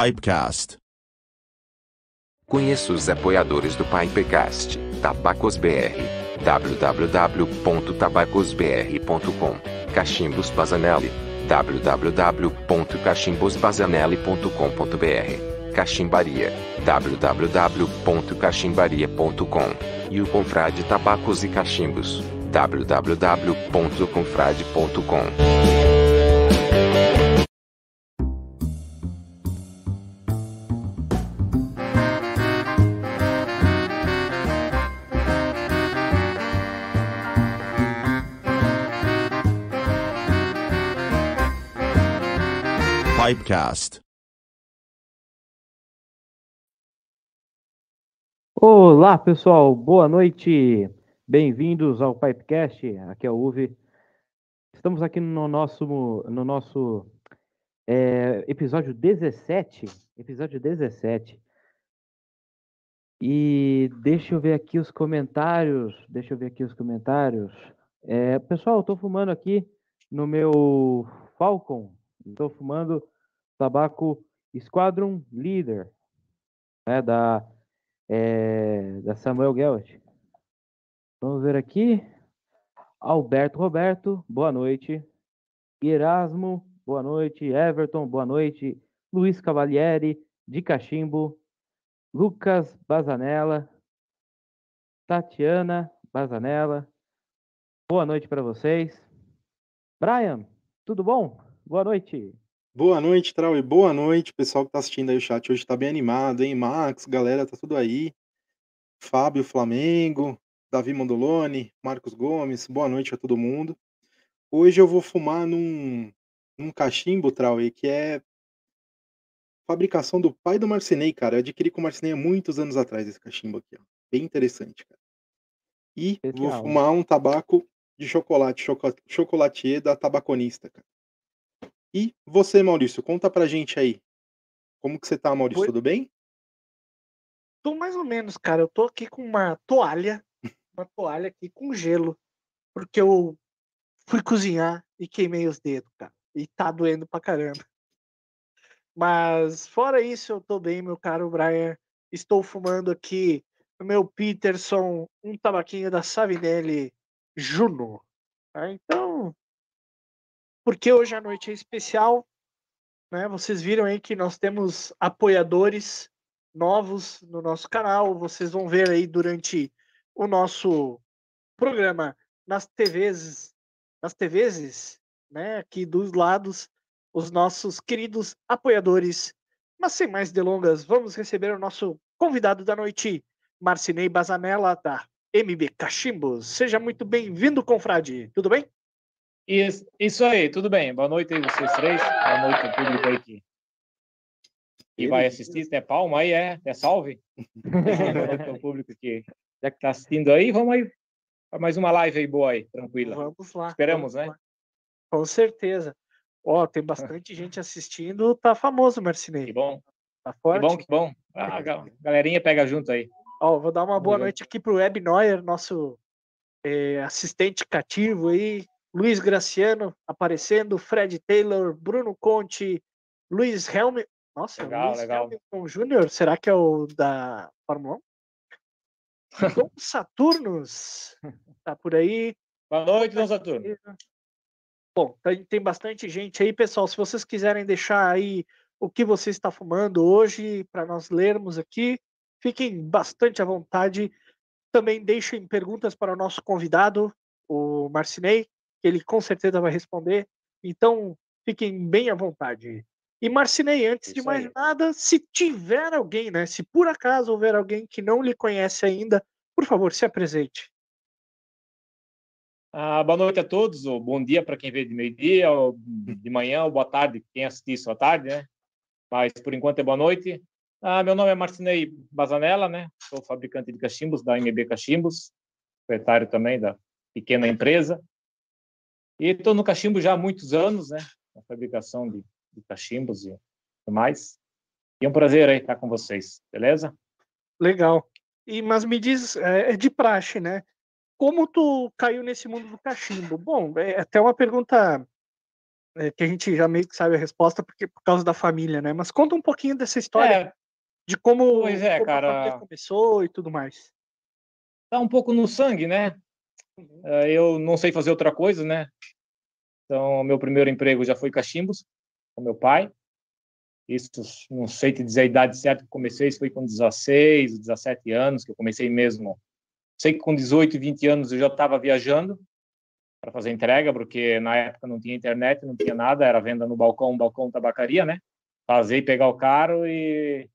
Pipecast. Conheça os apoiadores do Pipecast, Tabacos BR, www.tabacosbr.com, Cachimbos Bazanelli, www.cachimbosbazanelli.com.br, Cachimbaria, www.cachimbaria.com, e o Confrade Tabacos e Cachimbos, www.confrade.com. Pipecast. Olá, pessoal. Boa noite. Bem-vindos ao Pipecast. Aqui é o Uve. Estamos aqui no nosso, no nosso é, episódio 17. Episódio 17. E deixa eu ver aqui os comentários. Deixa eu ver aqui os comentários. É, pessoal, eu fumando aqui no meu Falcon. Estou fumando tabaco Squadron Leader, né, da, é, da Samuel Gelt. Vamos ver aqui. Alberto Roberto, boa noite. Erasmo, boa noite. Everton, boa noite. Luiz Cavalieri, de Cachimbo. Lucas Bazanella. Tatiana Bazanella. Boa noite para vocês. Brian, tudo bom? Boa noite. Boa noite, Trau, e boa noite, pessoal que tá assistindo aí o chat hoje tá bem animado, hein? Max, galera, tá tudo aí. Fábio Flamengo, Davi Mondoloni, Marcos Gomes, boa noite a todo mundo. Hoje eu vou fumar num, num cachimbo, Trau, que é fabricação do pai do Marcinei, cara. Eu adquiri com o Marcinei há muitos anos atrás esse cachimbo aqui, ó. Bem interessante, cara. E vou fumar um tabaco de chocolate, choco- chocolatier da tabaconista, cara. E você, Maurício, conta pra gente aí. Como que você tá, Maurício? Oi. Tudo bem? Tô mais ou menos, cara. Eu tô aqui com uma toalha, uma toalha aqui com gelo, porque eu fui cozinhar e queimei os dedos, cara. E tá doendo pra caramba. Mas fora isso, eu tô bem, meu caro Brian. Estou fumando aqui no meu Peterson um tabaquinho da Savinelli Juno. tá? Então, porque hoje a noite é especial, né? Vocês viram aí que nós temos apoiadores novos no nosso canal. Vocês vão ver aí durante o nosso programa nas TVs, nas TVs, né, aqui dos lados, os nossos queridos apoiadores. Mas sem mais delongas, vamos receber o nosso convidado da noite, Marcinei Bazanella, da MB Cachimbos. Seja muito bem-vindo, confrade. Tudo bem? Isso, isso aí, tudo bem. Boa noite aí vocês três. Boa noite ao público aí que, que vai assistir. Tem palma aí, é? Tem salve? Boa noite ao público que já que tá assistindo aí. Vamos aí para mais uma live aí boa aí, tranquila. Vamos lá. Esperamos, vamos né? lá. Com certeza. Ó, tem bastante gente assistindo. Tá famoso, Que Marcinei. bom, Tá que forte. bom, que bom. A ga- galerinha pega junto aí. Ó, vou dar uma boa Vamos ver. noite aqui pro Web Neuer, nosso eh, assistente cativo aí. Luiz Graciano aparecendo, Fred Taylor, Bruno Conte, Luiz Helm. Nossa, Legal, Luiz legal. Júnior, será que é o da Fórmula 1? Dom Saturnus tá por aí. Boa noite, Dom Saturno. Bom, tem, tem bastante gente aí, pessoal. Se vocês quiserem deixar aí o que você está fumando hoje para nós lermos aqui, fiquem bastante à vontade. Também deixem perguntas para o nosso convidado, o Marcinei, que ele com certeza vai responder. Então, fiquem bem à vontade. E Marcinei, antes de Isso mais aí. nada, se tiver alguém, né? Se por acaso houver alguém que não lhe conhece ainda, por favor, se apresente. Ah, boa noite a todos, ou bom dia para quem veio de meio-dia, ou de manhã, ou boa tarde, quem assistir isso à tarde, né? Mas por enquanto é boa noite. Ah, meu nome é Marcinei Bazanella, né? Sou fabricante de cachimbos da MB Cachimbos, proprietário também da pequena empresa. E estou no cachimbo já há muitos anos, né? Na fabricação de, de cachimbos e tudo mais. E é um prazer aí estar com vocês, beleza? Legal. E, mas me diz, é, é de praxe, né? Como tu caiu nesse mundo do cachimbo? Bom, é até uma pergunta é, que a gente já meio que sabe a resposta porque por causa da família, né? Mas conta um pouquinho dessa história É, de como, pois é, como a cara. começou e tudo mais. tá um pouco no sangue, né? Uhum. Eh, Eu não sei fazer outra coisa, né? Então, meu primeiro emprego já foi cachimbos, com meu pai. Isso, não sei te dizer a idade certa que comecei, isso foi com 16, 17 anos que eu comecei mesmo. Sei que com 18, 20 anos eu já estava viajando para fazer entrega, porque na época não tinha internet, não tinha nada, era venda no balcão, balcão tabacaria, né? Fazer e pegar o carro e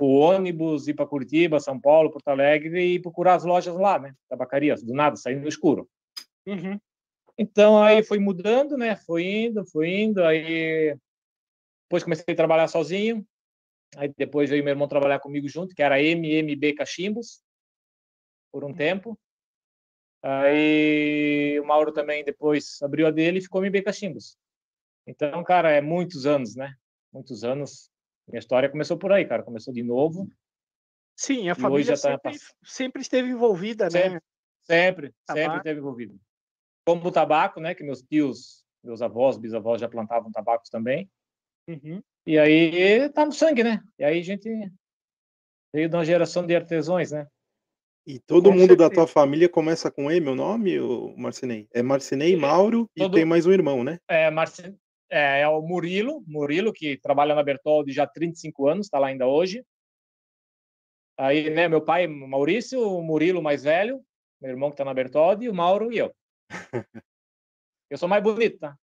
o ônibus ir para Curitiba, São Paulo, Porto Alegre e procurar as lojas lá, né? Tabacarias, do nada, saindo no escuro. Uhum. Então aí foi mudando, né? Foi indo, foi indo. Aí depois comecei a trabalhar sozinho. Aí depois veio meu irmão trabalhar comigo junto, que era MMB Cachimbos, por um tempo. Aí o Mauro também depois abriu a dele e ficou MB Cachimbos. Então, cara, é muitos anos, né? Muitos anos. Minha história começou por aí, cara. Começou de novo. Sim, a família já tá sempre, pass- sempre esteve envolvida, né? Sempre, sempre, sempre Tabaco. esteve envolvido. Como o tabaco, né? Que meus tios, meus avós, bisavós já plantavam tabacos também. Uhum. E aí tá no sangue, né? E aí a gente veio de uma geração de artesãos, né? E todo Com mundo da certeza. tua família começa com M, o nome, o Marcinei? É Marcinei, Mauro e Todo- tem mais um irmão, né? É, Marci... é, é o Murilo, Murilo, que trabalha na Bertoldi já há 35 anos, está lá ainda hoje. Aí, né, meu pai, Maurício, o Murilo mais velho, meu irmão que está na Bertoldi, o Mauro e eu. Eu sou mais bonito, tá?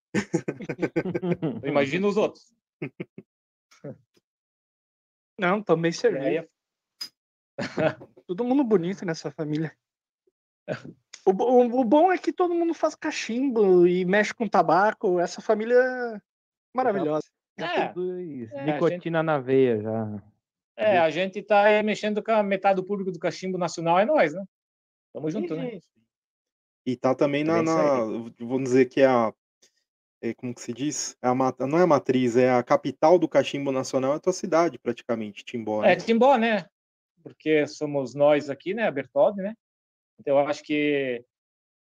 Eu imagino os outros. Não, também serviu. é Todo mundo bonito nessa família. O, o- o bom é que todo mundo faz cachimbo e mexe com tabaco. Essa família é maravilhosa. É, é, a Nicotina na veia já. é, a gente está aí mexendo com a metade do público do cachimbo nacional, é nós, né? Tamo junto, né? E tá também na, É isso na vamos dizer que é a é, como que se diz? É a, não é a matriz, é a capital do cachimbo nacional, é a tua cidade, praticamente, Timbó, É né? Timbó, né? Porque somos nós aqui, né? A Bertoldi, né? Então, eu acho que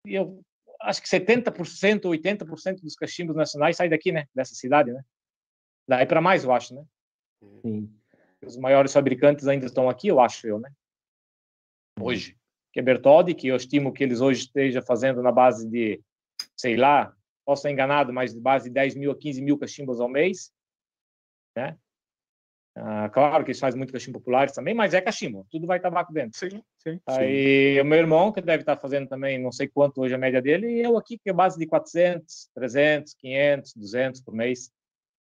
eu acho que 70%, 80% dos cachimbos nacionais saem daqui, né? Dessa cidade, né? Daí para mais, eu acho, né? Sim. Os maiores fabricantes ainda estão aqui, eu acho eu, né? Hoje. Que é Bertoldi, que eu estimo que eles hoje estejam fazendo na base de, sei lá, posso estar enganado, mas de base de 10 mil a 15 mil cachimbos ao mês, né? Ah, claro que eles fazem muito cachimbo populares também, mas é cachimbo, tudo vai tabaco dentro. Sim, sim. Aí o meu irmão, que deve estar fazendo também, não sei quanto hoje a média dele, e eu aqui, que é base de 400, 300, 500, 200 por mês.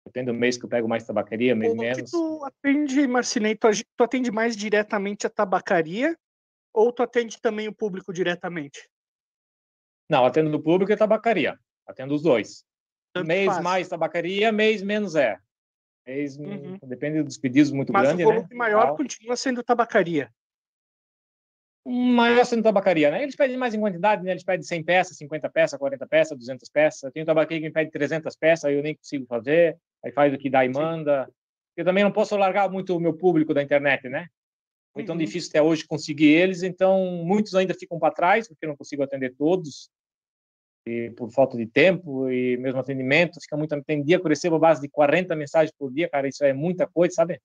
Depende do mês que eu pego mais tabacaria, mês que menos. tu atende, Marcinei, tu, tu atende mais diretamente a tabacaria ou tu atende também o público diretamente? Não, atendo no público e tabacaria. Atendo os dois. Tanto mês faz. mais tabacaria, mês menos é. Mês, Uhum. Depende dos pedidos muito Mas grande, o volume né? maior continua sendo tabacaria. maior sendo tabacaria, né? Eles pedem mais em quantidade, né? Eles pedem 100 peças, 50 peças, 40 peças, 200 peças. Eu tenho tabacaria que me pede 300 peças, aí eu nem consigo fazer. Aí faz o que dá e manda. Eu também não posso largar muito o meu público da internet, né? Foi tão Uhum. difícil até hoje conseguir eles, então muitos ainda ficam para trás, porque eu não consigo atender todos. E por falta de tempo e mesmo atendimento, fica muito. Tem dia que eu recebo a base de 40 mensagens por dia, cara, isso é muita coisa, sabe?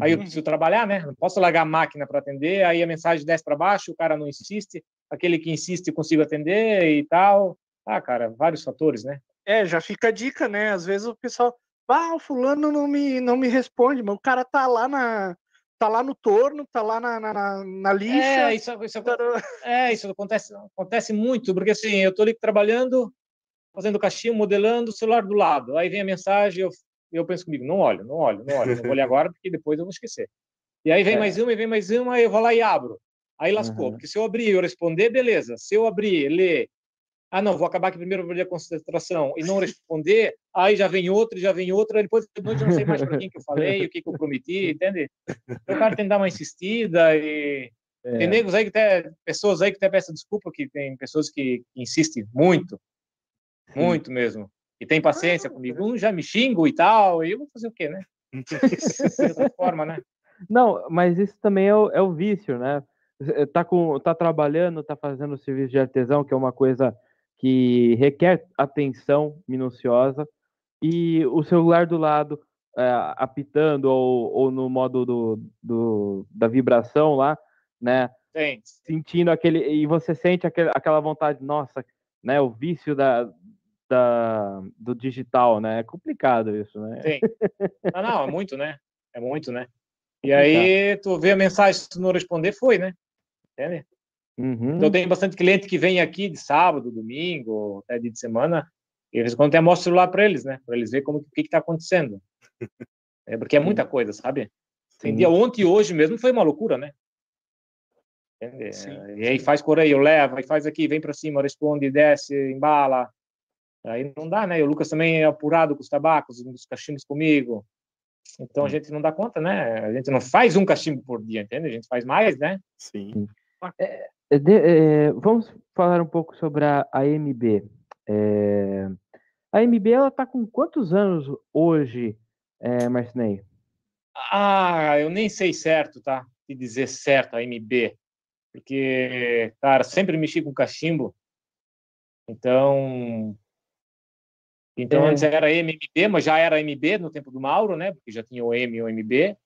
Aí eu Uhum. preciso trabalhar, né? Não posso largar a máquina para atender, aí a mensagem desce para baixo, o cara não insiste, aquele que insiste eu consigo atender e tal. Ah, cara, vários fatores, né? É, já fica a dica, né? Às vezes o pessoal, ah, o fulano não me, não me responde, mas o cara tá lá na tá lá no torno, tá lá na, na, na- lixa. É, isso, isso, tá no- é, isso acontece, acontece muito, porque assim, eu tô ali trabalhando, fazendo caixinha, modelando o celular do lado. Aí vem a mensagem, eu, eu penso comigo, não olho, não olho, não olho, não vou olhar agora, porque depois eu vou esquecer. E aí vem É. mais uma, e vem mais uma, aí eu vou lá e abro. Aí lascou, Uhum. porque se eu abrir e eu responder, beleza. Se eu abrir, ler, ah, não, vou acabar aqui primeiro, vou ler a concentração, e não responder, aí já vem outra, já vem outra, aí depois de noite eu não sei mais para quem que eu falei, o que que eu prometi, entende? Então, o cara tem que dar uma insistida e É. tem negros aí que até, pessoas aí que até peçam desculpa, que tem pessoas que, que insistem muito, muito mesmo, e tem paciência comigo, um já me xingo e tal, e eu vou fazer o quê, né? De outra forma, né? Não, mas isso também é o, é o vício, né? Tá, com, tá trabalhando, tá fazendo serviço de artesão, que é uma coisa que requer atenção minuciosa. e o celular do lado é, apitando ou, ou no modo do, do, da vibração lá, né? Tem. Sentindo aquele. E você sente aquele, aquela vontade, nossa, né? O vício da, da, do digital, né? É complicado isso, né? Tem. Não, não, é muito, né? É muito, né? E aí, tu vê a mensagem, se tu não responder, foi, né? Entende? Uhum. Então, tem bastante cliente que vem aqui de sábado, domingo, até dia de semana, e de vez em quando até mostro o celular para eles, né? Para eles verem como, o que está acontecendo. É, porque é muita coisa, sabe? Tem Sim. dia ontem e hoje mesmo foi uma loucura, né? Entende? Sim. E aí faz correio, leva, e faz aqui, vem para cima, responde, desce, embala. Aí não dá, né? E o Lucas também é apurado com os tabacos, os cachimbos comigo. Então a gente não dá conta, né? A gente não faz um cachimbo por dia, entende? A gente faz mais, né? Sim. É, de- é, vamos falar um pouco sobre a AMB. É, a AMB ela está com quantos anos hoje, é, Marcinei? Ah, eu nem sei certo, tá? Te dizer certo a MB, porque, cara, sempre mexi com cachimbo. Então, então É. antes era MMB, mas já era MB no tempo do Mauro, né? Porque já tinha o M e o MB.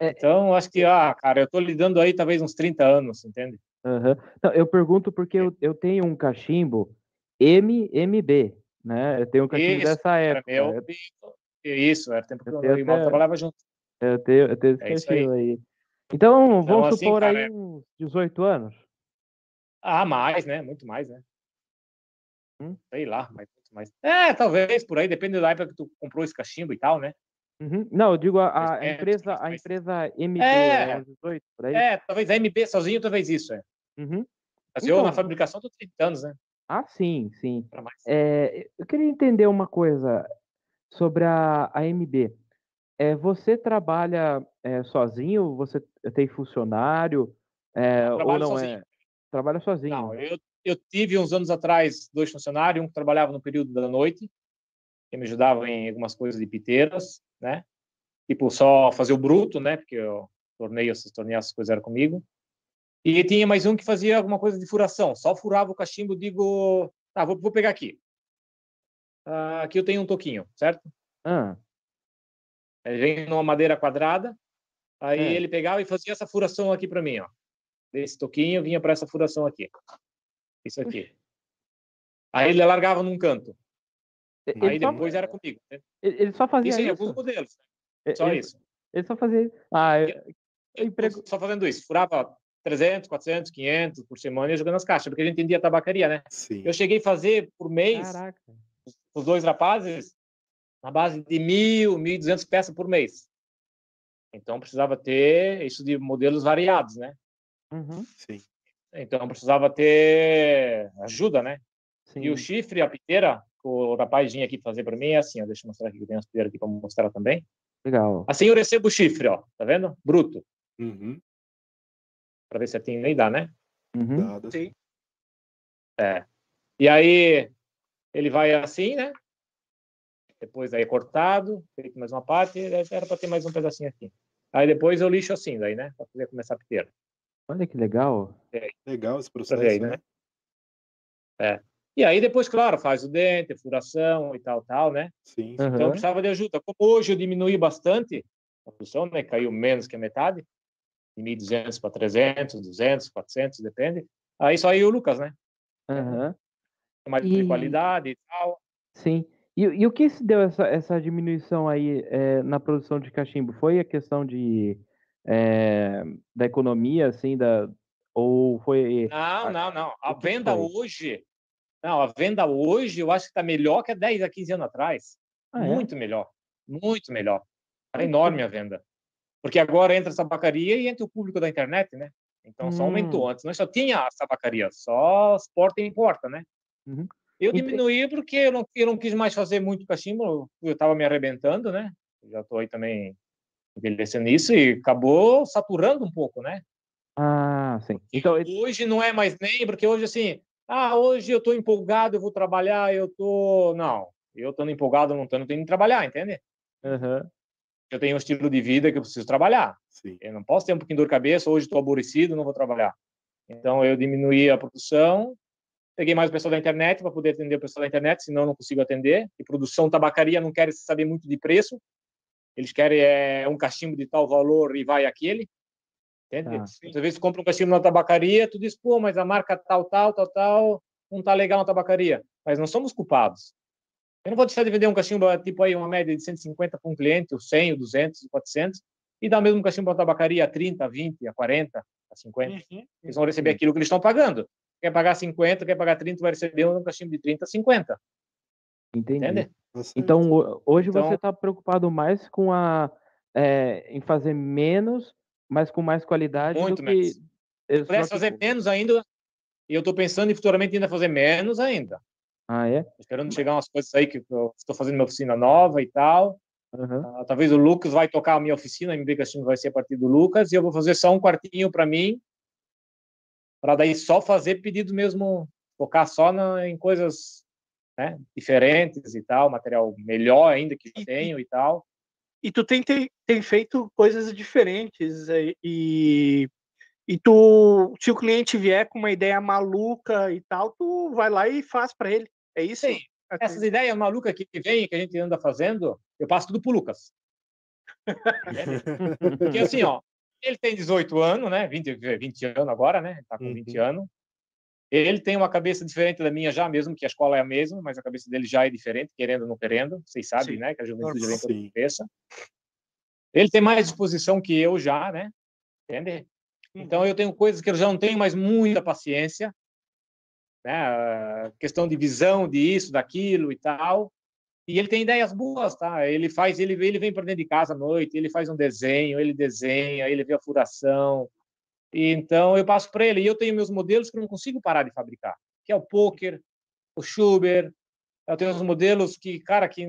É. Então, acho que, ah, cara, eu tô lidando aí talvez uns 30 anos, entende? Aham. Não, eu pergunto porque eu, eu tenho um cachimbo MMB, né? Eu tenho um cachimbo Isso, dessa época. meu. Eu, Isso, era o tempo que Eu eu, tenho o Mauro até- trabalhava junto. eu tenho, eu tenho esse É isso aí. cachimbo aí. Então, vamos assim, supor cara, aí é- uns 18 anos. Ah, mais, né? Muito mais, né? Hum? Sei lá, mas muito mais. É, talvez, por aí, depende da época que tu comprou esse cachimbo e tal, né? Uhum. Não, eu digo a, a é, empresa, a empresa MB, É. é uns 18, por aí. É, talvez a MB sozinho, talvez isso, é. Uhum. Mas eu, Então- na fabricação, tô 30 anos, né? Ah, sim, sim. É, eu queria entender uma coisa sobre a, a MB. É, você trabalha é, sozinho? Você tem funcionário? É, ou não sozinho. é? Trabalha sozinho. Não, eu, eu tive uns anos atrás dois funcionários, um que trabalhava no período da noite, que me ajudava em algumas coisas de piteiras, né? Tipo, só fazer o bruto, né? Porque eu torneio, essas torneios, essas coisas eram comigo. E tinha mais um que fazia alguma coisa de furação, só furava o cachimbo, digo, tá, vou, vou pegar aqui. Ah, aqui eu tenho um toquinho, certo? Ah, Ele vem numa madeira quadrada, aí É. ele pegava e fazia essa furação aqui para mim, ó. Desse toquinho vinha para essa furação aqui. Isso aqui. Aí ele largava num canto. e- Aí ele, só, depois era comigo. né? ele ele só fazia Isso em isso? alguns modelos. E- Só ele, isso. ele só fazia isso. Ah, eu, eu Eu emprego... Só fazendo isso. Furava 300, 400, 500 por semana e ia jogando as caixas, porque a gente entendia tabacaria, né? Sim. Eu cheguei a fazer por mês, Caraca. os dois rapazes, na base de mil, mil e duzentos peças por mês. Então precisava ter isso de modelos variados, né? Uhum, Sim. Então precisava ter ajuda, né? sim. E o chifre, a piteira, que o rapaz vinha aqui fazer para mim é assim, ó, deixa eu mostrar aqui, que eu tenho as piteiras aqui para mostrar também. Legal. Assim eu recebo o chifre, ó, tá vendo? Bruto, Uhum. Para ver se tem nem dá, né? Uhum. Sim. E aí ele vai assim, né? Depois aí é cortado, feito mais uma parte, era para ter mais um pedacinho aqui. Aí depois eu lixo assim, daí, né? Para poder começar a piteira. Olha que legal. Legal esse processo, aí, né? né? É. E aí depois, claro, faz o dente, furação e tal, tal, né? Sim. Então precisava de ajuda. Como hoje eu diminui bastante a produção, né? Caiu menos que a metade, de 1.200 para 300, 200, 400, depende. Aí só aí o Lucas, né? Aham. Mais E- de qualidade e tal. Sim. E, e o que se deu essa, essa diminuição aí eh, na produção de cachimbo? Foi a questão de eh, da economia, assim, da ou foi Não, não, não. A venda foi? hoje, não, a venda hoje eu acho que está melhor que há 10 a 15 anos atrás. Ah, é? muito melhor, muito melhor. Está enorme a venda. Porque agora entra a tabacaria e entra o público da internet, né? Então só Hum. aumentou. Antes nós só tinha as tabacarias, só as porta em porta, né? Uhum. Eu diminuí porque eu não, eu não quis mais fazer muito cachimbo, eu estava me arrebentando, né? Eu já estou aí também envelhecendo isso e acabou saturando um pouco, né? Ah, sim. Então, Hoje não é mais nem, porque hoje assim, ah, hoje eu estou empolgado, eu vou trabalhar, eu tô, não, eu estando empolgado, não tô, não tenho que trabalhar, entende? Aham. Eu tenho um estilo de vida que eu preciso trabalhar. Sim. Eu não posso ter um pouquinho de dor de cabeça, hoje estou aborrecido, não vou trabalhar. Então eu diminuí a produção Peguei mais o pessoal da internet para poder atender o pessoal da internet, senão eu não consigo atender. E produção tabacaria não quer saber muito de preço. Eles querem é, um cachimbo de tal valor e vai aquele. Entende? Ah, Às vezes compra um cachimbo na tabacaria, tu diz, pô, mas a marca tal, tal, tal, tal, não tá legal na tabacaria. Mas não somos culpados. Eu não vou deixar de vender um cachimbo, tipo aí, uma média de 150 para um cliente, o 100, o 200, o 400, e dar o mesmo cachimbo na tabacaria a 30, a 20, a 40, a 50. Uhum. Eles vão receber aquilo que eles estão pagando. Quer pagar 50, quer pagar 30, vai receber um cachimbo de 30, 50. Entendi. Entende? Então, ho- hoje você Então- está preocupado mais com a é, em fazer menos, mas com mais qualidade Muito do menos. que pudesse que- fazer menos ainda, e eu estou pensando em futuramente ainda fazer menos ainda. Ah, é? Esperando chegar umas coisas aí que eu estou fazendo minha oficina nova e tal. Aham. Ah, talvez o Lucas vai tocar a minha oficina, a MB Castinho vai ser a partir do Lucas, e eu vou fazer só um quartinho para mim, para daí só fazer pedido mesmo, focar só na, em coisas né, diferentes e tal, material melhor ainda que eu tenho e tal. E tu tem, tem, tem feito coisas diferentes é, e, e tu, se o cliente vier com uma ideia maluca e tal, tu vai lá e faz para ele. É isso? Sim, essas ideias malucas que vem, que a gente anda fazendo, eu passo tudo pro Lucas. Porque assim, ó, ele tem 18 anos, né? 20, 20 anos agora, né? Tá com 20 anos. Ele tem uma cabeça diferente da minha já, mesmo que a escola é a mesma, mas a cabeça dele já é diferente, querendo ou não querendo. Vocês sabem, Sim. né? Que a juventude já vem com a cabeça. Ele tem mais disposição que eu já, né? Entende? Então eu tenho coisas que eu já não tenho mais muita paciência, né? Questão de visão, de isso, daquilo e tal. E ele tem ideias boas, tá? Ele faz, ele, ele vem para dentro de casa à noite, ele faz um desenho, ele desenha, ele vê a furação. E então eu passo para ele. E eu tenho meus modelos que eu não consigo parar de fabricar, que é o poker, o Schubert. Eu tenho os modelos que, cara, que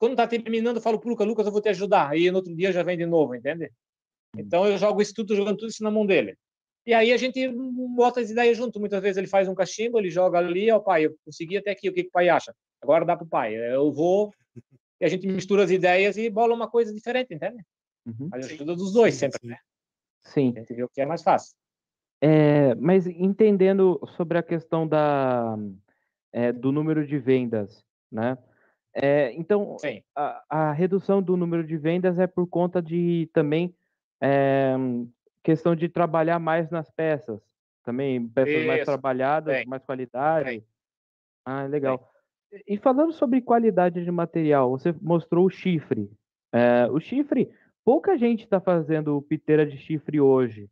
quando tá terminando, eu falo pro Lucas, Lucas, eu vou te ajudar. Aí no outro dia já vem de novo, entende? Então eu jogo isso tudo, jogando tudo isso na mão dele. E aí a gente bota as ideias junto. Muitas vezes ele faz um cachimbo, ele joga ali, ó, pai, eu consegui até aqui, o que, que o pai acha? Agora dá pro pai. Eu vou e a gente mistura as ideias e bola uma coisa diferente, entende? Uhum. A ajuda dos dois sempre, sim. né? Sim. A gente vê o que é mais fácil. É, mas entendendo sobre a questão da, é, do número de vendas, né? É, então, a, a redução do número de vendas é por conta de também é, questão de trabalhar mais nas peças. Também peças mais Isso, trabalhadas, tem, mais qualidade. tem. Ah, legal. E falando sobre qualidade de material, você mostrou o chifre. É, o chifre, pouca gente está fazendo piteira de chifre hoje,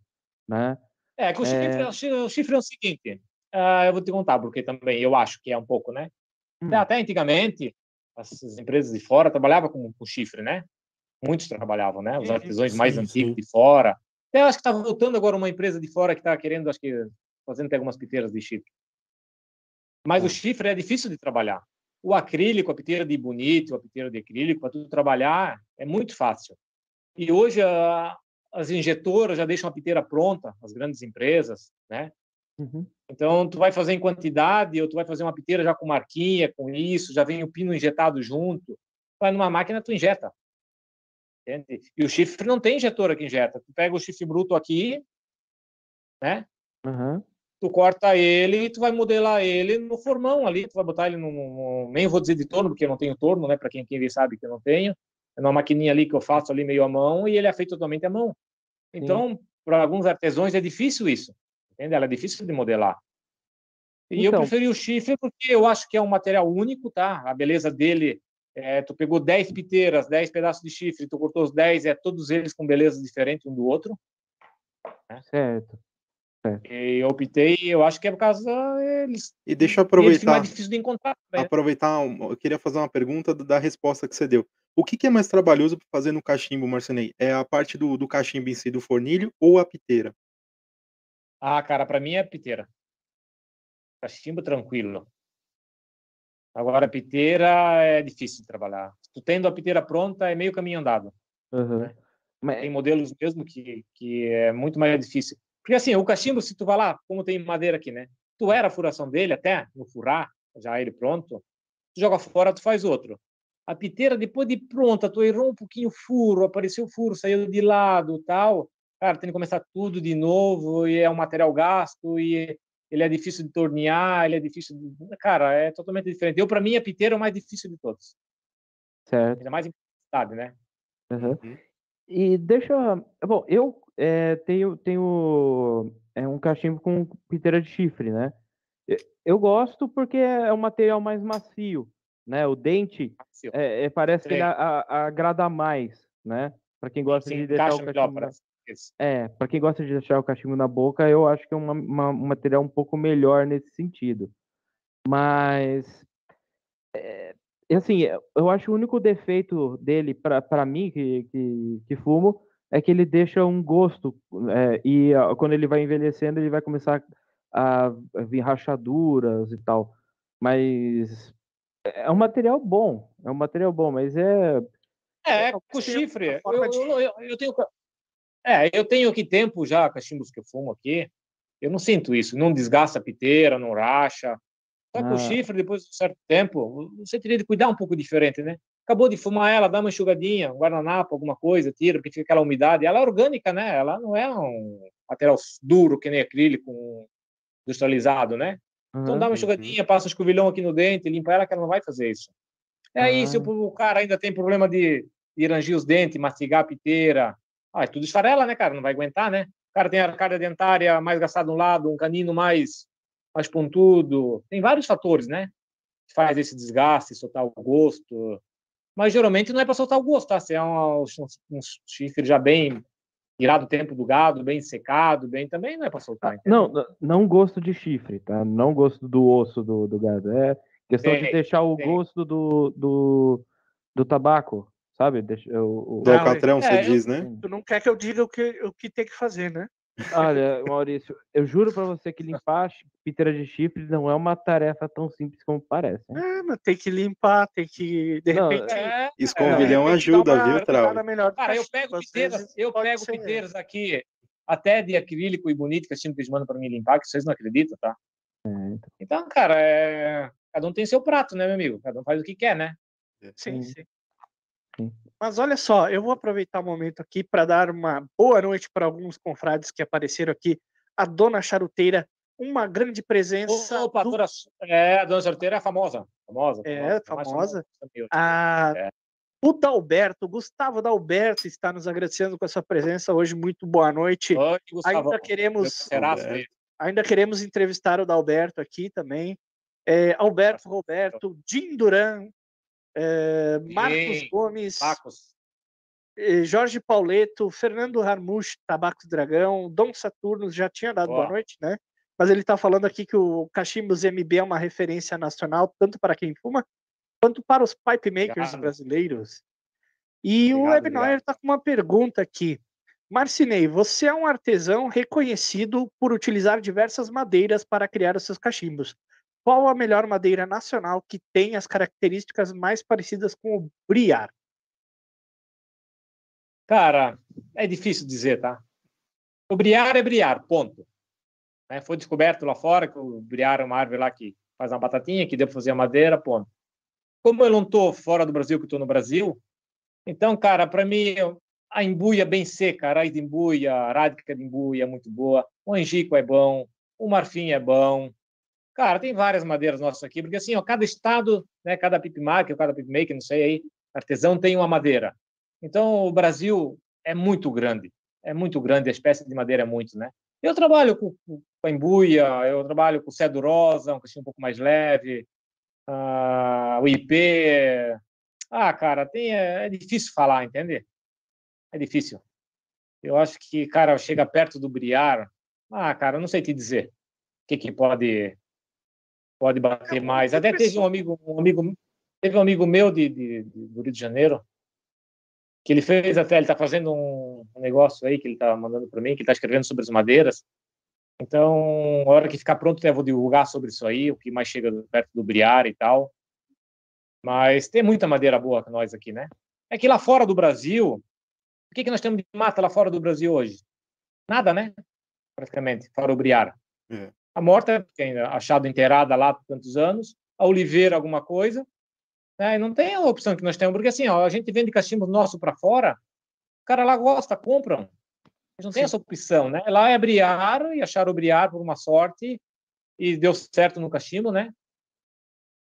né? É, que o chifre, o chi- o chifre é o seguinte, ah, eu vou te contar, porque também eu acho que é um pouco, né? Hum. Até antigamente, as empresas de fora trabalhavam com, com chifre, né? Muitos trabalhavam, né? Os artesãos mais Sim, antigos sim. de fora. Até eu acho que está voltando agora uma empresa de fora que está querendo, acho que, fazendo até algumas piteiras de chifre. Mas o Tá. chifre é difícil de trabalhar. O acrílico, a piteira de bonito, a piteira de acrílico, para tu trabalhar, é muito fácil. E hoje a, as injetoras já deixam a piteira pronta, as grandes empresas, né? Uhum. Então, tu vai fazer em quantidade, ou tu vai fazer uma piteira já com marquinha, com isso, já vem o pino injetado junto. Vai numa máquina, tu injeta. Entende? E o chifre não tem injetora que injeta. Tu pega o chifre bruto aqui, né? Aham. Tu corta ele e tu vai modelar ele no formão ali. Tu vai botar ele num- nem vou dizer de torno, porque eu não tenho torno, né? Para quem, quem sabe que eu não tenho. É numa maquininha ali que eu faço ali meio à mão e ele é feito totalmente à mão. Então, para alguns artesãos é difícil isso. Entende? Ela é difícil de modelar. E Então- eu preferi o chifre porque eu acho que é um material único, tá? A beleza dele, é, tu pegou 10 piteiras, 10 pedaços de chifre, tu cortou os 10, é todos eles com beleza diferente um do outro. Certo. E eu optei, eu acho que é por causa eles. E deixa eu aproveitar, mais difícil de encontrar. né? aproveitar, eu queria fazer uma pergunta da resposta que você deu. O que, que é mais trabalhoso para fazer no cachimbo, Marcenei? É a parte do, do cachimbo em si, do fornilho, ou a piteira? Ah, cara, para mim é piteira. Cachimbo tranquilo. Agora, piteira é difícil de trabalhar. Tu tendo a piteira pronta, é meio caminho andado. Aham. Mas, Tem modelos mesmo que, que é muito mais difícil. Porque assim, o cachimbo, se tu vai lá, como tem madeira aqui, né? Tu era a furação dele até, no furar, já ele pronto, tu joga fora, tu faz outro. A piteira, depois de pronta, tu errou um pouquinho o furo, apareceu o furo, saiu de lado tal. Cara, tem que começar tudo de novo, e é um material gasto, e ele é difícil de tornear, ele é difícil de... Cara, é totalmente diferente. Eu, para mim, a piteira é o mais difícil de todos. Certo. Ainda mais em cidade, né? Uhum. Uhum. E deixa. Bom, eu é, tenho, tenho é, um cachimbo com piteira de chifre, né? Eu gosto porque é um material mais macio, né? O dente é, é, parece que ele Sim. a- a- agrada mais, né? Para quem gosta Se de deixar o encaixa melhor, É, para quem gosta de deixar o cachimbo na boca, eu acho que é uma- uma- um material um pouco melhor nesse sentido. Mas, é, assim, eu- acho o único defeito dele, para mim, que, que, que fumo, é que ele deixa um gosto. é, e quando ele vai envelhecendo, ele vai começar a, vir rachaduras e tal. Mas é um material bom, é um material bom, mas é. É, É, com chifre. Eu, eu, eu, eu tenho. É, eu tenho aqui tempo já, cachimbos que eu fumo aqui. Eu não sinto isso. Não desgasta a piteira, não racha. Só que Ah. o chifre, depois de um certo tempo, você teria de cuidar um pouco diferente, né? Acabou de fumar ela, dá uma enxugadinha, um guardanapo, alguma coisa, tira, porque fica aquela umidade. Ela é orgânica, né? Ela não é um material duro, que nem acrílico industrializado, né? Então dá uma enxugadinha, passa um escovilhão aqui no dente, limpa ela, que ela não vai fazer isso. É aí, se Ah. o, o cara ainda tem problema de, de rangir os dentes, mastigar a piteira, ah, é tudo esfarela, né, cara? Não vai aguentar, né? O cara tem a arcada dentária mais gastada de um lado, um canino mais, mais pontudo. Tem vários fatores, né? Faz esse desgaste, soltar o gosto. Mas geralmente não é para soltar o gosto, tá? Se é um, um, chifre já bem tirado o tempo do gado, bem secado, bem também não é para soltar. entendeu? Não, não gosto de chifre, tá? Não gosto do osso do, do gado. É questão de deixar o tem. gosto do, do, do tabaco, sabe? Deixa, o, o- Do Alcatrão, é, você eu- diz, né? Tu não quer que eu diga o que, o que tem que fazer, né? Olha, Maurício, eu juro pra você que limpar piteira de chifre não é uma tarefa tão simples como parece. né? É, mas tem que limpar, tem que, de Não, repente... É, Escovilhão que dar ajuda, uma viu, Trau? Cara, eu pego piteiras, eu pego ser- piteiras aqui, até de acrílico e bonito, que assim que eles mandam para mim limpar, que vocês não acreditam, tá? então. Então, cara, é... cada um tem seu prato, né, meu amigo? Cada um faz o que quer, né? Sim, Sim. sim. Mas olha só, eu vou aproveitar o momento aqui para dar uma boa noite para alguns confrades que apareceram aqui. A dona Charuteira, uma grande presença. Opa, do-. É, a dona sorteira é famosa. Famosa. É, mais famosa. que eu. a- É. O Dalberto, Gustavo Dalberto, está nos agradecendo com a sua presença hoje. Muito boa noite. Oi, Gustavo. Ainda queremos, ainda queremos entrevistar o Dalberto aqui também. É, Alberto Roberto, Jim Duran, é, Marcos Gomes, Tacos. eh, Jorge Pauleto, Fernando Harmuch, Tabacos Dragão, Dom Saturno já tinha dado boa Boa. noite, né? Mas ele está falando aqui que o Cachimbos MB é uma referência nacional, tanto para quem fuma, quanto para os pipe makers Obrigado. brasileiros. E o Obrigado, Webnoir obrigado. está com uma pergunta aqui. Marcinei, você é um artesão reconhecido por utilizar diversas madeiras para criar os seus cachimbos. Qual a melhor madeira nacional que tem as características mais parecidas com o briar? Cara, é difícil dizer, tá? O briar é briar, ponto. Né? Foi descoberto lá fora que o briar é uma árvore lá que faz uma batatinha, que deu para fazer a madeira, ponto. Como eu não estou fora do Brasil, que estou no Brasil, então, cara, para mim, a embuia bem seca, a raiz de embuia, a rádica de embuia é muito boa, o angico é bom, o marfim é bom. Cara, tem várias madeiras nossas aqui, porque assim, ó, cada estado, né, cada pipmaker, cada pipmaker, não sei aí, artesão tem uma madeira. Então, o Brasil é muito grande, é muito grande, a espécie de madeira é muito, né? Eu trabalho com, com a embuia, eu trabalho com cedro rosa, um cachimbo um pouco mais leve, ah, o IP. Ah, cara, tem, é, é difícil falar, entende? É difícil. Eu acho que, cara, chega perto do briar, ah, cara, não sei te dizer o que, que pode pode bater mais. Até teve um amigo, um amigo, teve um amigo meu de, de, de- do Rio de Janeiro que ele fez até, ele está fazendo um, negócio aí que ele está mandando para mim, que ele está escrevendo sobre as madeiras. Então, a hora que ficar pronto, eu vou divulgar sobre isso aí, o que mais chega perto do briar e tal. Mas tem muita madeira boa que nós aqui, né? É que lá fora do Brasil, o que, que nós temos de mata lá fora do Brasil hoje? Nada, né? Praticamente, fora o briar. É. A morta, que ainda achado enterrada lá por tantos anos, a oliveira, alguma coisa, né? E não tem a opção que nós temos, porque assim, ó, a gente vende cachimbo nosso para fora, o cara lá gosta, compram. Não tem essa opção, né? Lá é briar e achar o briar por uma sorte e deu certo no cachimbo, né?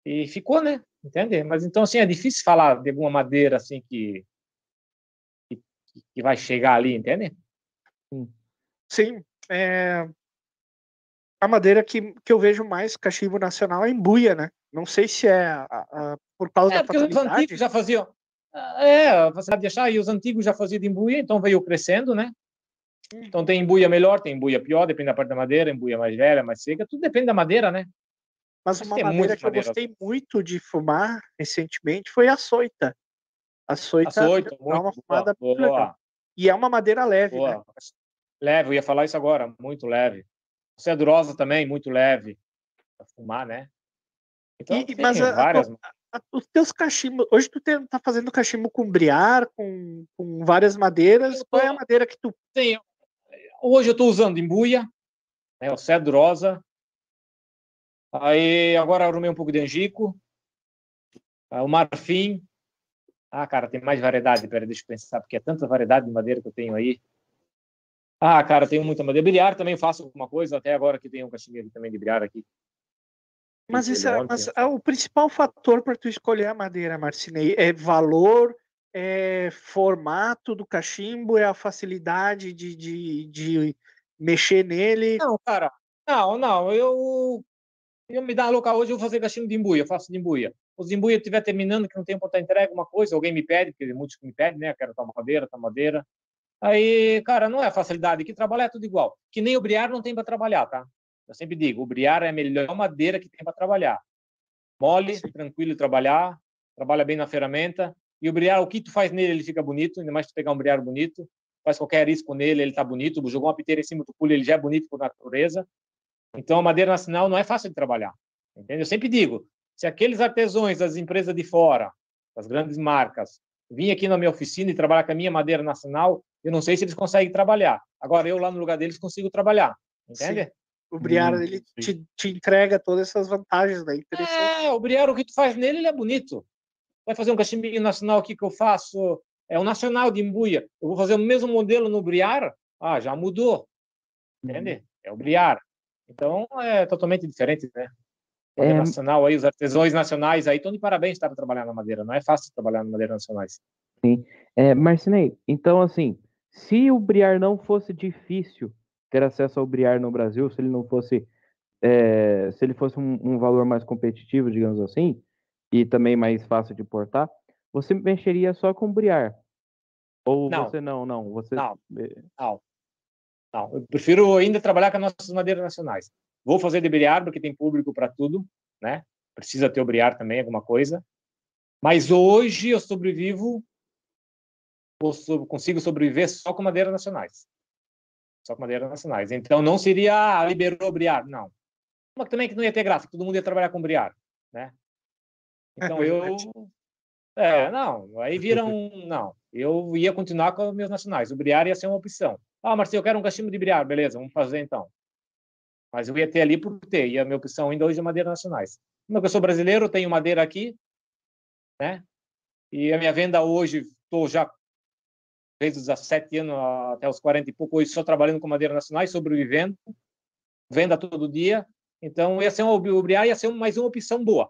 E ficou, né? Entende? Mas então, assim, é difícil falar de alguma madeira, assim, que, que, que vai chegar ali, entende? Sim. É... A madeira que, que eu vejo mais cachimbo nacional é embuia, né? Não sei se é a- a- por causa É, da porque os antigos já faziam. É, a facilidade de achar, e os antigos já faziam de embuia, então veio crescendo, né? Então tem embuia melhor, tem embuia pior, depende da parte da madeira, embuia mais velha, mais seca, tudo depende da madeira, né? Mas uma madeira que eu gostei muito de fumar recentemente foi a soita. A soita Açoito, dá uma fumada boa, boa, E é uma madeira leve, né? boa. Leve, eu ia falar isso agora, muito leve. Cedrosa também, muito leve para fumar, né? Então, E- mas a- a várias. A- Os teus cachimbos, hoje tu tem- tá fazendo cachimbo com briar, com, com várias madeiras. Eu Qual é a tô- madeira que tu Tem, hoje eu estou usando embuia, né, o cedrosa. Aí agora eu arrumei um pouco de angico, ah, o marfim. Ah, cara, tem mais variedade. Pera, deixa eu pensar, porque é tanta variedade de madeira que eu tenho aí. Ah, cara, tenho muita madeira. Bilhar também faço alguma coisa, até agora que tem um cachimbo também de bilhar aqui. Mas, isso é, mas é o principal fator para tu escolher a madeira, Marcinei, é valor, é formato do cachimbo, é a facilidade de, de, de mexer nele. Não, cara, não, não, eu eu me dá local hoje eu vou fazer cachimbo de embuia, eu faço de embuia. Os de embuia estiver terminando que não tem para entrega uma coisa, alguém me pede, porque muitos que me pedem, né, eu quero tal madeira, tal madeira. Aí, cara, não é facilidade, que trabalhar é tudo igual. Que nem o briar não tem para trabalhar, tá? Eu sempre digo, o briar é a melhor madeira que tem para trabalhar. Mole, tranquilo trabalhar, trabalha bem na ferramenta. E o briar, o que tu faz nele, ele fica bonito, ainda mais tu pegar um briar bonito. Faz qualquer risco nele, ele tá bonito. Jogou uma piteira em cima do pulo, ele já é bonito por natureza. Então, a madeira nacional não é fácil de trabalhar. Entende? Eu sempre digo, se aqueles artesãos das empresas de fora, das grandes marcas, virem aqui na minha oficina e trabalhar com a minha madeira nacional, eu não sei se eles conseguem trabalhar. Agora, eu lá no lugar deles consigo trabalhar. Entende? O briar Hum, ele sim. te, te entrega todas essas vantagens, né? Interessante. É, o briar, o que tu faz nele, ele é bonito. Vai fazer um cachimbinho nacional aqui que eu faço, é um nacional de embuia. Eu vou fazer o mesmo modelo no briar, ah, já mudou. Entende? É o briar. Então, é totalmente diferente, né? É, nacional aí, os artesãos nacionais aí estão de parabéns estar trabalhando na madeira. Não é fácil trabalhar na madeira nacionais. É, Marcinei, então assim, se o Briar não fosse difícil ter acesso ao Briar no Brasil, se ele não fosse, é, se ele fosse um, um valor mais competitivo, digamos assim, e também mais fácil de portar, você mexeria só com Briar? Ou Não. você não, não, você... Não. eh, Não. Não, eu prefiro ainda trabalhar com as nossas madeiras nacionais. Vou fazer de briar, porque tem público para tudo, né? Precisa ter o briar também, alguma coisa. Mas hoje eu sobrevivo, consigo sobreviver só com madeiras nacionais. Só com madeiras nacionais. Então não seria ah, liberou briar, não. Mas também que não ia ter graça, todo mundo ia trabalhar com briar, né? Então eu é, não, aí vira um. Não, eu ia continuar com os meus nacionais. O briar ia ser uma opção. Ah, Marcelo, eu quero um cachimbo de briar, beleza, vamos fazer então. Mas eu ia ter ali por ter, e a minha opção ainda hoje é madeira nacionais. Como eu sou brasileiro, tenho madeira aqui, né? E a minha venda hoje, estou já desde os 17 anos até os 40 e pouco, hoje só trabalhando com madeira nacionais, sobrevivendo, venda todo dia. Então, ia ser um, o briar ia ser mais uma opção boa,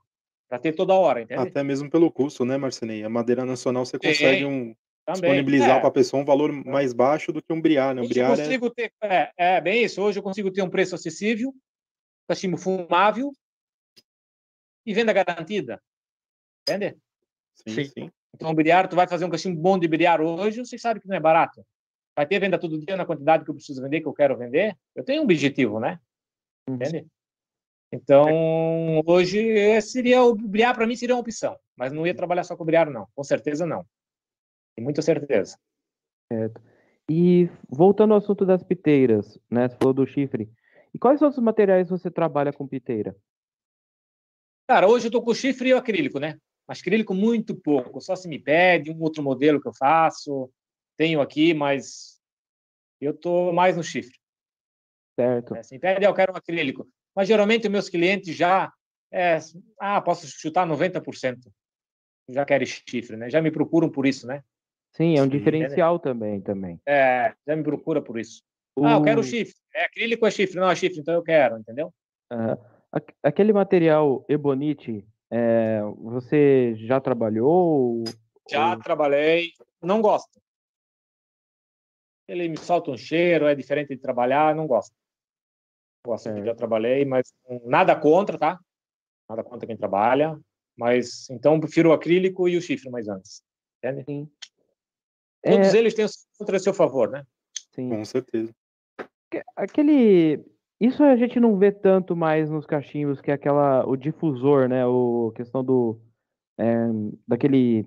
para ter toda hora, entende? Até mesmo pelo custo, né, Marcinei? A madeira nacional você consegue um, disponibilizar É. para a pessoa um valor mais baixo do que um briar, né? Hoje briar eu é consigo ter, é, é bem isso. Hoje eu consigo ter um preço acessível, cachimbo fumável e venda garantida. Entende? sim, Sim. sim. Então, o briar, tu vai fazer um cachimbo bom de briar hoje, você sabe que não é barato. Vai ter venda todo dia na quantidade que eu preciso vender, que eu quero vender. Eu tenho um objetivo, né? Entende? Então, hoje seria o briar para mim seria uma opção, mas não ia trabalhar só com briar não, com certeza não. Com muita certeza. E voltando ao assunto das piteiras, né? Você falou do chifre. E quais outros materiais você trabalha com piteira? Cara, hoje eu tô com chifre e o acrílico, né? Mas acrílico muito pouco, só se me pede um outro modelo que eu faço, tenho aqui, mas eu tô mais no chifre. Certo? Né? Se me pede, "Ah, eu quero um acrílico. Mas geralmente meus clientes já, é, ah, posso chutar 90%. Já querem chifre, né? Já me procuram por isso, né? Sim, é um Sim, diferencial também, também. É, já me procura por isso. Ah, eu quero chifre. É acrílico é chifre? Não, é chifre, então eu quero, entendeu? Aque- aquele material Ebonite, é, você já trabalhou? Já ou- trabalhei, não gosto. Ele me solta um cheiro, é diferente de trabalhar, não gosto. Gosto, É. já trabalhei, mas nada contra, tá? Nada contra quem trabalha, mas então prefiro o acrílico e o chifre mais antes, entende? Sim. Todos É, eles têm o seu contra a seu favor, né? sim. Com certeza. Que- Aquele. Isso a gente não vê tanto mais nos cachimbos, que é aquela. O difusor, né? O a questão do. é, daquele.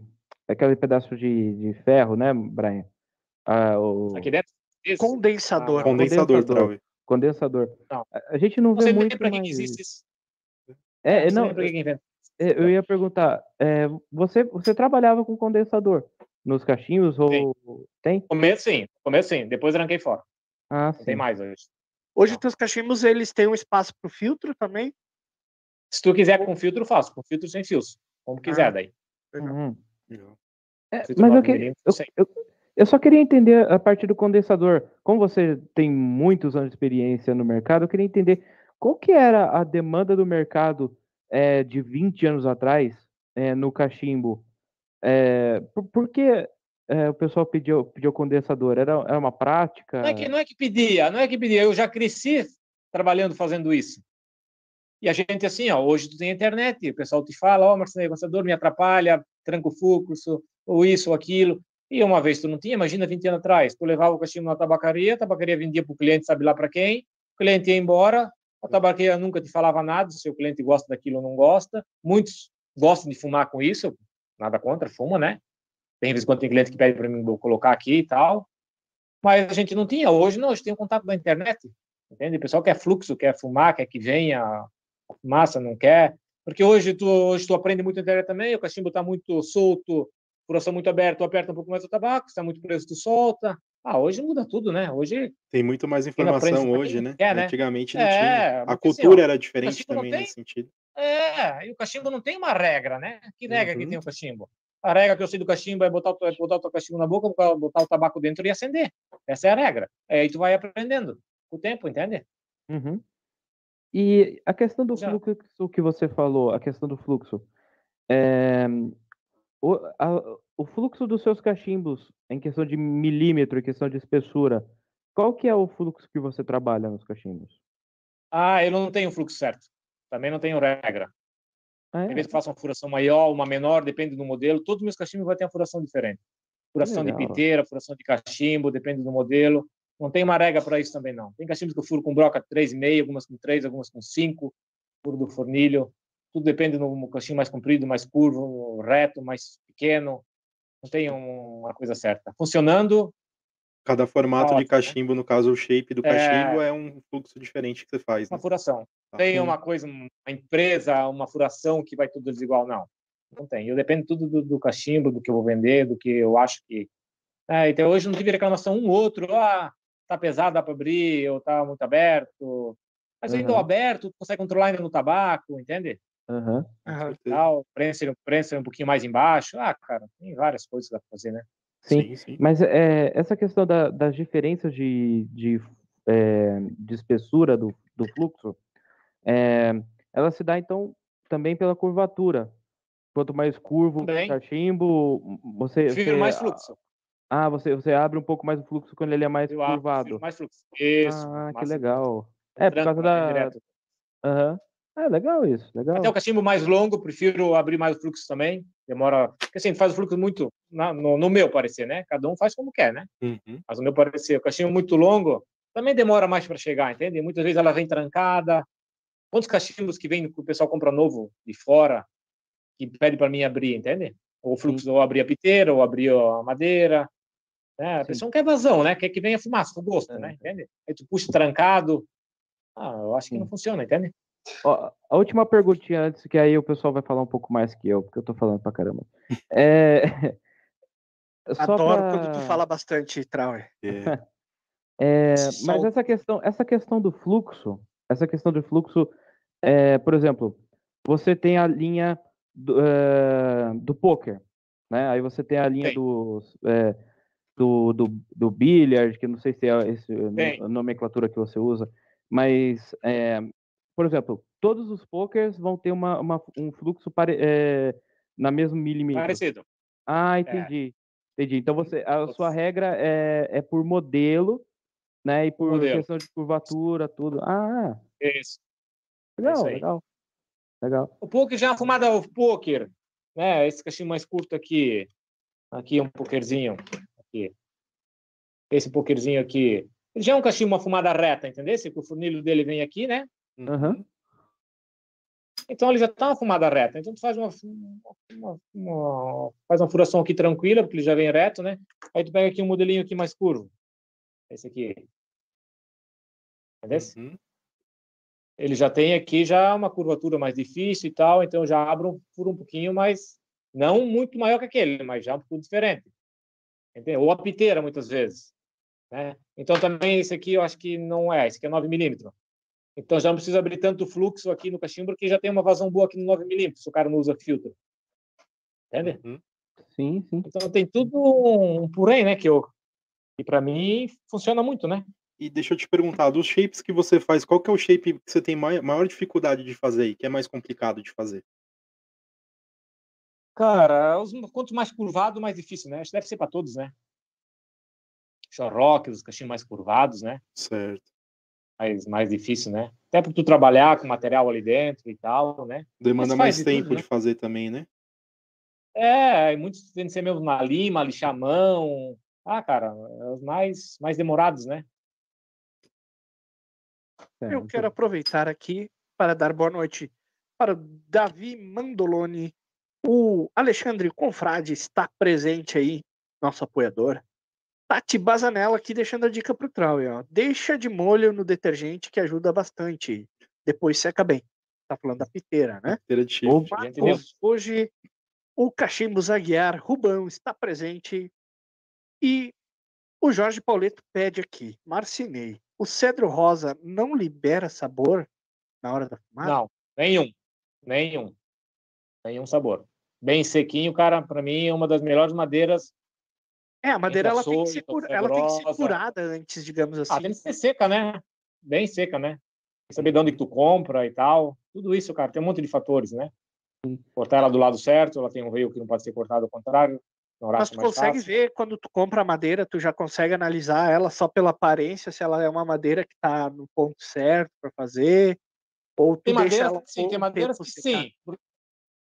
Aquele pedaço de, de ferro, né, Brian? Ah, o Aqui dentro. Esse. Condensador. Ah, Condensador, condensador. Condensador. Não. A, gente não Não vê muito para que mais que existe isso. É, Não sei não, pra que é, eu ia perguntar. é, você, você trabalhava com condensador nos cachimbos ou tem? No começo sim, começo sim, depois arranquei fora. Ah, Não sim. tem mais hoje. Hoje Não. teus cachimbos, eles têm um espaço pro filtro também? Se tu quiser com filtro, faço. Com filtro sem fios. Como quiser Ah. daí. Uhum. Legal. É, Filtro mas eu, 9 que- eu, eu, eu só queria entender a parte do condensador. Como você tem muitos anos de experiência no mercado, eu queria entender qual que era a demanda do mercado é, de 20 anos atrás é, no cachimbo. É, por, por que é, o pessoal pediu, pediu condensador? Era, era uma prática? Não é, que, não é que pedia, não é que pedia. Eu já cresci trabalhando fazendo isso. E a gente, assim, ó, hoje tu tem internet, o pessoal te fala, ó, oh, Marcelo, condensador me atrapalha, tranca o fluxo, ou isso, ou aquilo. E uma vez tu não tinha, imagina 20 anos atrás, tu levava o cachimbo na tabacaria, a tabacaria vendia para o cliente, sabe lá para quem, o cliente ia embora, a tabacaria nunca te falava nada, se o cliente gosta daquilo ou não gosta. Muitos gostam de fumar com isso, nada contra, fuma, né? Tem vez em quando tem cliente que pede para mim colocar aqui e tal. Mas a gente não tinha. Hoje não, hoje tem o contato da internet. Entende? O pessoal quer fluxo, quer fumar, quer que venha a fumaça, não quer. Porque hoje tu, hoje tu aprende muito na internet também, o cachimbo está muito solto, furação muito aberta, tu aperta um pouco mais o tabaco, está muito preso, tu solta. Ah, hoje muda tudo, né? Hoje Tem muito mais informação hoje, né? quer, né? Antigamente não É, tinha. A porque assim, cultura ó, era diferente também tem- nesse sentido. É, e o cachimbo não tem uma regra, né? Que regra que Uhum. tem o cachimbo? A regra que eu sei do cachimbo é botar o, é botar o teu cachimbo na boca, botar o tabaco dentro e acender. Essa é a regra. É, aí tu vai aprendendo com o tempo, entende? Uhum. E a questão do Já. fluxo que você falou, a questão do fluxo. é, o, a- o fluxo dos seus cachimbos, em questão de milímetro, em questão de espessura, qual que é o fluxo que você trabalha nos cachimbos? Ah, eu não tenho fluxo certo. Também não tenho regra. Ah, Tem é? que faço uma furação maior, uma menor, depende do modelo. Todos os meus cachimbos vão ter uma furação diferente. Furação de legal. piteira, furação de cachimbo, depende do modelo. Não tem uma regra para isso também, não. Tem cachimbos que eu furo com broca 3,5, algumas com 3, algumas com 5, furo do fornilho. Tudo depende do cachimbo mais comprido, mais curvo, reto, mais pequeno. Não tem um- uma coisa certa. Funcionando, Cada formato de ótimo, né? cachimbo, no caso o shape do É. cachimbo, é um fluxo diferente que você faz. uma Né? furação. Tá. Tem uma coisa, uma empresa, uma furação que vai tudo desigual, não. Não tem. Eu dependo tudo do, do cachimbo, do que eu vou vender, do que eu acho que. É, então hoje não tive reclamação um outro, ah, tá pesado, dá para abrir, ou tá muito aberto. Mas ainda o Uhum. aberto, tu consegue controlar ainda no tabaco, entende? Aham. certeza. Tal, prensa, prensa um pouquinho mais embaixo. Ah, cara, tem várias coisas que dá para fazer, né? Sim. Sim, sim. Mas é, essa questão da- das diferenças de, de, é, de espessura do, do fluxo, é, ela se dá então também pela curvatura. Quanto mais curvo o cachimbo, você, você- mais fluxo. ah, você, você abre um pouco mais o fluxo quando ele é mais Eu curvado. prefiro mais fluxo. Isso. Ah, que massa. legal. É, por causa tem da. Aham. Ah, legal isso, legal. Até o cachimbo mais longo, prefiro abrir mais o fluxo também. Demora. Porque assim, faz o fluxo muito. na- no, no meu parecer, né? Cada um faz como quer, né? Uhum. Mas o meu parecer, o cachimbo muito longo também demora mais para chegar, entende? Muitas vezes ela vem trancada. Quantos cachimbos que vem que o pessoal compra novo de fora que pede para mim abrir, entende? Ou o fluxo, ou abrir a piteira, ou abrir a madeira. Né? A Sim. pessoa não quer vazão, né? Quer que venha fumaça, com gosto, É. né? Entende? Aí tu puxa trancado. Ah, eu acho que não funciona, entende? Ó, a última perguntinha antes, que aí o pessoal vai falar um pouco mais que eu, porque eu tô falando pra caramba. É... só Adoro pra- quando tu fala bastante, Trauer. É, É, mas essa questão, essa questão do fluxo, essa questão do fluxo, é, por exemplo, você tem a linha do, é, do poker, né? Aí você tem a linha do, é, do, do, do billiard, que não sei se é esse a nomenclatura que você usa, mas, é, por exemplo, todos os pokers vão ter uma, uma- um fluxo pare, é, na mesmo milímetro. Parecido. Ah, entendi. Entendi. Então você, a sua regra é, é por modelo, né? E por Modelo. questão de curvatura, tudo. Ah, Isso. legal, isso aí. legal. Legal. O poker já é uma fumada o poker, né? Esse cachimbo mais curto aqui. Aqui é um pokerzinho. Aqui. Esse pokerzinho aqui. Ele já é um cachimbo, uma fumada reta, entendeu? Que o funilho dele vem aqui, né? Aham. Então ele já está uma fumada reta. Então tu faz uma, uma- uma- faz uma furação aqui tranquila, porque ele já vem reto, né? Aí tu pega aqui um modelinho aqui mais curvo. Esse aqui. Entendeu? Uhum. Ele já tem aqui já uma curvatura mais difícil e tal, então já abre um furo um pouquinho mais, não muito maior que aquele, mas já um pouco diferente. Entendeu? Ou a piteira, muitas vezes. Né? Então também esse aqui eu acho que não é, esse aqui é 9 milímetros. Então já não precisa abrir tanto fluxo aqui no cachimbo, porque já tem uma vazão boa aqui no 9 milímetros, se o cara não usa filtro. Entende? Uhum. Sim, sim. Então tem tudo um porém, né, que eu e para mim funciona muito, né? E deixa eu te perguntar, dos shapes que você faz, qual que é o shape que você tem mai- maior dificuldade de fazer e que é mais complicado de fazer? Cara, os, quanto mais curvado, mais difícil, né? Acho que deve ser para todos, né? Chorroque, os cachinhos mais curvados, né? Certo. Mais, mais difícil, né? Até para tu trabalhar com material ali dentro e tal, né? Demanda mais de tempo tudo, de né? fazer também, né? É, muitos tem que ser mesmo na lima, lixar a mão. Ah, cara, é os mais, mais demorados, né? É, Eu quero aproveitar aqui para dar boa noite para o Davi Mandoloni. O Alexandre Confrade está presente aí, nosso apoiador. Tati Bazanella aqui deixando a dica pro Trau, ó. Deixa de molho no detergente que ajuda bastante. Depois seca bem. Tá falando da piteira, né? Inteira de? Marcos, hoje o Cachimbo Zaguiar Rubão está presente e o Jorge Pauleto pede aqui, Marcinei, o cedro rosa não libera sabor na hora da fumada? Não, nenhum. Nenhum. Nenhum sabor. Bem sequinho, cara, para mim é uma das melhores madeiras. É, a madeira ela tem, ser ela tem que ser curada antes, digamos assim. Ah, tem que ser seca, né? Bem seca, né? Saber de onde que tu compra e tal. Tudo isso, cara, tem um monte de fatores, né? Cortar ela do lado certo, ela tem um veio que não pode ser cortado ao contrário. Mas tu consegue fácil. ver quando tu compra a madeira, tu já consegue analisar ela só pela aparência, se ela é uma madeira que tá no ponto certo para fazer, ou tu Tem deixa ela que sim, tem madeiras tempo que secar. sim.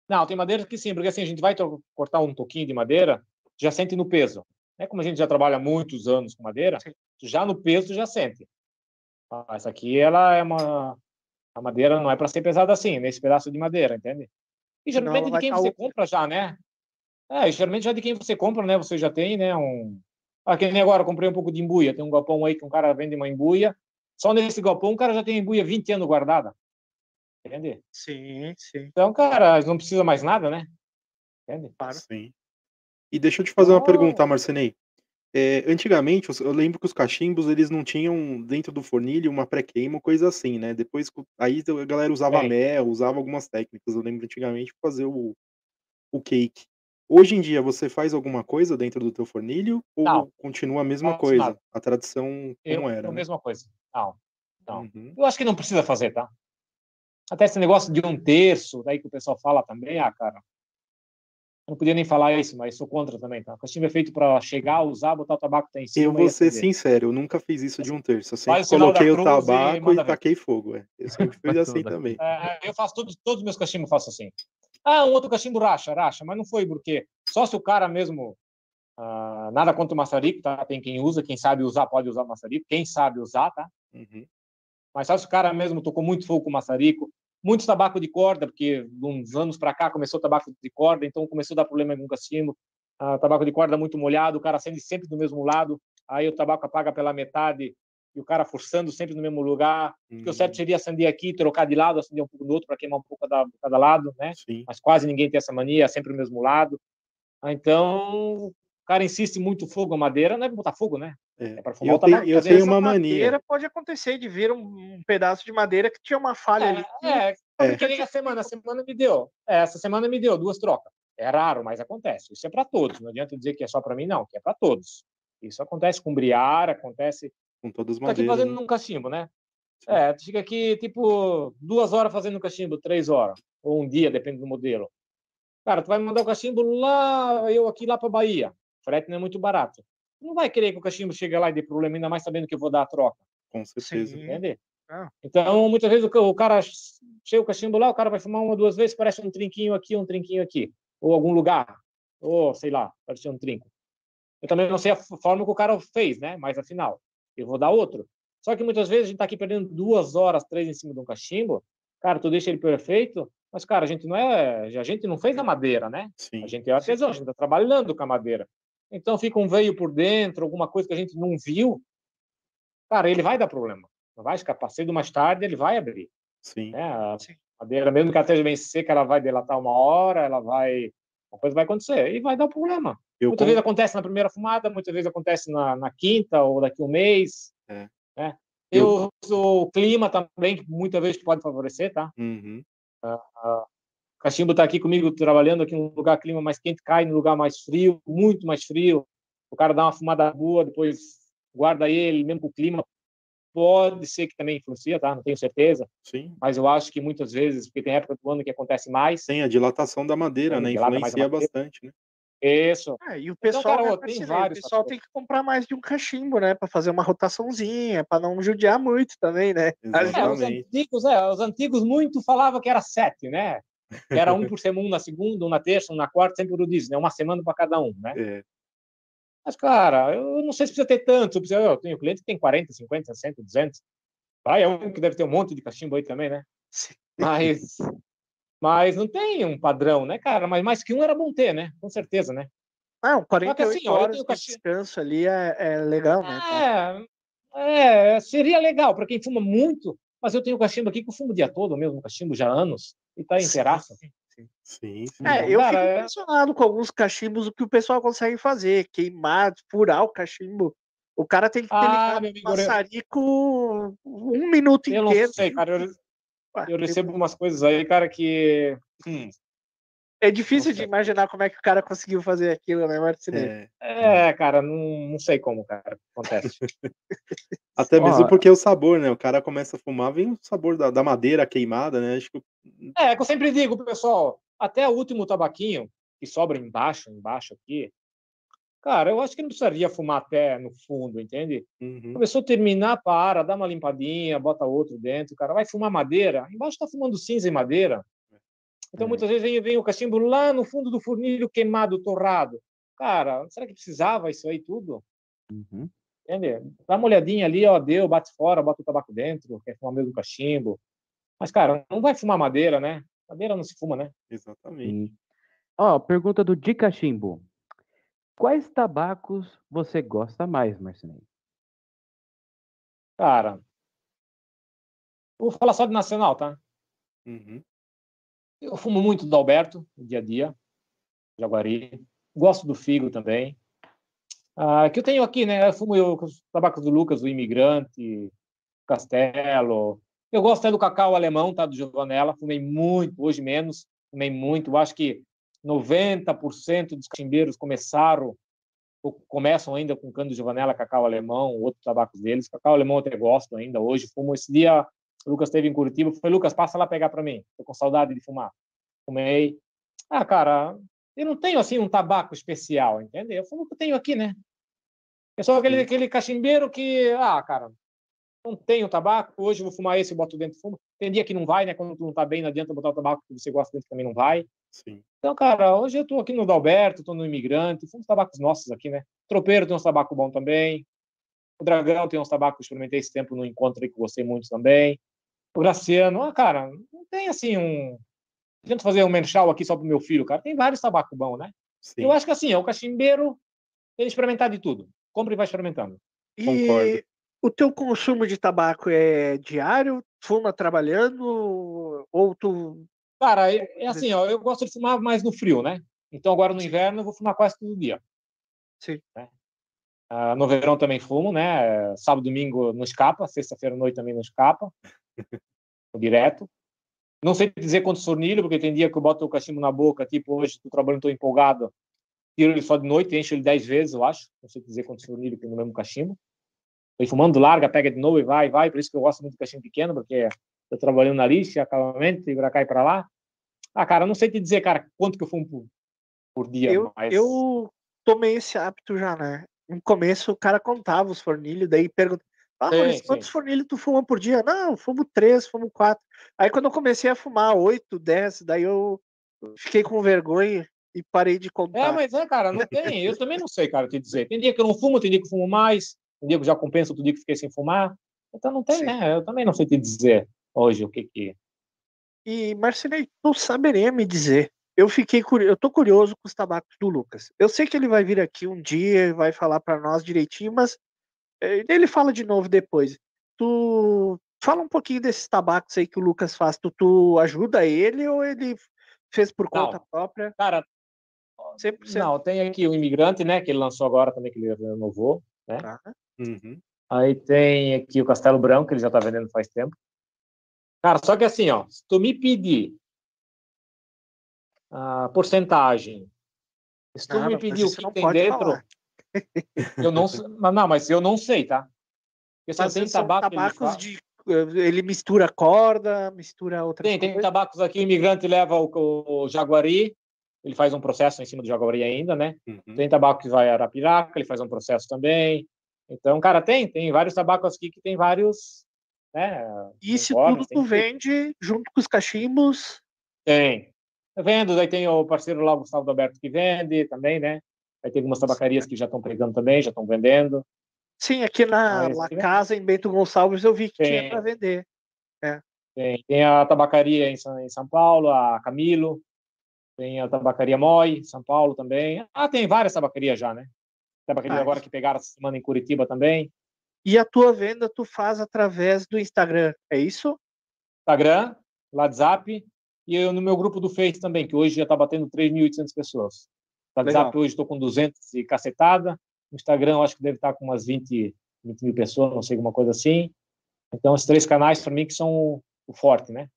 Não, tem madeiras que sim, porque assim, a gente vai cortar um toquinho de madeira, já sente no peso. É como a gente já trabalha muitos anos com madeira, já no peso tu já sente. Ah, essa aqui, ela é uma... A madeira não é para ser pesada assim, nesse pedaço de madeira, entende? E geralmente ela de vai quem você outra. compra já, né? É, e geralmente já de quem você compra, né? Você já tem, né? Um... Ah, que nem agora, eu comprei um pouco de embuia. Tem um galpão aí que um cara vende uma embuia. Só nesse galpão o cara já tem embuia 20 anos guardada. Entende? Sim, sim, Então, cara, não precisa mais nada, né? Entende? claro. Sim. E deixa eu te fazer uma Oh. pergunta, Marcenei. É, antigamente, eu lembro que os cachimbos, eles não tinham dentro do fornilho uma pré-queima coisa assim, né? Depois, aí a galera usava Tem. mel, usava algumas técnicas. Eu lembro antigamente pra fazer o, o cake. Hoje em dia, você faz alguma coisa dentro do teu fornilho ou Não. continua a mesma Faço coisa? nada. A tradição Eu, como era, a né? mesma coisa. Não, não. Uhum. Eu acho que não precisa fazer, tá? Até esse negócio de um terço, daí que o pessoal fala também, ah, cara. Não podia nem falar isso, mas sou contra também, tá? O cachimbo é feito para chegar, usar, botar o tabaco que tá em cima. Eu e vou ser sincero, eu nunca fiz isso de um terço. Eu sempre o coloquei o e tabaco e, ver. taquei fogo. É. Eu sempre fiz assim também. É, eu faço todos, todos os meus cachimbos faço assim. Ah, um outro cachimbo racha, racha, mas não foi porque só se o cara mesmo ah, nada contra o maçarico, tá? Tem quem usa, quem sabe usar pode usar maçarico, quem sabe usar, tá? Uhum. Mas só se o cara mesmo tocou muito fogo com maçarico, muito tabaco de corda, porque de uns anos para cá começou o tabaco de corda, então começou a dar problema com o. Ah, tabaco de corda muito molhado, o cara acende sempre do mesmo lado, aí o tabaco apaga pela metade e o cara forçando sempre no mesmo lugar. Porque o certo Hum, seria acender aqui, trocar de lado, acender um pouco do outro para queimar um pouco da, de cada lado, né? Sim. Mas quase ninguém tem essa mania, é sempre o mesmo lado. Ah, Então, cara insiste muito fogo a madeira, não é para botar fogo, né? É. É para fumar eu tenho, eu tenho uma madeira mania. pode acontecer de vir um, um pedaço de madeira que tinha uma falha ali. que- É, é, É. que nem a semana, a semana me deu. É, essa semana me deu duas trocas. É raro, mas acontece. Isso é para todos. Não adianta dizer que é só para mim, não, que é para todos. Isso acontece com briar, acontece. Com todas as Estou aqui madeiras. fazendo né? num cachimbo, né? É, tu fica aqui, tipo, duas horas fazendo cachimbo, três horas, ou um dia, depende do modelo. Cara, tu vai mandar o cachimbo lá, eu aqui lá para Bahia. Frete não é muito barato. Não vai querer que o cachimbo chegue lá e dê problema, ainda mais sabendo que eu vou dar a troca, Com certeza. Entende? Ah. Então, muitas vezes o ca- o cara chega o cachimbo lá, o cara vai fumar uma, duas vezes, parece um trinquinho aqui, um trinquinho aqui, ou algum lugar, ou sei lá, parece um trinco. Eu também não sei a forma que o cara fez, né? Mas afinal, eu vou dar outro. Só que muitas vezes a gente está aqui perdendo duas horas, três em cima de um cachimbo. Cara, tu deixa ele perfeito, mas cara, a gente não é, a gente não fez a madeira, né? Sim. A gente é artesão, a gente está trabalhando com a madeira. Então fica um veio por dentro, alguma coisa que a gente não viu. Cara, ele vai dar problema. Não vai escapar. Cedo mais tarde, ele vai abrir. Sim. Né? A madeira, mesmo que ela esteja bem seca, ela vai delatar uma hora, ela vai. Uma coisa vai acontecer e vai dar problema. Eu Muitas con- vezes acontece na primeira fumada, muitas vezes acontece na, na quinta ou daqui a um mês. É. Né? Eu, o clima também, que muitas vezes pode favorecer, tá? Uhum. O cachimbo está aqui comigo trabalhando aqui num lugar clima mais quente, cai no lugar mais frio, muito mais frio. O cara dá uma fumada boa, depois guarda ele, mesmo com o clima. Pode ser que também influencia, tá? Não tenho certeza, Sim. mas eu acho que muitas vezes, porque tem época do ano que acontece mais. Tem a dilatação da madeira, É, né? Influencia madeira. bastante, né? Isso. Ah, e o pessoal, cara, né, ó, tem vários o pessoal tem que comprar mais de um cachimbo, né? Para fazer uma rotaçãozinha, para não judiar muito também, né? Às É, os Exatamente. antigos, é, os antigos muito falavam que era sete, né? Era um por semana, um na segunda, um na terça, um na quarta, sempre o rodízio, né? Uma semana para cada um, né? É, Mas, cara, eu não sei se precisa ter tanto. Eu tenho cliente que tem 40, 50, 60, 200. Vai, é um que deve ter um monte de cachimbo aí também, né? Sim. Mas, mas não tem um padrão, né, cara? Mas mais que um era bom ter, né? Com certeza, né? Não, 48 assim, horas de cachimbo- descanso ali é, é legal, né? É, é, seria legal para quem fuma muito, mas eu tenho cachimbo aqui que eu fumo o dia todo, mesmo cachimbo já há anos, e tá em terraça. sim, sim. sim. É, Então, eu cara, fico é- impressionado com alguns cachimbos, o que o pessoal consegue fazer, queimar, furar o cachimbo. O cara tem que ter Ah, ligado meu o amigo, eu- maçarico um minuto Eu não inteiro. sei, cara. Eu, Ué, eu recebo umas coisas aí, cara, que. hum, É difícil de imaginar como é que o cara conseguiu fazer aquilo, né, Martinez? É, É, cara, não, não sei como, cara, acontece. até mesmo porque o sabor, né? O cara começa a fumar, vem o sabor da, da madeira queimada, né? Acho que É, que eu sempre digo, pro pessoal, até o último tabaquinho que sobra embaixo, embaixo aqui, cara, eu acho que não precisaria fumar até no fundo, entende? uhum, Começou a terminar, para, dá uma limpadinha, bota outro dentro, cara, vai fumar madeira, embaixo tá fumando cinza e madeira. Então, É. muitas vezes vem, vem o cachimbo lá no fundo do fornilho queimado, torrado. Cara, será que precisava isso aí tudo? Uhum. Entende? Dá uma olhadinha ali, ó, deu, bate fora, bota o tabaco dentro, quer fumar mesmo cachimbo. Mas, cara, não vai fumar madeira, né? Madeira não se fuma, né? exatamente. Ó, pergunta do Di Cachimbo. Quais tabacos você gosta mais, Marcinei? Cara, vou falar só de nacional, tá? Uhum, Eu fumo muito do Alberto, dia a dia, Jaguari. Gosto do Figo também. Ah, que eu tenho aqui, né? Eu fumo eu, os tabacos do Lucas, do Imigrante, Castelo. Eu gosto até do cacau alemão, tá? Do Giovanella. Fumei muito, hoje menos. Fumei muito. Eu acho que 90% dos cachimbeiros começaram ou começam ainda com cano de Giovanella, cacau alemão, outros tabacos deles. Cacau alemão eu até gosto ainda hoje. Fumo esse dia o Lucas esteve em Curitiba, foi Lucas, passa lá pegar para mim. Tô com saudade de fumar. Fumei. Ah, cara, eu não tenho assim um tabaco especial, entende? Eu fumo o que eu tenho aqui, né? Eu sou aquele, aquele cachimbeiro que, ah, cara, não tenho tabaco, hoje eu vou fumar esse, eu boto dentro e fumo. Tem dia que não vai, né? Quando tu não tá bem, não adianta botar o tabaco que você gosta dentro também não vai. sim. Então, cara, hoje eu tô aqui no Dalberto, tô no Imigrante, fumo os tabacos nossos aqui, né? Tropeiro tem uns tabacos bons também. O Dragão tem uns tabacos experimentei esse tempo no encontro aí que eu gostei muito também. O Graciano, ah, cara, não tem assim um. Tento fazer um menchal aqui só pro meu filho, cara. Tem vários tabacos bons, né? sim. Eu acho que assim, é o cachimbeiro tem que experimentar de tudo. Compra e vai experimentando. E Concordo. o teu consumo de tabaco é diário? Fuma trabalhando? Ou tu. Cara, é, é assim, ó, eu gosto de fumar mais no frio, né? Então agora no inverno eu vou fumar quase todo dia. Sim. Ah, no verão também fumo, né? Sábado, domingo não escapa, sexta-feira à noite também não escapa. Direto. Não sei dizer quanto sornilho, porque tem dia que eu boto o cachimbo na boca, tipo, hoje estou trabalhando, estou empolgado, tiro ele só de noite, encho ele 10 vezes, eu acho. Não sei dizer quanto sornilho tem no mesmo cachimbo. Foi fumando, larga, pega de novo e vai, vai. Por isso que eu gosto muito de cachimbo pequeno, porque eu trabalhando na lixa, acabamento, e para cá e para lá. Ah, cara, não sei te dizer, cara, quanto que eu fumo por, por dia, Eu, mas... eu tomei esse hábito já, né? No começo o cara contava os fornilhos, daí perguntava, ah, Sim, quantos fornilhos tu fuma por dia? Não, fumo três, fumo quatro. Aí quando eu comecei a fumar oito, dez, daí eu fiquei com vergonha e parei de É, contar. mas é, cara, não tem. Eu também não sei, cara, te dizer. Tem dia que eu não fumo, tem dia que eu fumo mais, tem dia que eu já compenso, outro dia que fiquei sem fumar. Então não tem, Sim. né? Eu também não sei te dizer hoje o que que. E Marcinei, tu saberia me dizer? Eu fiquei curioso, eu tô curioso com os tabacos do Lucas. Eu sei que ele vai vir aqui um dia e vai falar para nós direitinho, mas ele fala de novo depois. Tu fala um pouquinho desses tabacos aí que o Lucas faz. Tu, tu ajuda ele ou ele fez por Não. conta própria? Cara, 100%. não, tem aqui o Imigrante, né? Que ele lançou agora também, que ele renovou. Tá? Uhum. Aí tem aqui o Castelo Branco, que ele já tá vendendo faz tempo. Cara, só que assim, ó, se tu me pedir a porcentagem, se tu Ah, me pedir o que não tem dentro, falar. Eu não sei, mas não, mas eu não sei, tá? Mas tem são tabaco tabacos de. eh, Ele mistura corda, mistura outras Tem, tem coisas. tabacos aqui, o imigrante leva o, o Jaguari, ele faz um processo em cima do Jaguari ainda, né? Uhum. Tem tabaco que vai a Arapiraca, ele faz um processo também. Então, cara, tem, tem vários tabacos aqui que tem vários, né? Isso tudo tem tu vende junto com os cachimbos. Tem. Eu vendo, daí tem o parceiro lá, o Gustavo Alberto, que vende também, né? Aí tem algumas tabacarias que já estão pegando também, já estão vendendo. Sim, aqui na La? Casa, em Bento Gonçalves, eu vi que tinha Tem. para vender. Tem, tem a tabacaria em São, em São Paulo, a Camilo. Tem a tabacaria Moi, em São Paulo também. Ah, tem várias tabacarias já, né? Tabacaria agora que pegaram essa semana em Curitiba também. E a tua venda tu faz através do Instagram, é isso? Instagram, WhatsApp e eu no meu grupo do Face também, que hoje já está batendo 3.800 pessoas. WhatsApp Legal. hoje estou com 200 e cacetada. No Instagram eu acho que deve estar com umas 20, 20 mil pessoas, não sei, alguma coisa assim. Então, esses três canais, para mim, que são o, o forte, né?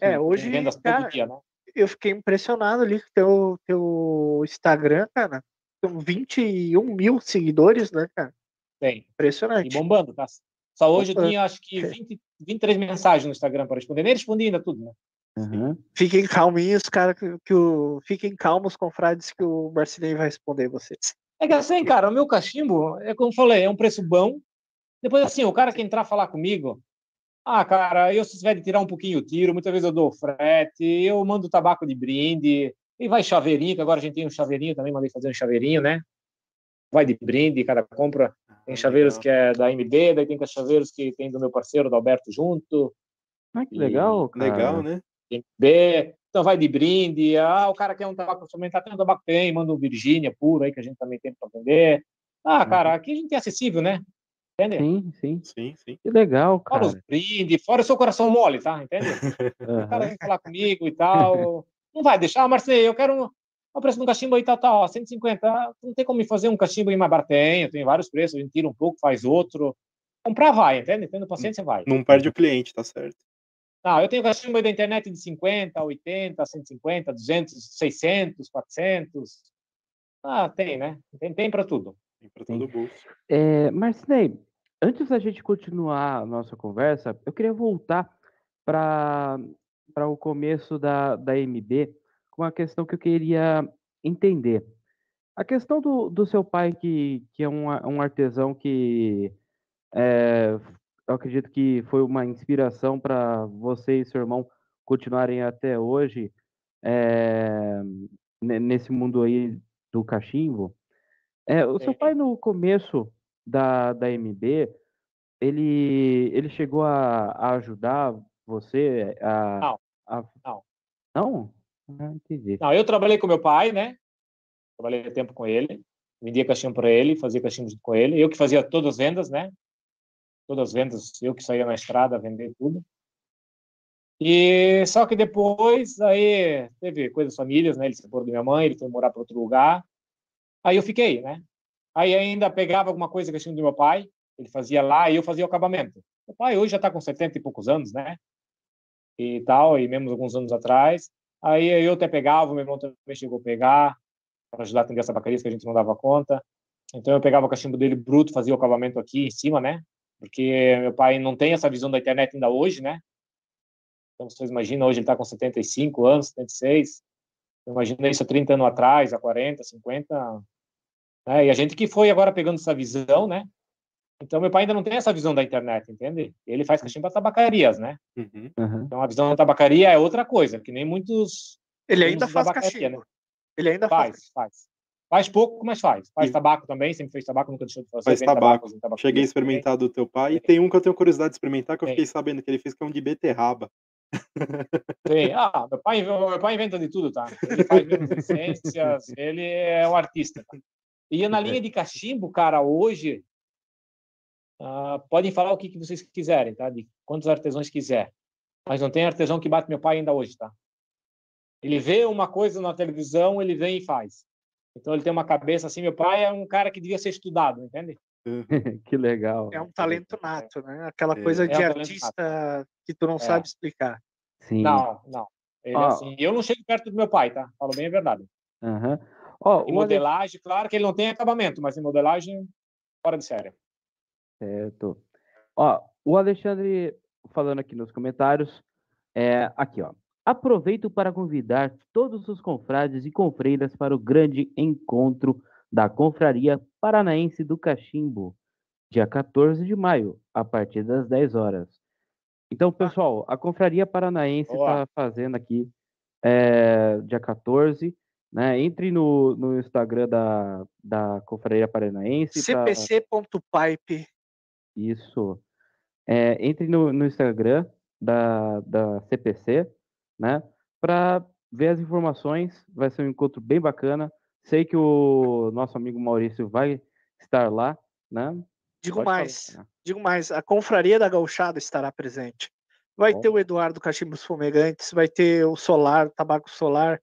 É, Tem hoje, vendas cara, todo dia, né? eu fiquei impressionado ali com teu, teu Instagram, cara. Tem 21 mil seguidores, né, cara? Tem. E Impressionante. bombando, tá? Só hoje eu tinha, acho que 20, 23 mensagens no Instagram para responder. Nem respondi ainda tudo, né? Uhum. Fiquem calminhos, cara, que, que o... Fiquem calmos, confrades, que o Marcinei vai responder vocês. É que assim, cara, o meu cachimbo, é como eu falei, é um preço bom. Depois, assim, o cara que entrar falar comigo, ah, cara, eu se tiver de tirar um pouquinho o tiro, muitas vezes eu dou frete, eu mando tabaco de brinde, e vai chaveirinho, que agora a gente tem um chaveirinho também, mandei fazer um chaveirinho, né? Vai de brinde, cada compra. Tem Ah, chaveiros legal. que é da MB, daí tem chaveiros que tem do meu parceiro, do Alberto, junto. Ah, que E- legal, cara. Legal, né? MB, então vai de brinde. Ah, o cara quer um tabaco experimentar, tem um tabaco tem, manda um Virgínia puro aí que a gente também tem para vender. Ah, cara, aqui a gente é acessível, né? Entende? Sim, sim. Sim, sim. Que legal, Fora os cara. brindes, fora o seu coração mole, tá? Entende? O cara vem falar comigo e tal. Não vai deixar, ah, Marcelo, eu quero um, o preço de um cachimbo aí, tá, tá, ó, 150. Ah, Não tem como me fazer um cachimbo aí mais barato? Tem, tem vários preços, a gente tira um pouco, faz outro. Comprar vai, entende? Tendo paciência, vai. Não perde o cliente, tá certo. Não, eu tenho cachimbo aí da internet de 50, 80, 150, 200, 600, 400. Ah, tem, né? Tem, tem para tudo. Tem pra todo bolso. É, Marcinei, antes da gente continuar a nossa conversa, eu queria voltar para para o começo da, da MB com a questão que eu queria entender. A questão do, do seu pai, que, que é um, um artesão que é, eu acredito que foi uma inspiração para você e seu irmão continuarem até hoje é, ne- nesse mundo aí do cachimbo. É, o seu pai, no começo da, da MB, ele, ele chegou a, a ajudar você a. Não, a- não. Não? Ah, entendi. Não, eu trabalhei com meu pai, né? Trabalhei tempo com ele, vendia cachimbo para ele, fazia cachimbo junto com ele. Eu que fazia todas as vendas, né? Todas as vendas, eu que saía na estrada vender tudo. E só que depois aí teve coisas famílias, né? Ele se separou da minha mãe, ele foi morar para outro lugar. Aí eu fiquei, né? Aí ainda pegava alguma coisa cachimbo do meu pai, ele fazia lá e eu fazia o acabamento. Meu pai hoje já está com 70 e poucos anos, né? E tal, e mesmo alguns anos atrás. Aí eu até pegava, meu irmão também chegou a pegar, para ajudar a atender essa bacaria que a gente não dava conta. Então eu pegava o cachimbo dele bruto, fazia o acabamento aqui em cima, né? Porque meu pai não tem essa visão da internet ainda hoje, né? Então vocês imaginam, hoje ele está com 75 anos, 76. Imagina isso há 30 anos atrás, há 40, 50. Né? E a gente que foi agora pegando essa visão, né? Então, meu pai ainda não tem essa visão da internet, entende? Ele faz cachimbo para tabacarias, né? Uhum. Então, a visão da tabacaria é outra coisa, que nem muitos. Ele ainda faz tabacaria, cachimbo. né? Ele ainda faz. Faz, faz. Faz pouco, mas faz. Faz E- tabaco também, sempre fez tabaco, nunca deixou de fazer. Faz tabaco. em tabacaria Cheguei a experimentar do teu pai. E Tem. tem um que eu tenho curiosidade de experimentar, que eu Tem. fiquei sabendo que ele fez, que é um de beterraba. Tem. Ah, meu pai, meu pai inventa de tudo, tá? Ele faz essências, ele é um artista. tá? E na linha de cachimbo, cara, hoje, ah, podem falar o que, que vocês quiserem, tá? De quantos artesãos quiser. Mas não tem artesão que bate meu pai ainda hoje, tá? Ele vê uma coisa na televisão, ele vem e faz. Então ele tem uma cabeça assim, meu pai é um cara que devia ser estudado, entende? que legal. É um talento nato, né? Aquela É. coisa É de um talento artista que tu não É. sabe explicar. Sim. Não, não. Ele é Ó. assim. Eu não chego perto do meu pai, tá? Falo bem a verdade. Aham. Ó, Em modelagem, claro que ele não tem acabamento, mas em modelagem, fora de série. Certo. Ó, o Alexandre falando aqui nos comentários, é, aqui, ó. Aproveito para convidar todos os confrades e confreiras para o grande encontro da Confraria Paranaense do Cachimbo, dia 14 de maio, a partir das 10 horas. Então, pessoal, a Confraria Paranaense está fazendo aqui é, dia 14, né? Entre no, no Instagram da, da Confraria Paranaense. cpc.pipe. isso. É, entre no, no Instagram da, da CPC, né? Para ver as informações. Vai ser um encontro bem bacana. Sei que o nosso amigo Maurício vai estar lá, né? Digo Pode falar, mais, né? digo mais, a Confraria da Gauchada estará presente. Vai Ó. ter o Eduardo Cachimbos Fumegantes, vai ter o Solar, Tabaco Solar.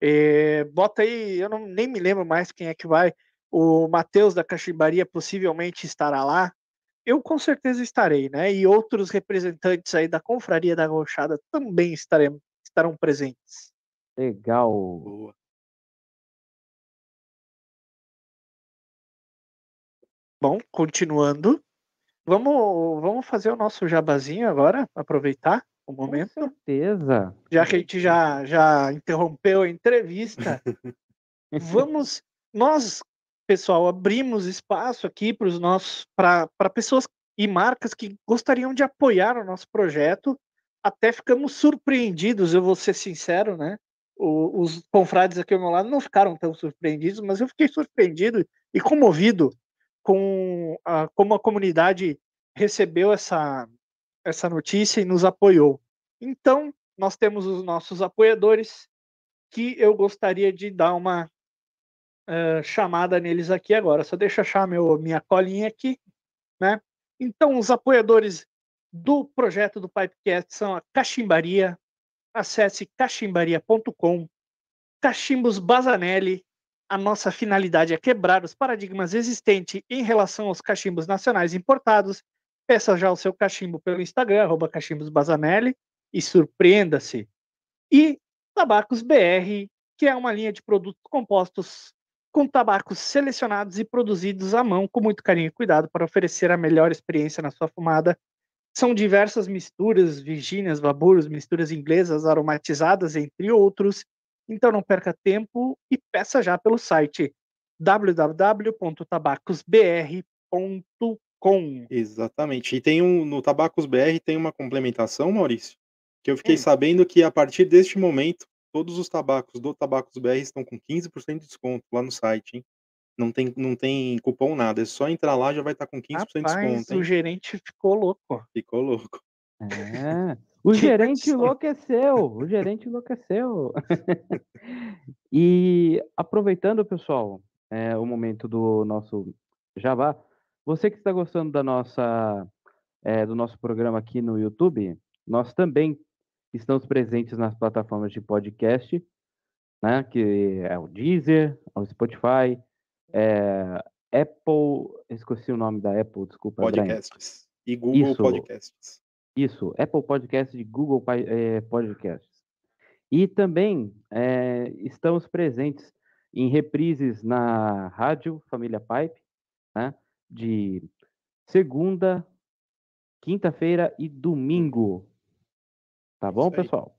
eh, bota aí, eu não, nem me lembro mais quem é que vai. O Matheus da Cachimbaria possivelmente estará lá. Eu com certeza estarei, né? E outros representantes aí da Confraria da Gauchada também estarem, estarão presentes. Legal. Boa. Bom, continuando. Vamos, vamos fazer o nosso jabazinho agora, aproveitar o Com momento. certeza. já que a gente já, já interrompeu a entrevista, vamos, nós, pessoal, abrimos espaço aqui para os nossos, para pessoas e marcas que gostariam de apoiar o nosso projeto. Até ficamos surpreendidos, eu vou ser sincero, né? O- os confrades aqui ao meu lado não ficaram tão surpreendidos, mas eu fiquei surpreendido e comovido com a, como a comunidade recebeu essa, essa notícia e nos apoiou. Então, nós temos os nossos apoiadores que eu gostaria de dar uma eh, chamada neles aqui agora. Só deixa eu achar meu, minha colinha aqui, né? Então, os apoiadores do projeto do Pipecast são a Cachimbaria. Acesse cachimbaria.com. Cachimbos Bazanelli. A nossa finalidade é quebrar os paradigmas existentes em relação aos cachimbos nacionais importados. Peça já o seu cachimbo pelo Instagram, arroba cachimbosbazanelli e surpreenda-se. E Tabacos BR, que é uma linha de produtos compostos com tabacos selecionados e produzidos à mão com muito carinho e cuidado para oferecer a melhor experiência na sua fumada. São diversas misturas, virgínias, vaburos, misturas inglesas aromatizadas, entre outros. Então não perca tempo e peça já pelo site www.tabacosbr.com. Exatamente. E tem um no Tabacos BR tem uma complementação, Maurício, que eu fiquei Hum. sabendo que a partir deste momento todos os tabacos do Tabacos BR estão com 15% de desconto lá no site, hein? Não tem não tem cupom nada, é só entrar lá já vai estar com 15% de Rapaz, desconto, o hein? gerente ficou louco. Ficou louco. É. O gerente enlouqueceu. O gerente enlouqueceu. e aproveitando, pessoal, é, o momento do nosso Jabá, você que está gostando da nossa, é, do nosso programa aqui no YouTube, nós também estamos presentes nas plataformas de podcast, né? Que é o Deezer, o Spotify, é, Apple, esqueci o nome da Apple, desculpa, Brian. Podcasts. E Google Isso. Podcasts. Isso, Apple Podcast e Google eh, Podcasts. E também eh, estamos presentes em reprises na rádio Família Pipe, né? De segunda, quinta-feira e domingo. Tá bom, pessoal?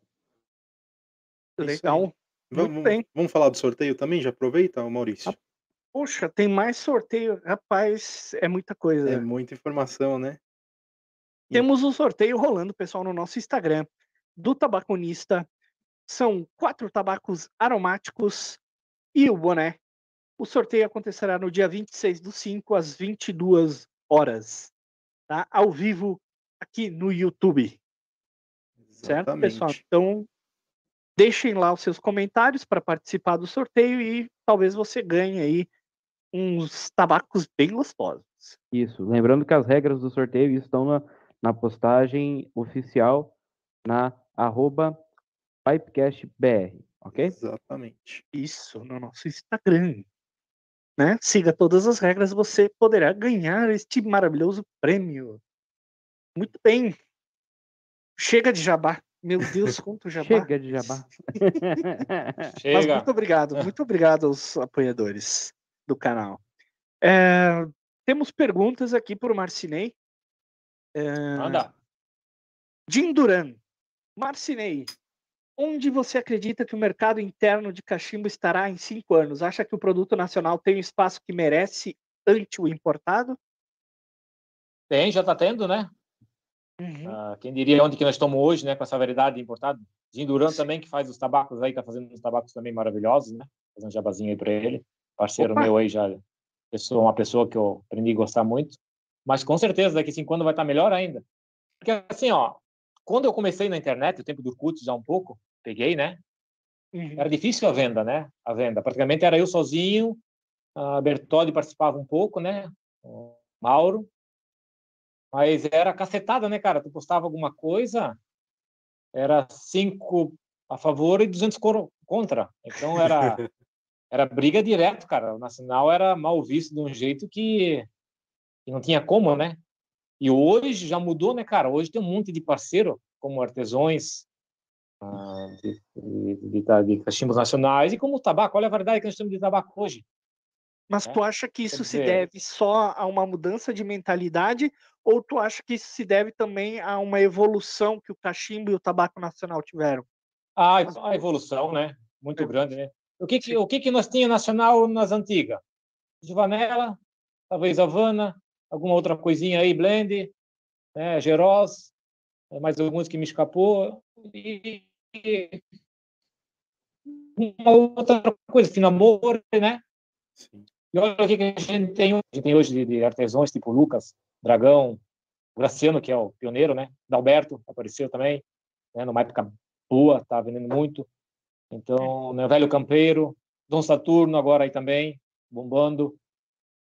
Legal. Vamos, bem. vamos falar do sorteio também? Já aproveita, Maurício? Poxa, tem mais sorteio. Rapaz, é muita coisa. É muita informação, né? Temos um sorteio rolando, pessoal, no nosso Instagram do Tabaconista. São quatro tabacos aromáticos e o boné. O sorteio acontecerá no dia 26 do 5, às 22 horas, tá? Ao vivo aqui no YouTube, certo, pessoal? Exatamente. Então, deixem lá os seus comentários para participar do sorteio e talvez você ganhe aí uns tabacos bem gostosos. Isso. Lembrando que as regras do sorteio estão na, na postagem oficial na arroba pipecastbr, ok? Exatamente. Isso, no nosso Instagram. Né? Siga todas as regras, você poderá ganhar este maravilhoso prêmio. Muito bem. Chega de jabá. Meu Deus, quanto jabá. Chega de jabá. Mas Chega. muito obrigado, muito obrigado aos apoiadores do canal. É, temos perguntas aqui por Marcinei. É, Anda. Jim Duran. Marcinei, onde você acredita que o mercado interno de cachimbo estará em cinco anos? Acha que o produto nacional tem o espaço que merece ante o importado? Tem, já está tendo, né? Uhum. Ah, quem diria onde que nós estamos hoje, né? Com essa variedade importada. Ginduran também, que faz os tabacos aí, está fazendo uns tabacos também maravilhosos, né? Fazendo um jabazinho aí para ele. Parceiro Opa! meu aí já. Pessoa, uma pessoa que eu aprendi a gostar muito. Mas com certeza daqui a cinco anos vai estar melhor ainda. Porque assim, ó, quando eu comecei na internet, o tempo do Orkut já um pouco, peguei, né? Uhum. Era difícil a venda, né? A venda. Praticamente era eu sozinho, a Bertolli participava um pouco, né? O Mauro. Mas era cacetada, né, cara? Tu postava alguma coisa, era cinco a favor e 200 coro- contra. Então era era briga direto, cara. O Nacional era mal visto de um jeito que, que não tinha como, né? E hoje já mudou, né, cara? Hoje tem um monte de parceiro, como artesões, ah, de, de, de, de, de cachimbos nacionais, e como o tabaco. Olha a variedade que nós temos de tabaco hoje. Mas É, tu acha que isso se dizer- deve só a uma mudança de mentalidade ou tu acha que isso se deve também a uma evolução que o cachimbo e o tabaco nacional tiveram? Ah, a evolução, né? Muito É. grande, né? O que que, o que que nós tinha nacional nas antigas? Givanella, talvez Havana, alguma outra coisinha aí, blend, né? Geroz, eh, mais alguns que me escapou. E, e uma outra coisa, Finamore, né? Sim. E olha o que que a gente tem hoje. A gente tem hoje de, de artesãos tipo Lucas, Dragão, Graciano, que é o pioneiro, né? Dalberto apareceu também, né? Numa época boa, tá vendendo muito. Então, né? Velho Campeiro, Dom Saturno agora aí também, bombando.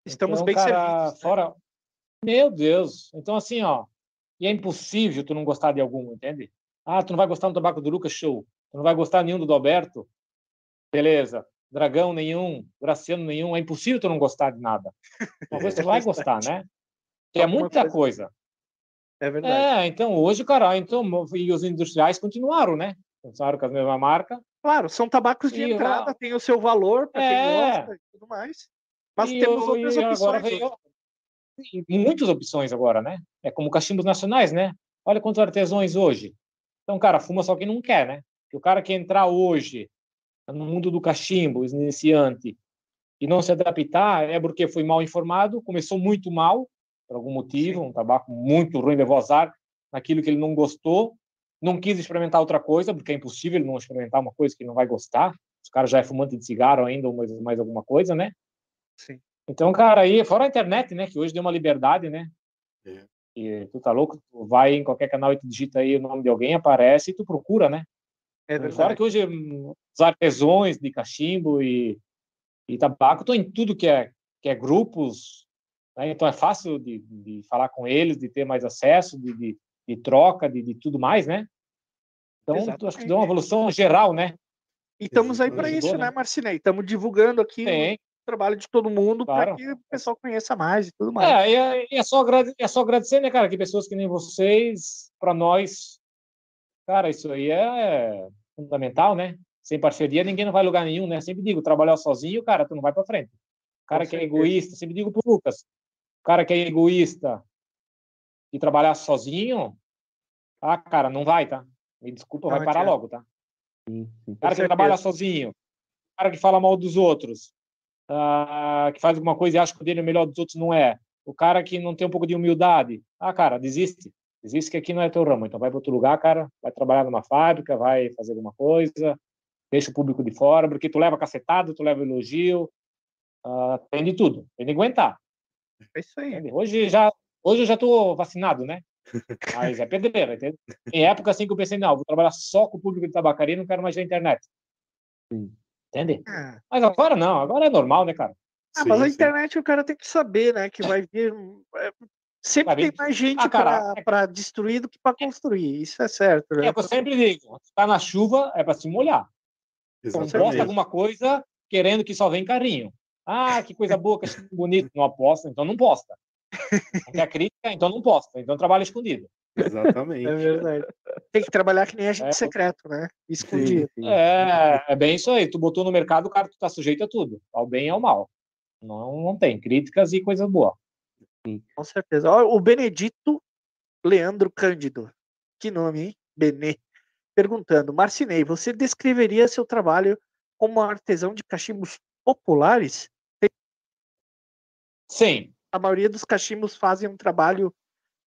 Estamos então, bem cara, servidos. né? Fora... Meu Deus! Então, assim, ó, e é impossível tu não gostar de algum, entende? Ah, tu não vai gostar do tabaco do Lucas, show. Tu não vai gostar nenhum do Dalberto, beleza. Dragão nenhum, Graciano nenhum, é impossível tu não gostar de nada. Uma coisa tu vai gostar, né? Que é muita coisa- coisa. É verdade. É, então hoje, cara, então, e os industriais continuaram, né? Continuaram com a mesma marca. Claro, são tabacos de E entrada, a- tem o seu valor para quem É. gosta e tudo mais. Mas E temos outras opções. veio muitas opções agora, né? É como cachimbos nacionais, né? Olha quantos artesãos hoje. Então, cara, fuma só quem não quer, né? Que o cara que entrar hoje no mundo do cachimbo, iniciante, e não se adaptar, é porque foi mal informado, começou muito mal, por algum motivo, um tabaco muito ruim, levou azar naquilo que ele não gostou, não quis experimentar outra coisa, porque é impossível não experimentar uma coisa que não vai gostar. Os caras já é fumante de cigarro ainda, ou mais, mais alguma coisa, né? Sim. Então, cara, aí, fora a internet, né, que hoje deu uma liberdade, né? É. E tu tá louco, tu vai em qualquer canal e tu digita aí o nome de alguém, aparece e tu procura, né? É Fora verdade. que hoje os artesões de cachimbo e, e tabaco estão em tudo que é, que é grupos, né? então é fácil de, de falar com eles, de ter mais acesso, de, de, de troca, de, de tudo mais, né? Então, tu acho que deu uma evolução geral, né? E estamos aí para isso, né? né, Marcinei? Estamos divulgando aqui o trabalho de todo mundo para Claro. que o pessoal conheça mais e tudo mais. É, e é, e é só é só agradecer, né, cara, que pessoas que nem vocês, para nós, cara, isso aí é fundamental, né? Sem parceria ninguém não vai lugar nenhum, né? Sempre digo, trabalhar sozinho, cara, tu não vai para frente. cara Com que é certeza. egoísta, sempre digo pro Lucas, o cara que é egoísta e trabalhar sozinho, ah, cara, não vai, tá? Me desculpa, Não vai parar adianta. logo, tá? Sim, cara que trabalha sozinho, cara que fala mal dos outros, ah, que faz alguma coisa e acha que o dele é melhor dos outros, não é. O cara que não tem um pouco de humildade, ah, cara, desiste. Desiste que aqui não é teu ramo. Então vai para outro lugar, cara, vai trabalhar numa fábrica, vai fazer alguma coisa, deixa o público de fora, porque tu leva cacetada, tu leva elogio, ah, tem de tudo, tem de aguentar. É isso aí. Hoje já, hoje eu já tô vacinado, né? Mas é pedreira, entende? Em época assim que eu pensei, não, vou trabalhar só com o público de tabacaria, não quero mais ver a internet. Sim. Entende? Ah, Mas agora não, agora é normal, né, cara? Ah, mas Sim, a sim. internet o cara tem que saber, né? Que vai vir. é, Sempre Vai vir- tem mais gente Ah, para destruir do que para construir. Isso é certo, né? É eu sempre digo, tá na chuva é para se molhar. Não posta Exatamente. alguma coisa querendo que só vem carinho. Ah, que coisa boa, que bonito. Não aposta, então não posta. Não quer crítica, então não posta. Então trabalha escondido. Exatamente. É verdade. Tem que trabalhar que nem agente É. secreto, né? Sim, Escondido. sim. É, é bem isso aí. Tu botou no mercado, cara, tu tá sujeito a tudo. Ao bem e ao mal. Não, não tem críticas e coisa boa. Com certeza. Ó, o Benedito Leandro Cândido. Que nome, hein? Benê. Perguntando, Marcinei, você descreveria seu trabalho como artesão de cachimbos populares? Sim, A maioria dos cachimbos fazem um trabalho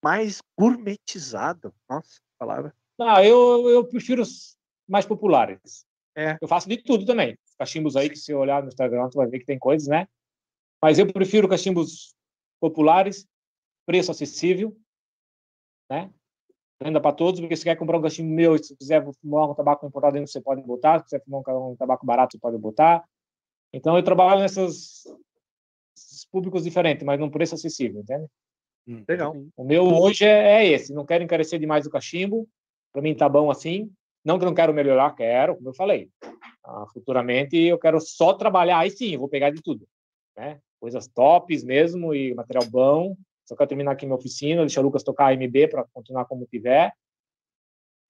mais gourmetizado. Nossa, palavra. Não, eu, eu prefiro os mais populares. É. Eu faço de tudo também. Os cachimbos aí, que se eu olhar no Instagram, tu vai ver que tem coisas, né? Mas eu prefiro cachimbos populares, preço acessível, né? Venda para todos, porque se quer comprar um cachimbo meu, se quiser fumar um tabaco importado dentro, você pode botar. Se quiser fumar um, tabaco barato, você pode botar. Então, eu trabalho esses públicos diferentes, mas num preço acessível, entende? Hum. Legal. O meu hoje é, é esse. Não quero encarecer demais o cachimbo. Para mim tá bom assim. Não que eu não quero melhorar, quero, como eu falei. Ah, futuramente eu quero só trabalhar. Aí sim, vou pegar de tudo. Né? Coisas tops mesmo e material bom. Só quero terminar aqui minha oficina, deixar o Lucas tocar AMB para continuar como tiver.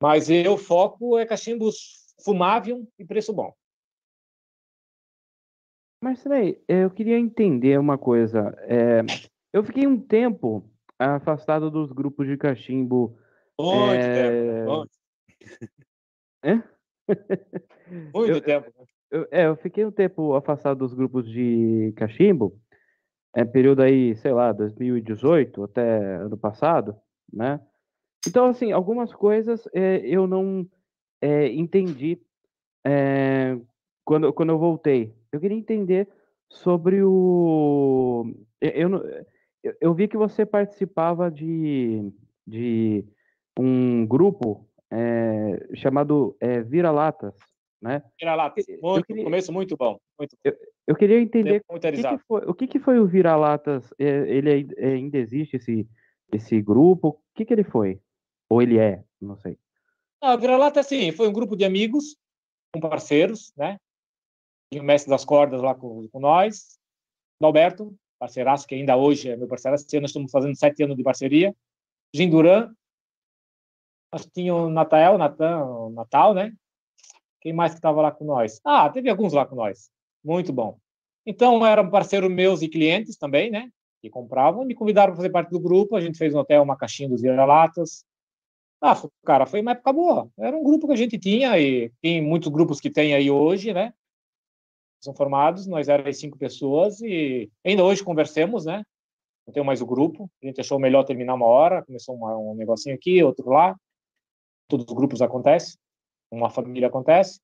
Mas eu foco é cachimbos fumável e preço bom. Marcelei, eu queria entender uma coisa. É, eu fiquei um tempo afastado dos grupos de cachimbo. Muito É, tempo. Muito, Hã? muito Eu- tempo. Eu, é, eu fiquei um tempo afastado dos grupos de cachimbo, é, período aí, sei lá, 2018 até ano passado, né? Então, assim, algumas coisas é, eu não é, entendi é, quando, quando eu voltei. Eu queria entender sobre o. Eu, eu, eu- eu vi que você participava de, de um grupo é, chamado é, Vira-Latas, né? Eu Muito, queria- começo muito bom. Muito, Eu queria entender o que, que foi, o que, que foi o Vira-Latas? É, Ele ai- ainda existe esse, esse grupo? O que, que ele foi? Ou ele é? Não sei. Ah, o Vira-Lata, assim, foi um grupo de amigos, com parceiros, né? O Mestre das Cordas lá com, com nós, o Alberto, parceiraço, que ainda hoje é meu ano nós estamos fazendo sete anos de parceria, Jim Duran, nós tinha o Natal, Natan, Natal, né? Quem mais que estava lá com nós? Ah, teve alguns lá com nós. Muito bom. Então, eram parceiros meus e clientes também, né? Que compravam, me convidaram para fazer parte do grupo, a gente fez no hotel uma caixinha dos vira-latas, ah, cara, foi uma época boa. Era um grupo que a gente tinha e tem muitos grupos que tem aí hoje, né? São formados, nós éramos cinco pessoas e ainda hoje conversemos, né? Não tenho mais o grupo. A gente achou melhor terminar uma hora, começou uma- um negocinho aqui, outro lá. Todos os grupos acontecem, uma família acontece.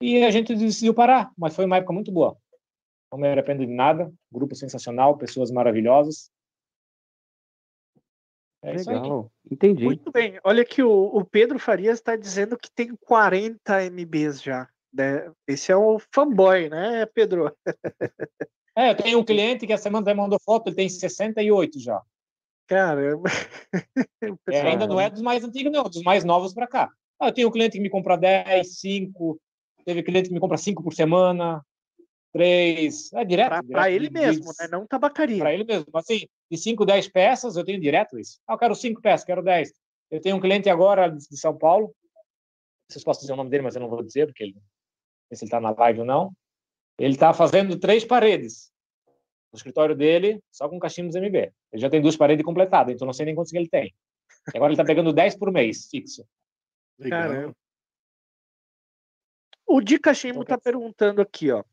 E a gente decidiu parar, mas foi uma época muito boa. Não me arrependo de nada. Grupo sensacional, pessoas maravilhosas. É isso aí. Legal. Entendi. Muito bem. Olha que o, o Pedro Farias está dizendo que tem 40 MBs já. Né? Esse é o fanboy, né, Pedro? É, eu tenho um cliente que essa semana até mandou foto, ele tem 68 já. Caramba. É, ainda não é dos mais antigos, não, dos mais novos para cá. Ah, eu tenho um cliente que me compra 10, 5, teve cliente que me compra 5 por semana, 3, é direto. De- ele de- mesmo, né? Não tabacaria. Para ele mesmo. Assim, de 5, 10 peças, eu tenho direto isso. Ah, eu quero 5 peças, quero 10. Eu tenho um cliente agora de São Paulo, vocês posso dizer o nome dele, mas eu não vou dizer, porque ele, não sei se ele está na live ou não. Ele está fazendo três paredes. no escritório dele, só com cachimbos MB. Ele já tem duas paredes completadas, então não sei nem quantos que ele tem. E agora ele está pegando 10 por mês, fixo. Legal. Caramba. O Di Cachimbo tá perguntando aqui, ó.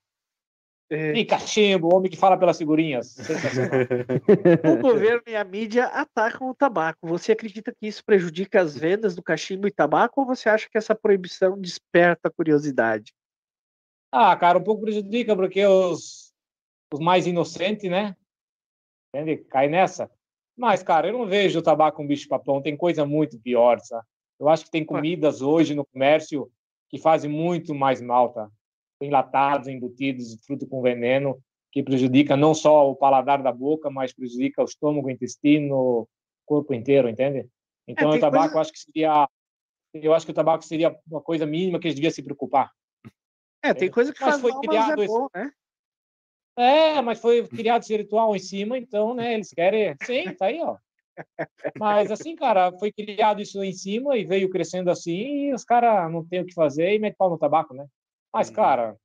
É, E cachimbo, o homem que fala pelas figurinhas. O governo e a mídia atacam o tabaco. Você acredita que isso prejudica as vendas do cachimbo e tabaco ou você acha que essa proibição desperta curiosidade? Ah, cara, um pouco prejudica, porque os, os mais inocentes, né? Entende? Cai nessa. Mas, cara, eu não vejo o tabaco um bicho papão, tem coisa muito pior, sabe? Eu acho que tem comidas hoje no comércio que fazem muito mais mal, tá? Enlatados, embutidos, fruto com veneno, que prejudica não só o paladar da boca, mas prejudica o estômago, o intestino, o corpo inteiro, entende? Então, tem o tabaco, coisa- eu acho que seria, eu acho que o tabaco seria uma coisa mínima que eles deviam se preocupar. É, tem coisa que Mas faz foi mal, mas criado é esse- bom, né? É, mas foi criado esse ritual em cima, então, né, eles querem. Sim, tá aí, ó. Mas assim, cara, foi criado isso em cima e veio crescendo assim, e os caras não tem o que fazer e mete pau no tabaco, né? Mas, Uhum. cara.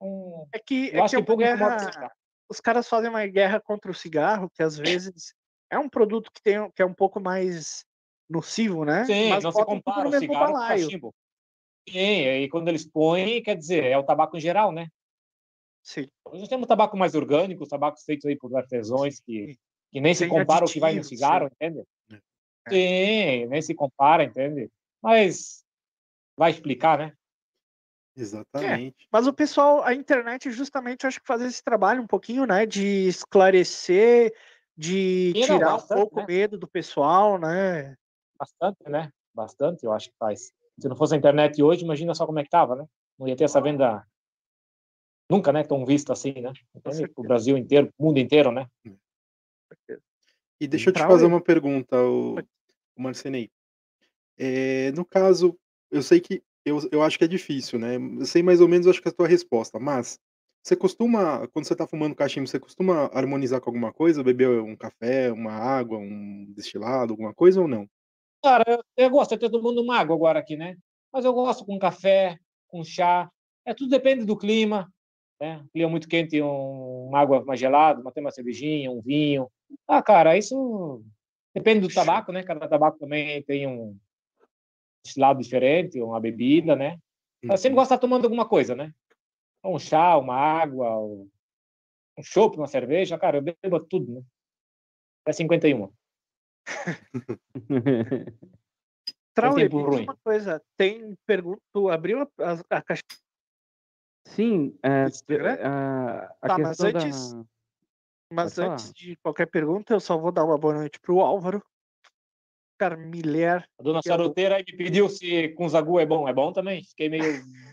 um- É que, eu é acho que que é incomoda guerra- os caras fazem uma guerra contra o cigarro, que às vezes é um produto que, tem, que é um pouco mais nocivo, né? Sim, Mas não se compara o cigarro com o cachimbo. Sim, e quando eles põem, quer dizer, é o tabaco em geral, né? Sim. Hoje nós temos tabaco mais orgânico, tabacos feitos aí por artesãos que, que nem se compara o que vai no cigarro, entende? Sim, nem se compara, entende? Mas vai explicar, né? Exatamente. Mas o pessoal, a internet justamente acho que faz esse trabalho um pouquinho, né? De esclarecer, de Sim, não, tirar um bastante, pouco o né? medo do pessoal, né? Bastante, né? Bastante, eu acho que faz. Se não fosse a internet hoje, imagina só como é que tava, né? Não ia ter essa venda nunca, né? Tão vista assim, né? O Brasil inteiro, o mundo inteiro, né? E deixa eu te fazer uma pergunta, o, o Marcenei. É, no caso, eu sei que eu, eu acho que é difícil, né? Eu sei mais ou menos, acho que é a tua resposta, mas você costuma, quando você tá fumando cachimbo, você costuma harmonizar com alguma coisa? Beber um café, uma água, um destilado, alguma coisa ou não? Cara, eu, gosto, eu tô tomando uma água agora aqui, né? Mas eu gosto com café, com chá. É, tudo depende do clima. Né? Clima muito quente, um, uma água mais gelada, uma, uma cervejinha, um vinho. Ah, cara, isso depende do tabaco, né? Cada tabaco também tem um destilado diferente, uma bebida, né? Eu sempre Uhum. gosto de estar tomando alguma coisa, né? Um chá, uma água, um um chopp, uma cerveja. Cara, eu bebo tudo, né? Até 51. Diz ruim. uma coisa, tem pergunta, tu abriu a, a, a caixa Sim, é, do Instagram? a, a Tá, mas antes- da... Mas Pode antes falar. de qualquer pergunta, eu só vou dar uma boa noite pro Álvaro. Carmiller. A dona é charuteira aí me pediu se com zagu é bom. É bom também? Fiquei meio.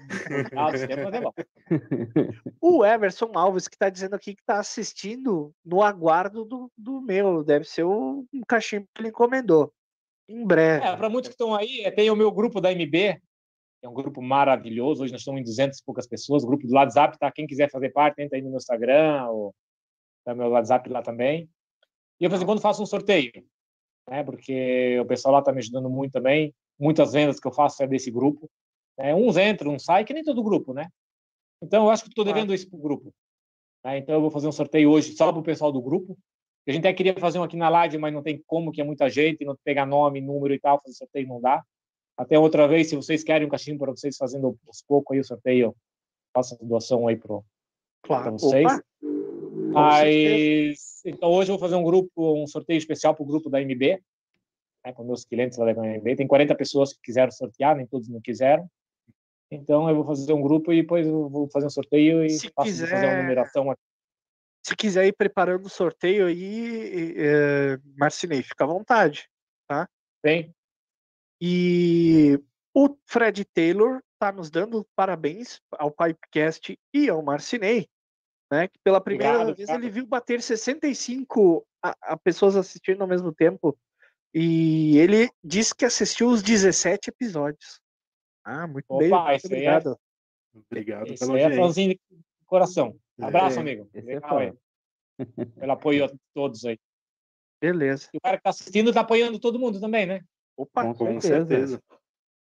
Ah, mas é bom. O Everson Alves, que está dizendo aqui que está assistindo no aguardo do, do meu. Deve ser um cachimbo que ele encomendou. Em breve. É, para muitos que estão aí, é, tem o meu grupo da MB, é um grupo maravilhoso. Hoje nós estamos em 200 e poucas pessoas. O grupo do WhatsApp, tá? Quem quiser fazer parte, entra aí no meu Instagram, ou tá meu WhatsApp lá também. E eu, de vez em quando, faço um sorteio, né? Porque o pessoal lá está me ajudando muito também. Muitas vendas que eu faço é desse grupo. né? Uns entram, uns saem, que nem todo grupo, né? Então, eu acho que estou devendo isso para o grupo. né? Então, eu vou fazer um sorteio hoje só para o pessoal do grupo. A gente até queria fazer um aqui na live, mas não tem como, que é muita gente, não pegar nome, número e tal, fazer sorteio não dá. Até outra vez, se vocês querem um cachimbo para vocês fazendo aos poucos aí o sorteio, faça a doação aí para claro. vocês. Opa, Mas, então hoje eu vou fazer um grupo, um sorteio especial para o grupo da MB, né, com meus clientes lá da MB. Tem 40 pessoas que quiseram sortear, nem todos não quiseram. Então eu vou fazer um grupo e depois eu vou fazer um sorteio e Se faço vou fazer uma quiser- numeração aqui. se quiser ir preparando o sorteio aí, é, Marcinei, fica à vontade. Bem, E o Fred Taylor está nos dando parabéns ao Pipecast e ao Marcinei, né? Que pela primeira Obrigado, vez obrigado. ele viu bater 65 a, a pessoas assistindo ao mesmo tempo. E ele disse que assistiu os 17 episódios. Ah, muito Opa, bem. Muito esse aí é- obrigado. Obrigado pela aí é fãzinho de coração. Abraço, É, amigo. esse é Legal, aí. Pelo apoio a todos aí. Beleza. E o cara que está assistindo está apoiando todo mundo também, né? Opa, Com Com certeza. certeza.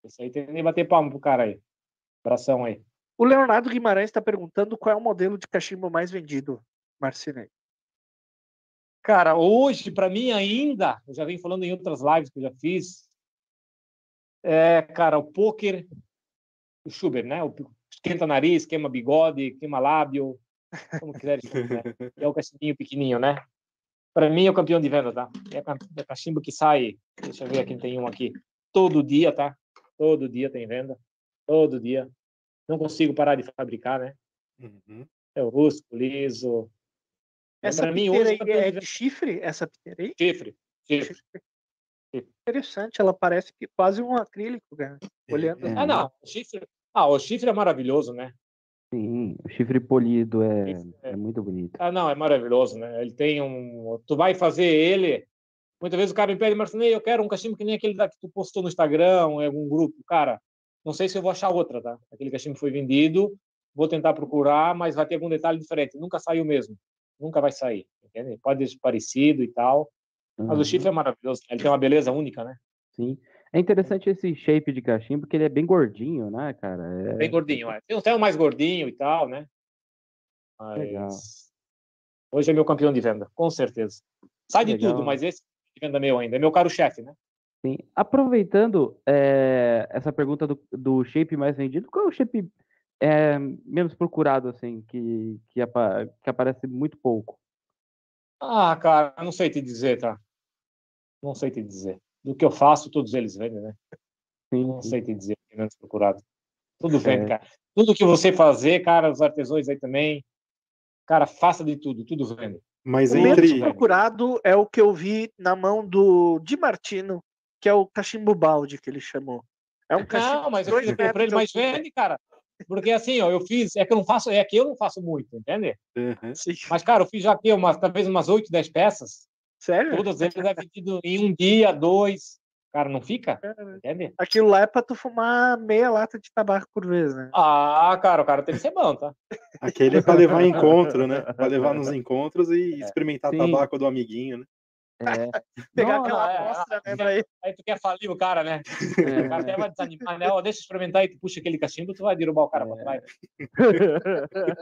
Isso aí tem que bater palma pro cara aí. Abração aí. O Leonardo Guimarães está perguntando qual é o modelo de cachimbo mais vendido. Marcinei? Cara, hoje, para mim ainda, eu já venho falando em outras lives que eu já fiz, é, cara, o poker, o Schubert, né? O esquenta nariz, queima bigode, queima lábio, como quiser né? É o cachimbinho pequenininho, né? Para mim é o campeão de venda, tá? É o cachimbo que sai, deixa eu ver aqui, tem um aqui, todo dia, tá? Todo dia tem venda, todo dia. Não consigo parar de fabricar, né? Uhum. É o rústico, liso. Essa Pra mim, piteira hoje, aí campeão é de chifre? Essa piteira aí? Chifre, chifre. Interessante, ela parece que quase um acrílico, cara. Olhando. É. Ah, não, o chifre, ah, o chifre é maravilhoso, né? Sim, o chifre polido é, é. é muito bonito. Ah, não, é maravilhoso, né? Ele tem um. Tu vai fazer ele. Muitas vezes o cara me pede, Marcinei, eu quero um cachimbo que nem aquele da que tu postou no Instagram, em algum grupo. Cara, não sei se eu vou achar outra, tá? Aquele cachimbo foi vendido, vou tentar procurar, mas vai ter algum detalhe diferente. Nunca saiu mesmo. Nunca vai sair, entende? Pode ser parecido e tal. Mas Uhum, o chifre é maravilhoso. Ele tem uma beleza única, né? Sim. É interessante esse shape de cachimbo, porque ele é bem gordinho, né, cara? É, Bem gordinho. É. Tem um mais gordinho e tal, né? Legal. Mas hoje é meu campeão de venda, com certeza. Sai de Legal. tudo, mas esse de venda é meu ainda. É meu caro chefe, né? Sim. Aproveitando é, essa pergunta do, do shape mais vendido, qual é o shape é, menos procurado, assim, que, que, apa- que aparece muito pouco? Ah, cara, não sei te dizer, tá? Não sei te dizer. Do que eu faço, todos eles vendem, né? Sim, Não sim. sei te dizer, é menos procurado. Tudo vende, É. cara. Tudo que você fazer, cara, os artesãos aí também, cara, faça de tudo, tudo vende. Mas O Entre- menos procurado é o que eu vi na mão do Di Martino, que é o cachimbo balde que ele chamou. É um cachimbo Não, mas eu fiz para ele, mas altura. vende, cara. Porque assim, ó, eu fiz, é que eu não faço, é que eu não faço muito, entende? Uhum. Sim. Mas, cara, eu fiz já aqui umas, talvez umas 8, 10 peças. Sério? Todas eles é vendido em um dia, dois. Cara, não fica? Entende? Aquilo lá é pra tu fumar meia lata de tabaco por vez, né? Ah, cara, o cara tem que ser bom, tá? Aquele é para levar em encontro, né? Para levar nos encontros e experimentar Sim. tabaco do amiguinho, né? É, Pegar Não, aquela é, amostra, né? é. Daí. Aí tu quer falir o cara, né? O cara até vai desanimar, né? Ó, deixa eu experimentar e tu puxa aquele cachimbo, tu vai derrubar o cara pra trás.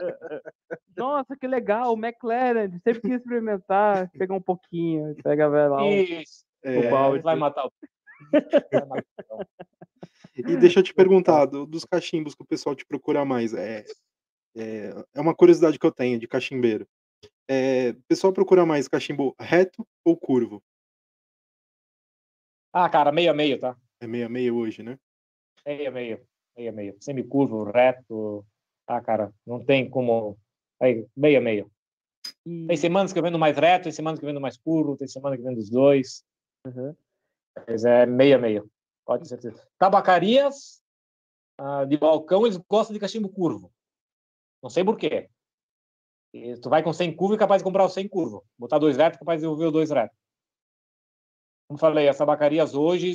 Nossa, que legal, o McLaren, sempre quis experimentar, pegar um pouquinho, pega lá. Isso. É, O balde. Vai matar o. Vai matar o- E deixa eu te perguntar, do- dos cachimbos que o pessoal te procura mais, é, é, é uma curiosidade que eu tenho de cachimbeiro. É, o pessoal procura mais cachimbo reto ou curvo? Ah, cara, meio a meio, tá? É meio a meio hoje, né? Meio a meio. Meio a meio. Semicurvo, reto. Ah, cara, não tem como. Aí, meio a meio. E- Tem semanas que eu vendo mais reto, tem semanas que eu vendo mais curvo, tem semana que eu vendo os dois. Uhum. Mas é meio a meio. Pode ter certeza. Tabacarias ah, de balcão, eles gostam de cachimbo curvo. Não sei por quê. E tu vai com 100 curvo e é capaz de comprar o 100 curvo. Botar dois retos, capaz de devolver o dois retos. Como falei, as tabacarias hoje,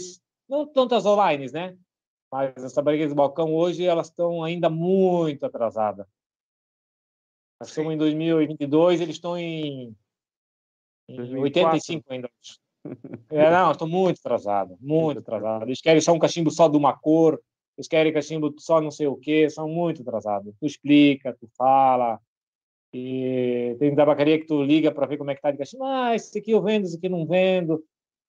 não tantas online, né? Mas as tabacarias de balcão hoje, elas estão ainda muito atrasadas. Nós estamos em 2022, eles estão em, em 2004. 85 ainda. É, não, estou muito atrasado, muito atrasado. Eles querem só um cachimbo só de uma cor, eles querem cachimbo só não sei o quê, são muito atrasados. Tu explica, tu fala, e tem tabacaria que tu liga para ver como é que tá de cachimbo. Ah, esse aqui eu vendo, esse aqui eu não vendo.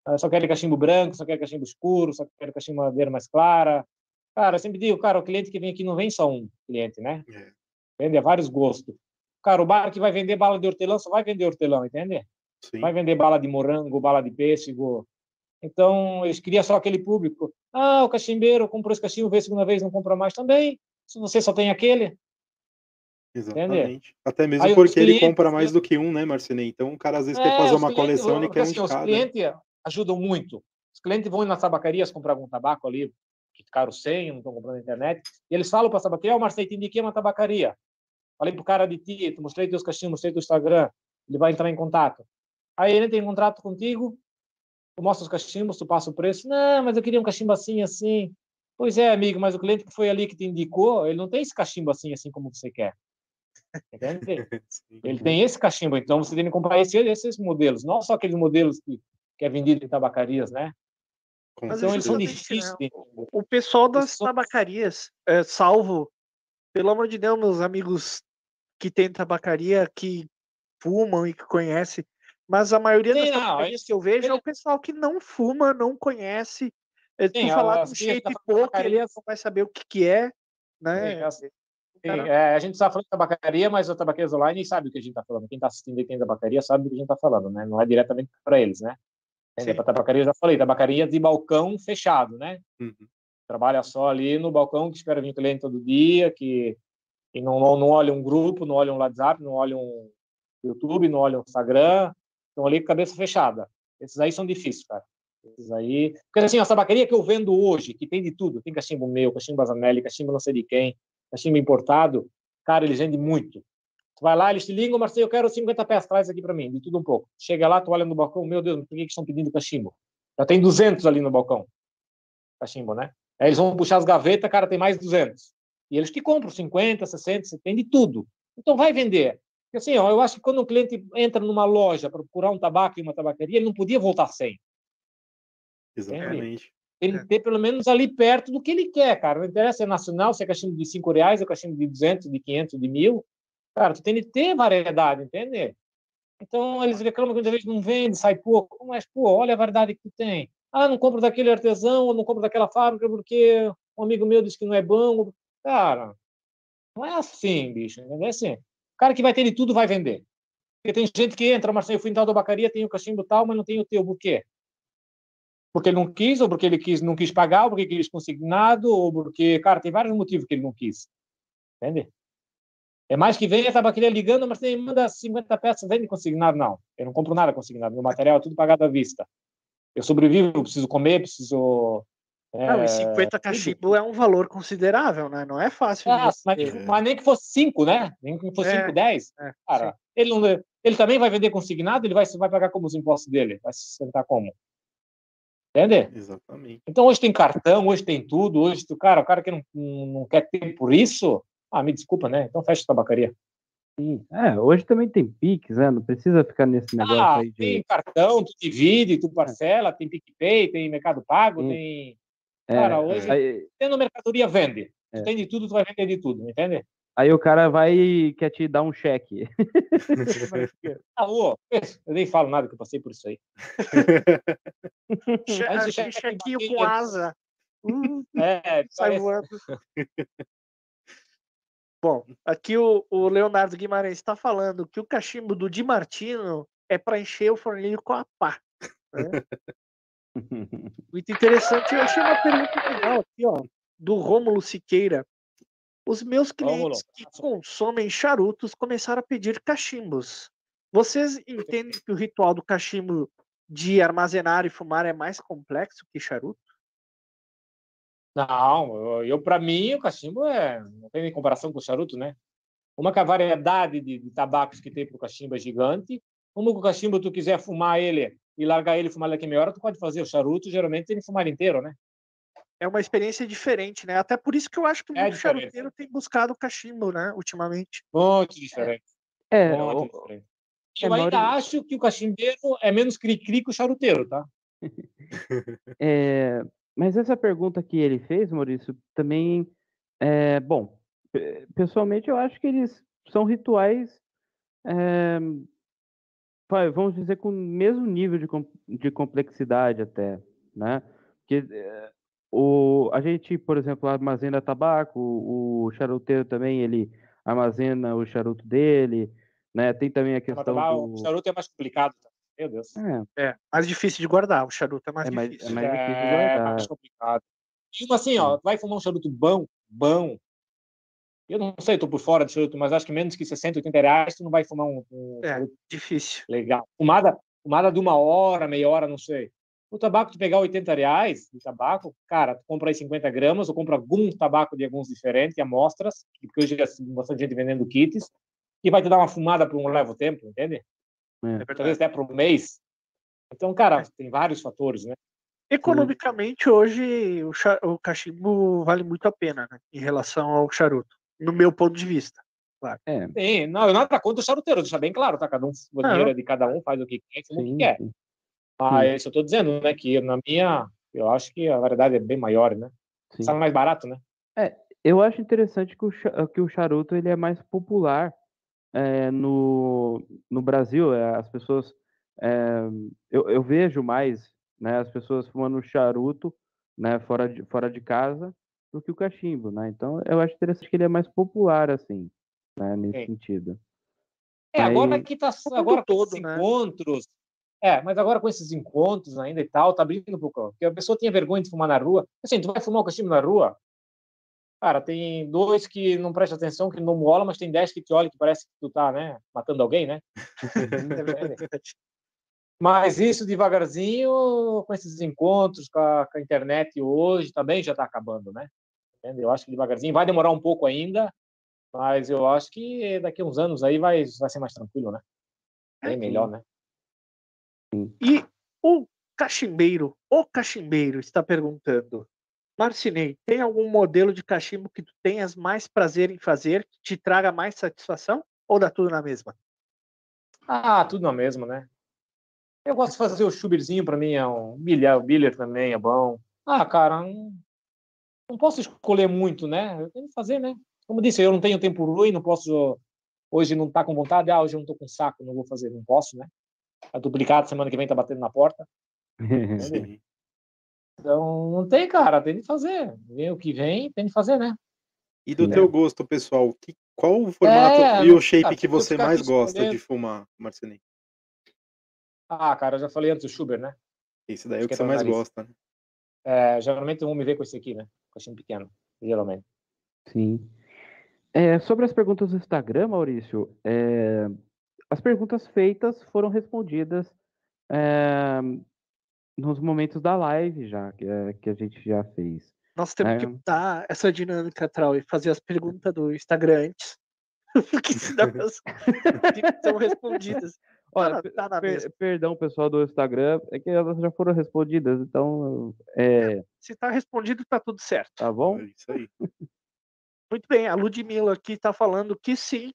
Ah, só quero cachimbo branco, só quero cachimbo escuro, só quero cachimbo madeira mais clara. Cara, eu sempre digo, cara, o cliente que vem aqui não vem só um cliente, né? É. Vende a vários gostos. Cara, o bar que vai vender bala de hortelã só vai vender hortelã, entende? Sim. vai vender bala de morango, bala de pêssego. Então, eles queriam só aquele público. Ah, o cachimbeiro comprou esse cachimbo, veio a segunda vez, não compra mais também. Se você só tem aquele. Exatamente. Até mesmo Aí porque ele clientes, compra mais do que um, né, Marcinei? Então o cara às vezes quer É, fazer os uma clientes- coleção, ele porque, quer um assim, de Os clientes ajudam muito. Os clientes vão nas tabacarias comprar algum tabaco ali, que ficaram sem, não estão comprando na internet, e eles falam para a tabacaria, ó, oh, Marcelo, te indiquei uma tabacaria. Falei pro cara de ti, te mostrei teus cachimbos, mostrei teu Instagram, ele vai entrar em contato. Aí ele entra em contato contigo, tu mostra os cachimbos, tu passa o preço. Não, mas eu queria um cachimbo assim, assim. Pois é, amigo, mas o cliente que foi ali que te indicou, ele não tem esse cachimbo assim, assim como você quer. Entende? Sim. Ele tem esse cachimbo, então você tem que comprar esse, esses modelos, não só aqueles modelos que, que é vendido em tabacarias, né? Com Então eles são justamente, difíceis. né, O pessoal das Pessoas- tabacarias, é, salvo, pelo amor de Deus, meus amigos que têm tabacaria, que fumam e que conhece, mas a maioria Sim, das não, tabacarias que eu vejo é o pessoal que não fuma, não conhece. É, tu Sim, falar com crias shape pouco, ele não vai saber o que, que é, né? As- é, a gente está falando de tabacaria, mas o tabaqueiros online sabe o que a gente está falando. Quem está assistindo e tem tabacaria sabe do que a gente está falando, né? Não é diretamente para eles, né? Para tabacaria, eu já falei, tabacaria de balcão fechado, né? Uhum. Trabalha só ali no balcão, que espera vir cliente todo dia, que, que não, não, não olha um grupo, não olha um WhatsApp, não olha um YouTube, não olha um Instagram, estão ali com a cabeça fechada. Esses aí são difíceis, cara. Esses aí... Porque assim, a tabacaria que eu vendo hoje, que tem de tudo, tem cachimbo meu, cachimbo Bazanelli, cachimbo não sei de quem, cachimbo importado, cara, eles vendem muito. Tu vai lá, eles te ligam, Marcelo, eu quero 50 peças, traz aqui para mim, de tudo um pouco. Chega lá, tu olha no balcão, meu Deus, por que, que estão pedindo cachimbo? Já tem 200 ali no balcão, cachimbo, né? Aí eles vão puxar as gavetas, cara, tem mais 200. E eles te compram 50, 60, 70, de tudo. Então vai vender. Porque assim, ó, eu acho que quando um cliente entra numa loja para procurar um tabaco em uma tabacaria, ele não podia voltar sem. Exatamente. Ele É. ter pelo menos ali perto do que ele quer, cara. Não interessa se é nacional, se é cachimbo de 5 reais, ou cachimbo de 200, de 500, de mil. Cara, tu tem de ter variedade, entende? Então, eles reclamam que muitas vezes não vende, sai pouco. Mas, pô, olha a variedade que tu tem. Ah, não compro daquele artesão, ou não compro daquela fábrica porque um amigo meu disse que não é bom. Cara, não é assim, bicho. Não é assim. O cara que vai ter de tudo vai vender. Porque tem gente que entra, mas eu fui em tal tabacaria, tem o cachimbo tal, mas não tem o teu. Por quê? Porque ele não quis, ou porque ele quis, não quis pagar, ou porque quis consignado, ou porque, cara, tem vários motivos que ele não quis. Entende? É mais que vem a tabacaria ligando, mas tem, manda 50 peças, vende consignado. Não, eu não compro nada consignado. Meu material é tudo pagado à vista. Eu sobrevivo, eu preciso comer, preciso. É, Não, e 50 cachimbo é um valor considerável, né? Não é fácil. ah, mas, mas nem que fosse 5, né? Nem que fosse É, 5, 10. é, Cara, sim. ele, não, ele também vai vender consignado, ele vai, vai pagar como os impostos dele. Vai se sustentar como? Entende? Exatamente. Então hoje tem cartão, hoje tem tudo, hoje tu, cara, o cara que não, não quer ter por isso, ah, me desculpa, né? Então fecha a tabacaria. Sim. É, hoje também tem Pix, né? Não precisa ficar nesse negócio Ah, aí tem de. cartão, tu divide, tu parcela, tem PicPay, tem Mercado Pago, Sim. tem. É, Cara, hoje aí, tendo mercadoria vende. Tu É. tem de tudo, tu vai vender de tudo, entende? Aí o cara vai e quer te dar um cheque. Ah, ô, eu nem falo nada que eu passei por isso aí. Che- cheque chequinho com asa. Uh, É, sai parece- voando. Bom, aqui o, o Leonardo Guimarães está falando que o cachimbo do Di Martino é para encher o fornilho com a pá. né? Muito interessante. Eu achei uma pergunta legal aqui, ó, do Rômulo Siqueira. Os meus clientes que consomem charutos começaram a pedir cachimbos. Vocês entendem que o ritual do cachimbo de armazenar e fumar é mais complexo que charuto? Não, eu, eu para mim o cachimbo é não tem nem comparação com o charuto, né? Uma que a variedade de, de tabacos que tem para o cachimbo é gigante. Que o cachimbo tu quiser fumar ele e largar ele e fumar daqui a meia hora, tu pode fazer o charuto, geralmente tem que fumar inteiro, né? É uma experiência diferente, né? Até por isso que eu acho que É muito diferente. charuteiro tem buscado o cachimbo, né? Ultimamente. Muito diferente. É, muito o- diferente. é, Eu ainda acho que o cachimbeiro é menos cri-cri que o charuteiro, tá? É, mas essa pergunta que ele fez, Maurício, também é bom. pe- Pessoalmente, eu acho que eles são rituais, é, vai, vamos dizer, com o mesmo nível de, de complexidade até, né? Porque é, o, a gente, por exemplo, armazena tabaco, o, o charuteiro também, ele armazena o charuto dele, né? Tem também a questão lá, do... O charuto é mais complicado. Tá? Meu Deus. É, É, mais difícil de guardar. O charuto é mais É mais- difícil. é mais difícil de É guardar. mais complicado. Uma assim, ó, tu vai fumar um charuto bom, bom. Eu não sei, tô por fora de charuto, mas acho que menos que 60, 80 reais tu não vai fumar um, um É. Difícil. legal. Fumada, fumada de uma hora, meia hora, não sei. O tabaco, tu pegar 80 reais de tabaco, cara, tu compra aí 50 gramas, ou compra algum tabaco de alguns diferentes, amostras, porque hoje tem bastante gente vendendo kits, que vai te dar uma fumada por um levo tempo, entende? É Talvez até por um mês. Então, cara, tem vários fatores, né? Economicamente, hoje, o, o cachimbo vale muito a pena, né? Em relação ao charuto. No meu ponto de vista. é, Sim, não, nada contra o charuteiro, deixa bem claro, tá? Cada um, o dinheiro é de cada um, faz o que quer, fuma o que quer. sim. Mas eu tô dizendo, né, que na minha, eu acho que a variedade é bem maior, né? sim. Sai mais barato, né? Eu acho interessante que o, que o charuto ele é mais popular é, no, no Brasil, é, as pessoas. é, eu, eu vejo mais né, as pessoas fumando charuto né, fora, de, fora de casa do que o cachimbo, né? Então eu acho interessante que ele é mais popular, assim, né, nesse Sim. sentido. É, agora que tá agora com todo, esses né? encontros. É, mas agora com esses encontros ainda e tal, tá abrindo um pouco. Porque a pessoa tinha vergonha de fumar na rua. Assim, tu vai fumar um cachimbo na rua, cara, tem dois que não prestam atenção, que não mola, mas tem dez que te olham que parece que tu tá, né, matando alguém, né? Mas isso devagarzinho, com esses encontros com a, com a internet hoje, também já está acabando, né? Entende? Eu acho que devagarzinho vai demorar um pouco ainda, mas eu acho que daqui a uns anos aí vai, vai ser mais tranquilo, né? Bem melhor, né? E o cachimbeiro, o cachimbeiro está perguntando: Marcinei, tem algum modelo de cachimbo que tu tenhas mais prazer em fazer, que te traga mais satisfação? Ou dá tudo na mesma? Ah, tudo na mesma, né? Eu gosto de fazer o chuberzinho, para mim é um bilhar, o bilhar também é bom. Ah, cara, não, não posso escolher muito, né? Eu tenho que fazer, né? Como disse, eu não tenho tempo ruim, não posso hoje não tá com vontade, ah, hoje eu não tô com saco, não vou fazer, não posso, né? A duplicata semana que vem tá batendo na porta. Sim. Então, não tem, cara, tem de fazer. Vem o que vem, tem de fazer, né? E do Sim. teu gosto, pessoal, que, qual o formato É, e o shape cara, que eu você mais gosta de fumar, Marcelinho? Ah, cara, eu já falei antes o Schubert, né? Esse daí é o que que é você mais nariz. gosta, né? É, geralmente vão me ver com esse aqui, né? Coxinho pequeno, geralmente. Sim. É, sobre as perguntas do Instagram, Maurício, é, as perguntas feitas foram respondidas é, nos momentos da live já, que, é, que a gente já fez. Nós temos É. que mudar essa dinâmica, Trau, e fazer as perguntas do Instagram antes. Porque senão elas são respondidas. Olha, na- per- tá na per- mesma. perdão, pessoal do Instagram, é que elas já foram respondidas, então, é, Se tá respondido, tá tudo certo. tá bom? É isso aí. Muito bem, a Ludmilla aqui está falando que sim,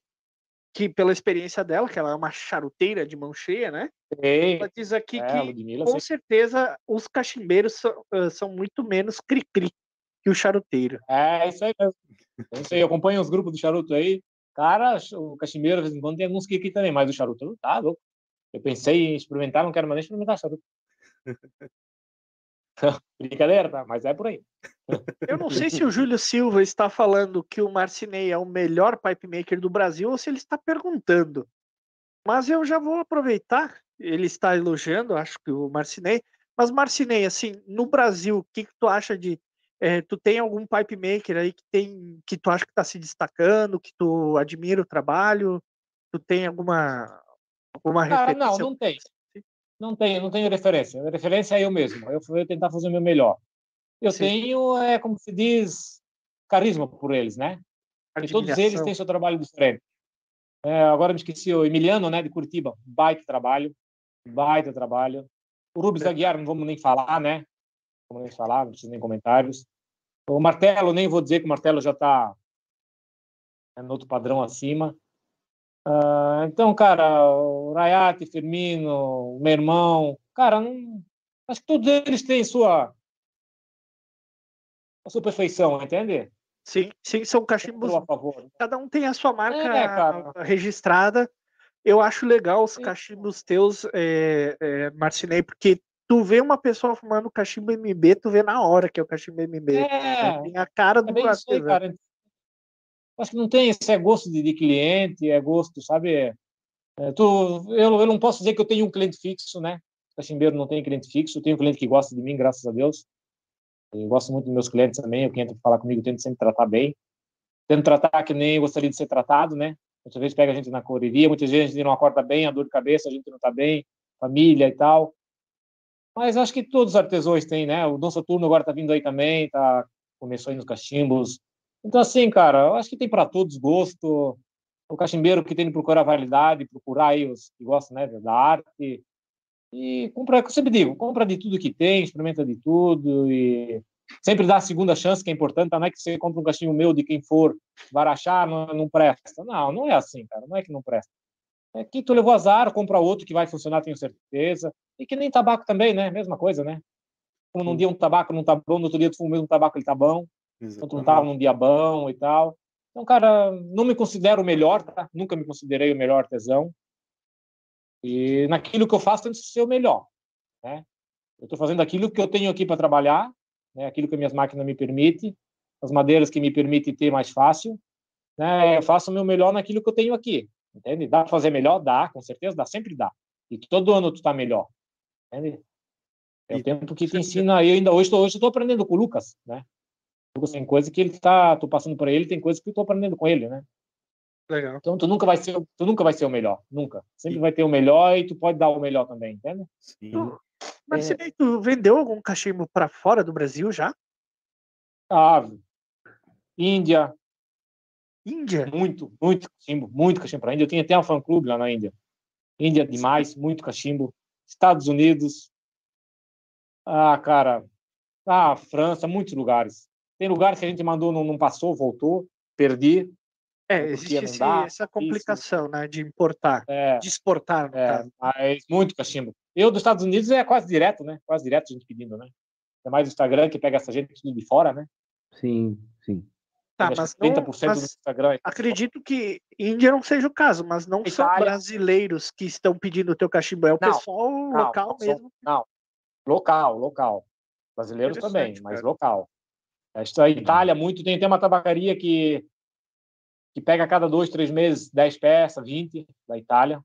que pela experiência dela, que ela é uma charuteira de mão cheia, né? Ei, Ela diz aqui é, que Ludmilla, com sim. certeza os cachimbeiros são, são muito menos cri-cri que o charuteiro. É, isso aí mesmo. É eu acompanho os grupos do charuto aí. Cara, o cachimbeiro, de vez em quando, tem alguns que aqui também, mas o charuto não tá louco. Eu pensei em experimentar, não quero mais nem experimentar charuto. Brincadeira, tá? Mas é por aí. Eu não sei se o Júlio Silva está falando que o Marcinei é o melhor pipe maker do Brasil ou se ele está perguntando. Mas eu já vou aproveitar. Ele está elogiando, acho que o Marcinei. Mas Marcinei, assim, no Brasil, o que, que tu acha de eh, tu tem algum pipe maker aí que tem que tu acha que está se destacando, que tu admira o trabalho? Tu tem alguma alguma Cara, não, não tem. Não tenho, não tenho referência. A referência é eu mesmo. Eu vou tentar fazer o meu melhor. Eu Sim. tenho, é como se diz, carisma por eles, né? E todos eles têm seu trabalho diferente. É, agora me esqueci o Emiliano, né, de Curitiba. Baita trabalho. Baita trabalho. O Rubens Aguiar, não vamos nem falar, né? Não vamos nem falar, não precisa nem comentários. O Martelo, nem vou dizer que o Martelo já está no outro padrão acima. Ah, então, cara, o Rayate, Firmino, meu irmão, cara, não, acho que todos eles têm sua, a sua perfeição, entende? Sim, sim, são cachimbos cada um tem a sua marca É, registrada. Eu acho legal os Sim. cachimbos teus, é, é, Marcinei, porque tu vê uma pessoa fumando cachimbo MB, tu vê na hora que é o cachimbo MB. É, Tem a cara do é bem isso aí, cara. Acho que não tem, isso é gosto de, de cliente, é gosto, sabe? É, tu, eu, eu não posso dizer que eu tenho um cliente fixo, né? Cachimbeiro não tem cliente fixo, eu tenho um cliente que gosta de mim, graças a Deus. Eu gosto muito dos meus clientes também, o que fala comigo, eu tento sempre tratar bem. Tento tratar que nem eu gostaria de ser tratado, né? Muitas vezes pega a gente na correria, muitas vezes a gente não acorda bem, a dor de cabeça, a gente não está bem, família e tal. Mas acho que todos os artesãos têm, né? O Dom Saturno agora está vindo aí também, tá, começou aí nos cachimbos. Então, assim, cara, eu acho que tem para todos gosto. O cachimbeiro que tem de procurar validade, procurar aí os que gostam né, da arte. E compra, eu sempre digo, compra de tudo que tem, experimenta de tudo e sempre dá a segunda chance, que é importante. Não é que você compra um cachimbo meu de quem for, vai achar, não, não presta. Não, não é assim, cara. Não é que não presta. É que tu levou azar, compra outro que vai funcionar, tenho certeza. E que nem tabaco também, né? Mesma coisa, né? Como num dia um tabaco não tá bom, no outro dia tu fuma o mesmo tabaco, ele tá bom. Quando não tava num dia bom e tal. Então, cara, não me considero o melhor, tá? Nunca me considerei o melhor artesão. E naquilo que eu faço, tento ser o melhor, né? Eu estou fazendo aquilo que eu tenho aqui para trabalhar, né? Aquilo que minhas máquinas me permitem, as madeiras que me permitem ter mais fácil, né? Eu faço o meu melhor naquilo que eu tenho aqui, entende? Dá para fazer melhor? Dá, com certeza, dá, sempre dá. E todo ano tu está melhor, entende? É o tempo que te ensina. Eu ainda hoje estou hoje estou aprendendo com o Lucas, né? Tem coisa que ele está, tô passando por ele, tem coisa que eu estou aprendendo com ele, né? Legal. Então tu nunca vai ser, tu nunca vai ser o melhor, nunca. Sempre vai ter o melhor e tu pode dar o melhor também, entende? Sim. Mas É. você tu vendeu algum cachimbo para fora do Brasil já? Ah, Índia, Índia? muito, muito cachimbo, muito cachimbo para Índia. Eu tinha até um fã-clube lá na Índia. Índia demais, muito cachimbo. Estados Unidos. Ah, cara. Ah, França, muitos lugares. Tem lugares que a gente mandou, não, não passou, voltou, perdi. É, existe esse- dá, essa complicação, né? De importar, É, de exportar, no É, caso. mas muito cachimbo. Eu dos Estados Unidos é quase direto, né? Quase direto a gente pedindo, né? É mais o Instagram que pega essa gente tudo de fora, né? Sim, sim. Tá, mas, que não, 30% do mas Instagram. é acredito que Índia não seja o caso, mas não são Itália. brasileiros que estão pedindo o teu cachimbo, é o Não, pessoal Não, local não são- mesmo. Não, local, local. Brasileiros também, Interessante, mas cara. local. Esta Itália muito tem, tem uma tabacaria que que pega a cada dois, três meses 10 peças, 20 da Itália.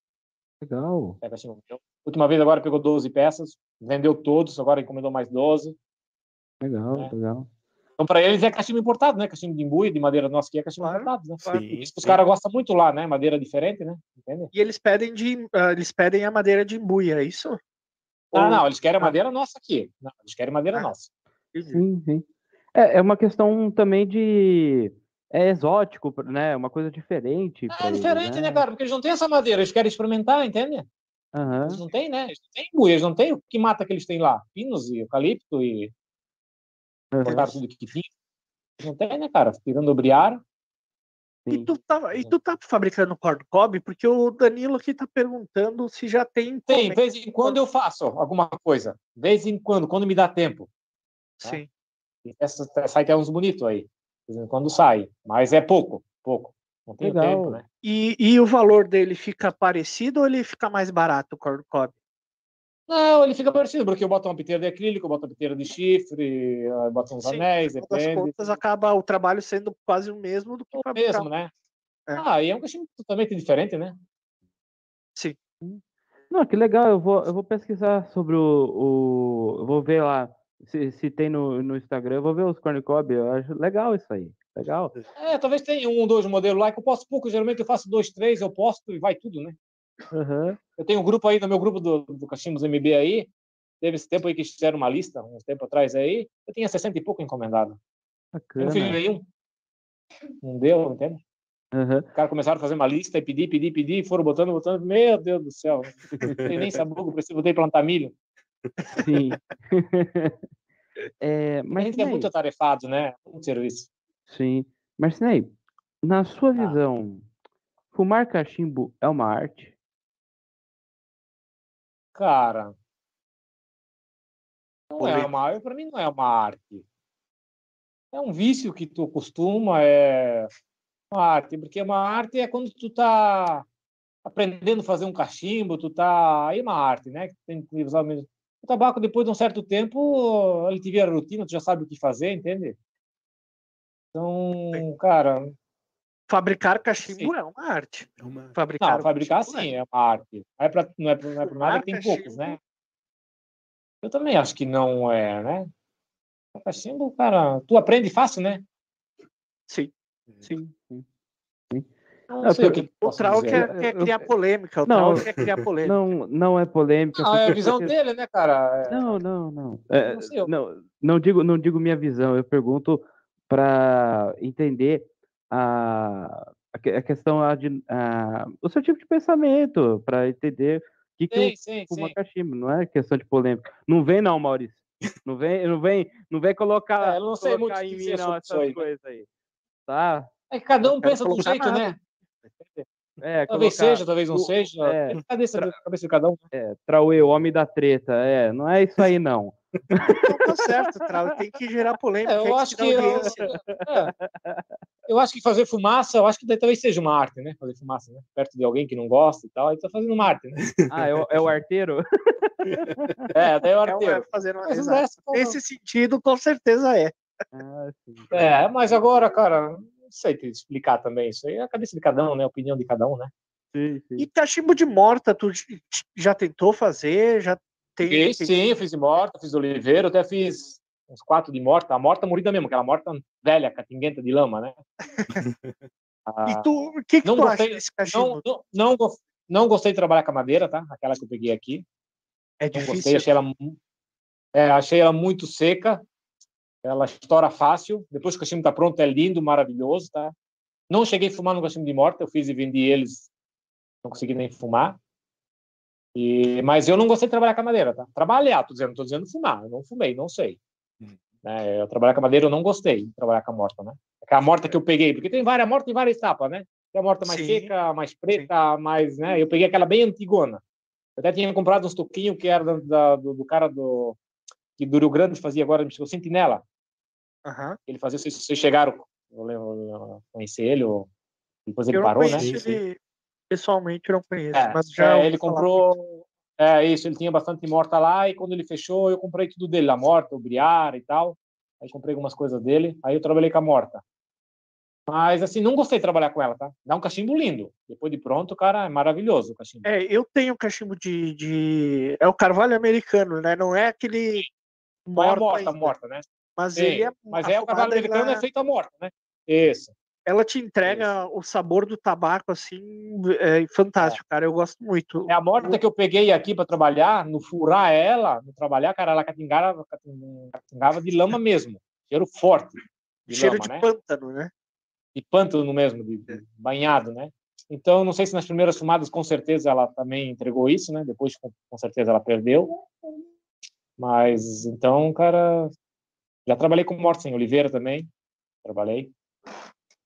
Legal. Pega assim, última vez agora pegou 12 peças, vendeu todos, agora encomendou mais 12. Legal, É. legal. Então, para eles é cachimbo importado, né? Cachimbo de embuia, de madeira nossa que é cachimbo Claro, importado, né? claro. Sim, Isso que os caras gostam muito lá, né? Madeira diferente, né? Entende? E eles pedem de, ah, eles pedem a madeira de embuia, é isso? Ah, Ou- não, eles querem a Ah. madeira nossa aqui. Não, eles querem madeira Ah. nossa. Sim, sim. É, é uma questão também de. É exótico, né? Uma coisa diferente. pra É eles, diferente, né, cara? Porque eles não têm essa madeira, eles querem experimentar, entende? Aham. Eles não têm, né? Eles não têm embuia, eles não têm o que mata que eles têm lá. Pinos e eucalipto e cortaram tudo que tinha. Eles não tem, né, cara? Tirando o briar. E tu, tá, e tu tá fabricando corn cob? Porque o Danilo aqui tá perguntando se já tem. Tem, de encomenda. vez em quando eu faço alguma coisa. De vez em quando, quando me dá tempo. Sim. Essa, sai até uns bonitos aí. Quando sai. Mas é pouco, pouco. Não tenho Legal. tempo, né? E, e o valor dele fica parecido ou ele fica mais barato, o corn cob? Não, ele fica parecido, porque eu boto uma piteira de acrílico, eu boto uma piteira de chifre, eu boto uns Sim, anéis, No fim das depende. contas, acaba o trabalho sendo quase o mesmo do que O fabricar. mesmo, né? É. Ah, e é um cachimbo totalmente diferente, né? Sim. Não, que legal. Eu vou, eu vou pesquisar sobre o. o- eu vou ver lá se, se tem no, no Instagram. Eu vou ver os corn cob. Eu acho legal isso aí. Legal. É, talvez tenha um, dois modelos lá que eu posto pouco, geralmente eu faço dois, três, eu posto e vai tudo, né? Aham. Eu tenho um grupo aí, no meu grupo do, do Cachimbos MB aí, teve esse tempo aí que fizeram uma lista, uns tempo atrás aí, eu tinha 60 e pouco encomendado. Eu Bacana. não fiz nenhum. Não deu, entende? Aham. Os caras começaram a fazer uma lista e pedir, pedir, pedir, foram botando, botando. Meu Deus do céu. Não tem nem sabugo, preciso voltei plantar milho. Sim. é, A mas gente é muito atarefado, né? Muito serviço. sim. Mas Ney, na sua Tá. visão, fumar cachimbo é uma arte? Cara, não é uma, para mim não é uma arte. É um vício que tu costuma, é uma arte, porque uma arte é quando tu tá aprendendo a fazer um cachimbo, tu tá aí é uma arte, né? Que tem que usar mesmo. O tabaco depois de um certo tempo, ele te vira rotina, tu já sabe o que fazer, entende? Então, cara, Fabricar cachimbo Sim. é uma arte. É uma- Fabricar, Não, fabricar cachimbo sim, é uma arte. Não é para não é pra, não é pra nada que tem Fumar poucos, né? Eu também acho que não é, né? O Cachimbo, cara, tu aprende fácil, né? Sim, sim. Não, Não, sei o que O Trau quer, quer criar polêmica. O Não, Trau quer criar polêmica. Não, não é polêmica. Não, é a porque- visão dele, né, cara? É- Não, não, não. É, Não sei, eu- não, não digo, não digo minha visão. Eu pergunto para entender a, a que- a questão a de- a- o seu tipo de pensamento, para entender o que, que Sim, eu sim, fuma sim. cachimbo. Não é questão de polêmica. Não vem não, Maurício. Não vem, não vem, não vem colocar, É, eu não sei muito colocar o em mim não essas né? coisas aí. Tá? É que cada um pensa colocar jeito, nada. né? É, Talvez colocar- seja, talvez não o- seja. é, É, cabeça, cabeça de cada um. É, Trauê, o homem da treta. É, não é isso aí não. Não tá certo, Trau. Tem que gerar polêmica. É, eu acho que. eu- é. eu acho que fazer fumaça, eu acho que daí talvez seja uma arte, né? Fazer fumaça, né? Perto de alguém que não gosta e tal, aí tá fazendo uma arte, né? Ah, é o, é o arteiro? É, até o É, arteiro. é fazer uma Nesse sentido, com certeza é. Ah, sim. É, mas agora, cara, não sei te explicar também isso aí. É a cabeça de cada um, né? A opinião de cada um, né? Sim, sim. E cachimbo de morta, tu já tentou fazer? Já tem. Fiz, tem- sim, eu fiz de morta, fiz oliveira, até fiz uns quatro de morta. A morta morrida mesmo, aquela morta velha, catinguenta de lama, né? Ah, E tu, o que, que Não tu acha gostei- desse cachimbo? não, não, não, não gostei de trabalhar com a madeira, tá? Aquela que eu peguei aqui. é Não difícil. gostei, achei ela, é, achei ela muito seca. Ela estoura fácil. Depois que o cachimbo tá pronto, é lindo, maravilhoso, tá? Não cheguei a fumar no cachimbo de morta, eu fiz e vendi eles, não consegui nem fumar. E, mas eu não gostei de trabalhar com a madeira, tá? Trabalhar, tô dizendo, tô dizendo fumar, eu não fumei, não sei. Né, eu trabalhar com a madeira, eu não gostei de trabalhar com a morta, né? Aquela morta que eu peguei, porque tem várias mortas em várias etapas, né? Tem a morta mais Sim. seca, mais preta, mais, né? Eu peguei aquela bem antigona. Eu até tinha comprado uns toquinhos que era da- da- do, do cara do que do Rio Grande fazia agora, o Sentinela. Aham. Ele fazia, vocês, vocês chegaram, eu conheci ele, ou depois ele Eu parou, né? ele pessoalmente, eu não conheço. É, mas já é, ele comprou. É isso, ele tinha bastante morta lá e quando ele fechou, eu comprei tudo dele, a morta, o briar e tal. Aí comprei algumas coisas dele, aí eu trabalhei com a morta. Mas assim, não gostei de trabalhar com ela, tá? Dá um cachimbo lindo. Depois de pronto, cara, é maravilhoso o cachimbo. É, eu tenho cachimbo de, de. É o carvalho americano, né? Não é aquele. Não é morta, ainda, morta, né? Mas Sim, ele é. Mas é o cavalo americano, ela, é feito a morta, né? Isso. ela te entrega o sabor do tabaco, assim, é, fantástico, cara. Eu gosto muito. É a morta que eu peguei aqui para trabalhar, no furar ela, no trabalhar, cara, ela catingava, catingava de lama mesmo. Cheiro forte. De Cheiro lama, de né? pântano, né? de pântano mesmo, de, de banhado, né? Então, não sei se nas primeiras fumadas, com certeza, ela também entregou isso, né? Depois, com certeza, ela perdeu. Mas, então, cara, já trabalhei com morte sem oliveira também. Trabalhei.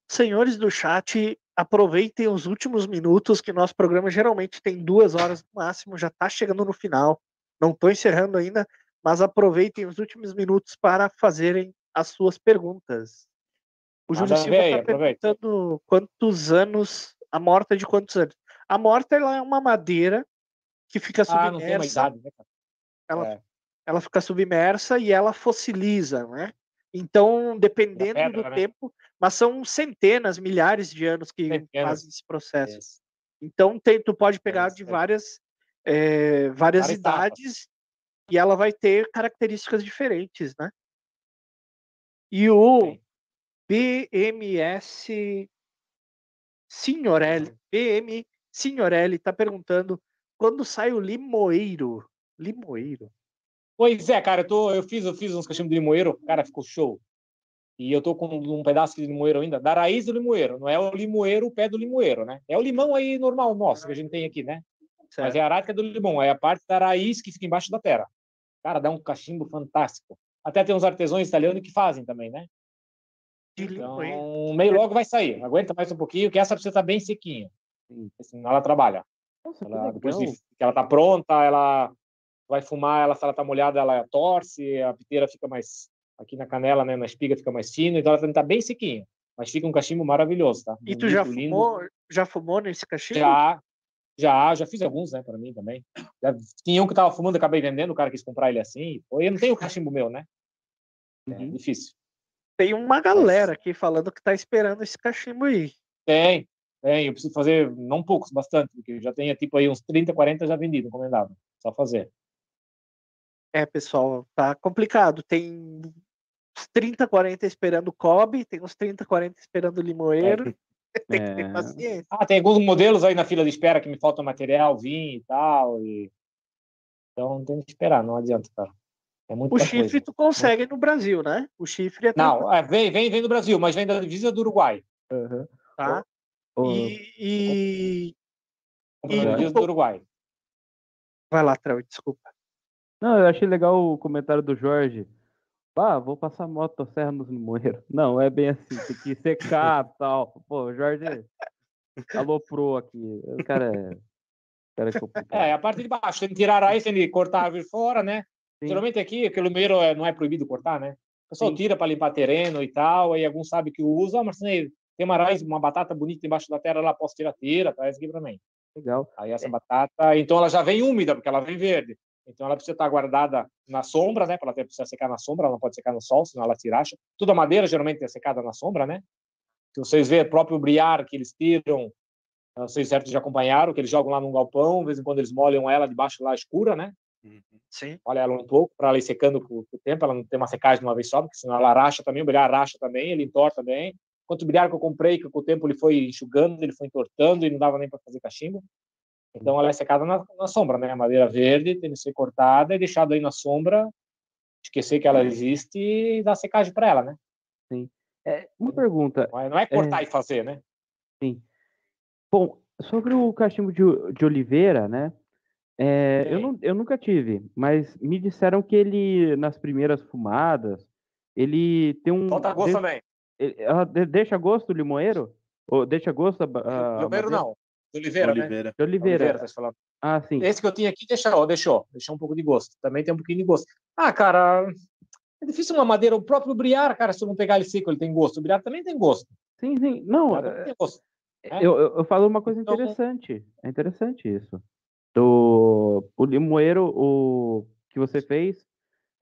Senhores do chat, aproveitem os últimos minutos, que nosso programa geralmente tem duas horas no máximo, já está chegando no final. Não estou encerrando ainda, mas aproveitem os últimos minutos para fazerem as suas perguntas. O Júlio Silva está perguntando quantos anos, a morta é de quantos anos? A morta ela é uma madeira que fica Ah, não tem uma submersa, idade, né, cara? ela, É. ela fica submersa e ela fossiliza, né? Então, dependendo pedra, do né? tempo, mas são centenas, milhares de anos que Centenas. fazem esse processo. Isso. Então, tem, tu pode pegar de várias, eh, várias Várias etapas. idades e ela vai ter características diferentes, né? E o Sim. BMS Signorelli, BM Signorelli está perguntando quando sai o limoeiro? Limoeiro? Pois é, cara, eu, tô, eu, fiz, eu fiz uns cachimbos de limoeiro, cara, ficou show. E eu tô com um pedaço de limoeiro ainda, da raiz do limoeiro, não é o limoeiro, o pé do limoeiro, né? É o limão aí normal nosso, que a gente tem aqui, né? Mas Certo. é a arática do limão, é a parte da raiz que fica embaixo da terra. Cara, dá um cachimbo fantástico. Até tem uns artesãos italianos que fazem também, né? Então, meio logo vai sair. Aguenta mais um pouquinho, que essa precisa estar bem sequinha. Senão ela trabalha. Nossa, Ela, depois que ela tá pronta, ela vai fumar, ela, se ela tá molhada, ela torce, a piteira fica mais aqui na canela, né, na espiga fica mais fino, então ela estar bem sequinha. Mas fica um cachimbo maravilhoso, tá? E tu já lindo. fumou, já fumou nesse cachimbo? Já, já, já fiz alguns, né, para mim também. Já tinha um que tava fumando, acabei vendendo, o cara quis comprar ele assim. Eu não tenho cachimbo meu, né? É Uhum. difícil. Tem uma galera aqui falando que tá esperando esse cachimbo aí. Tem, tem. Eu preciso fazer, não poucos, bastante, porque eu já tenho tipo aí uns 30, 40 já vendido, encomendado. Só fazer. É, pessoal, tá complicado. Tem uns 30, 40 esperando o Kobe, tem uns 30, 40 esperando o limoeiro. tem que ter É. paciência. Ah, tem alguns modelos aí na fila de espera que me falta material, vinho e tal. E... Então tem que esperar, não adianta, cara. É O coisa. chifre tu consegue no Brasil, né? O chifre é Não, é, vem, vem, vem do Brasil, mas vem da divisa do Uruguai. Aham. tá? E, e- E- da divisa do Uruguai. vai lá, Trau, desculpa. Não, eu achei legal o comentário do Jorge. Ah, vou passar motosserra nos limoeiros. Não, é bem assim, tem que secar e tal. Pô, o Jorge aloprou aqui. O cara é. O cara é complicado. É, a parte de baixo, tem que tirar a raiz, tem que cortar a árvore fora, né? Sim. Geralmente aqui, aquele limoeiro é- não é proibido cortar, né? O pessoal Sim. tira para limpar terreno e tal, aí alguns sabem que usa, ah, mas tem tem uma raiz, uma batata bonita embaixo da terra, lá posso tirar tira, traz aqui para mim. Legal. Aí essa batata, então ela já vem úmida, porque ela vem verde. Então ela precisa estar guardada na sombra, né? Ela precisa secar na sombra, ela não pode secar no sol, senão ela tiracha. Tudo a madeira geralmente é secada na sombra, né? Se vocês verem, o próprio briar que eles tiram, vocês certo já acompanharam, que eles jogam lá num galpão, de vez em quando eles molham ela debaixo lá escura, né? Sim. Olha ela um pouco para ela ir secando com o tempo, ela não tem uma secagem de uma vez só, porque senão ela racha também, o briar racha também, ele entorta também. Quanto briar que eu comprei, que com o tempo ele foi enxugando, ele foi entortando e não dava nem para fazer cachimbo. Então ela é secada na, na, sombra, né? A madeira verde tem que ser cortada e deixada aí na sombra, esquecer que ela existe e dar secagem para ela, né? Sim. É, uma pergunta. Não é, não é cortar é... e fazer, né? Sim. Bom, sobre o cachimbo de, de oliveira, né? É, eu, não, eu nunca tive, mas me disseram que ele, nas primeiras fumadas, ele tem um. Falta gosto de, também. Ele, ela deixa gosto o limoeiro? Ou deixa gosto a. a limoeiro não. De Oliveira, Oliveira. né? De Oliveira. Oliveira tá falando. Ah, sim. Esse que eu tinha aqui deixou, deixou, deixou um pouco de gosto. Também tem um pouquinho de gosto. Ah, cara, é difícil uma madeira. O próprio briar, cara, se eu não pegar ele seco, ele tem gosto. O briar também tem gosto. Sim, sim. Não, é... tem gosto. É? Eu, eu, eu, falo uma coisa então, interessante. É interessante isso. Do, o limoeiro, o que você fez,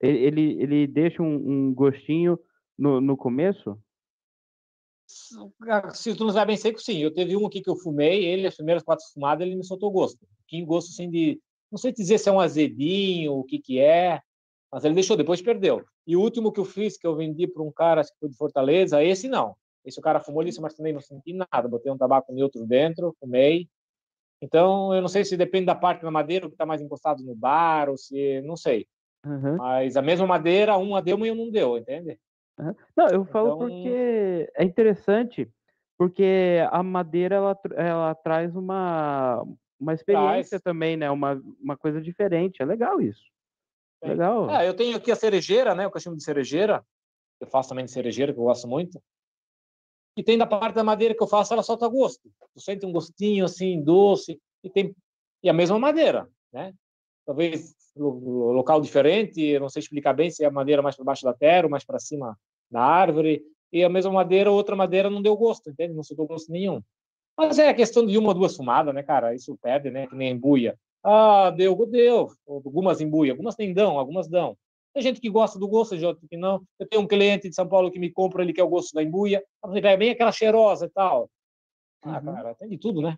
ele, ele deixa um, um gostinho no, no começo? Se tu não sabe bem seco, sim. Eu teve um aqui que eu fumei, ele, as primeiras quatro fumadas, ele me soltou gosto. Um gosto assim de. Não sei dizer se é um azedinho, o que que é, mas ele deixou, depois perdeu. E o último que eu fiz, que eu vendi para um cara que foi de Fortaleza, esse não. Esse o cara fumou, ele disse, mas também não senti nada. Botei um tabaco neutro dentro, fumei. Então, eu não sei se depende da parte da madeira, que está mais encostado no bar, ou se. Não sei. Uhum. Mas a mesma madeira, uma deu, e um não deu, entende? Não, eu falo então... porque é interessante, porque a madeira ela, ela traz uma, uma experiência traz. também, né? Uma, uma coisa diferente. É legal isso. É legal. É, eu tenho aqui a cerejeira, né? O cachimbo de cerejeira. Eu faço também de cerejeira, que eu gosto muito. E tem da parte da madeira que eu faço, ela solta gosto. Tu sente um gostinho assim, doce. E tem e a mesma madeira, né? Talvez local diferente, não sei explicar bem se é a madeira mais para baixo da terra ou mais para cima da árvore, e a mesma madeira, outra madeira não deu gosto, entende? Não deu gosto nenhum. Mas é questão de uma ou duas fumadas, né, cara? Isso perde, né? Que nem embuia. Ah, deu, deu. Algumas embuia, algumas nem dão, algumas dão. Tem gente que gosta do gosto, tem outro que não. Eu tenho um cliente de São Paulo que me compra, ele quer o gosto da embuia. É bem aquela cheirosa e tal. Ah, uhum. cara, tem de tudo, né?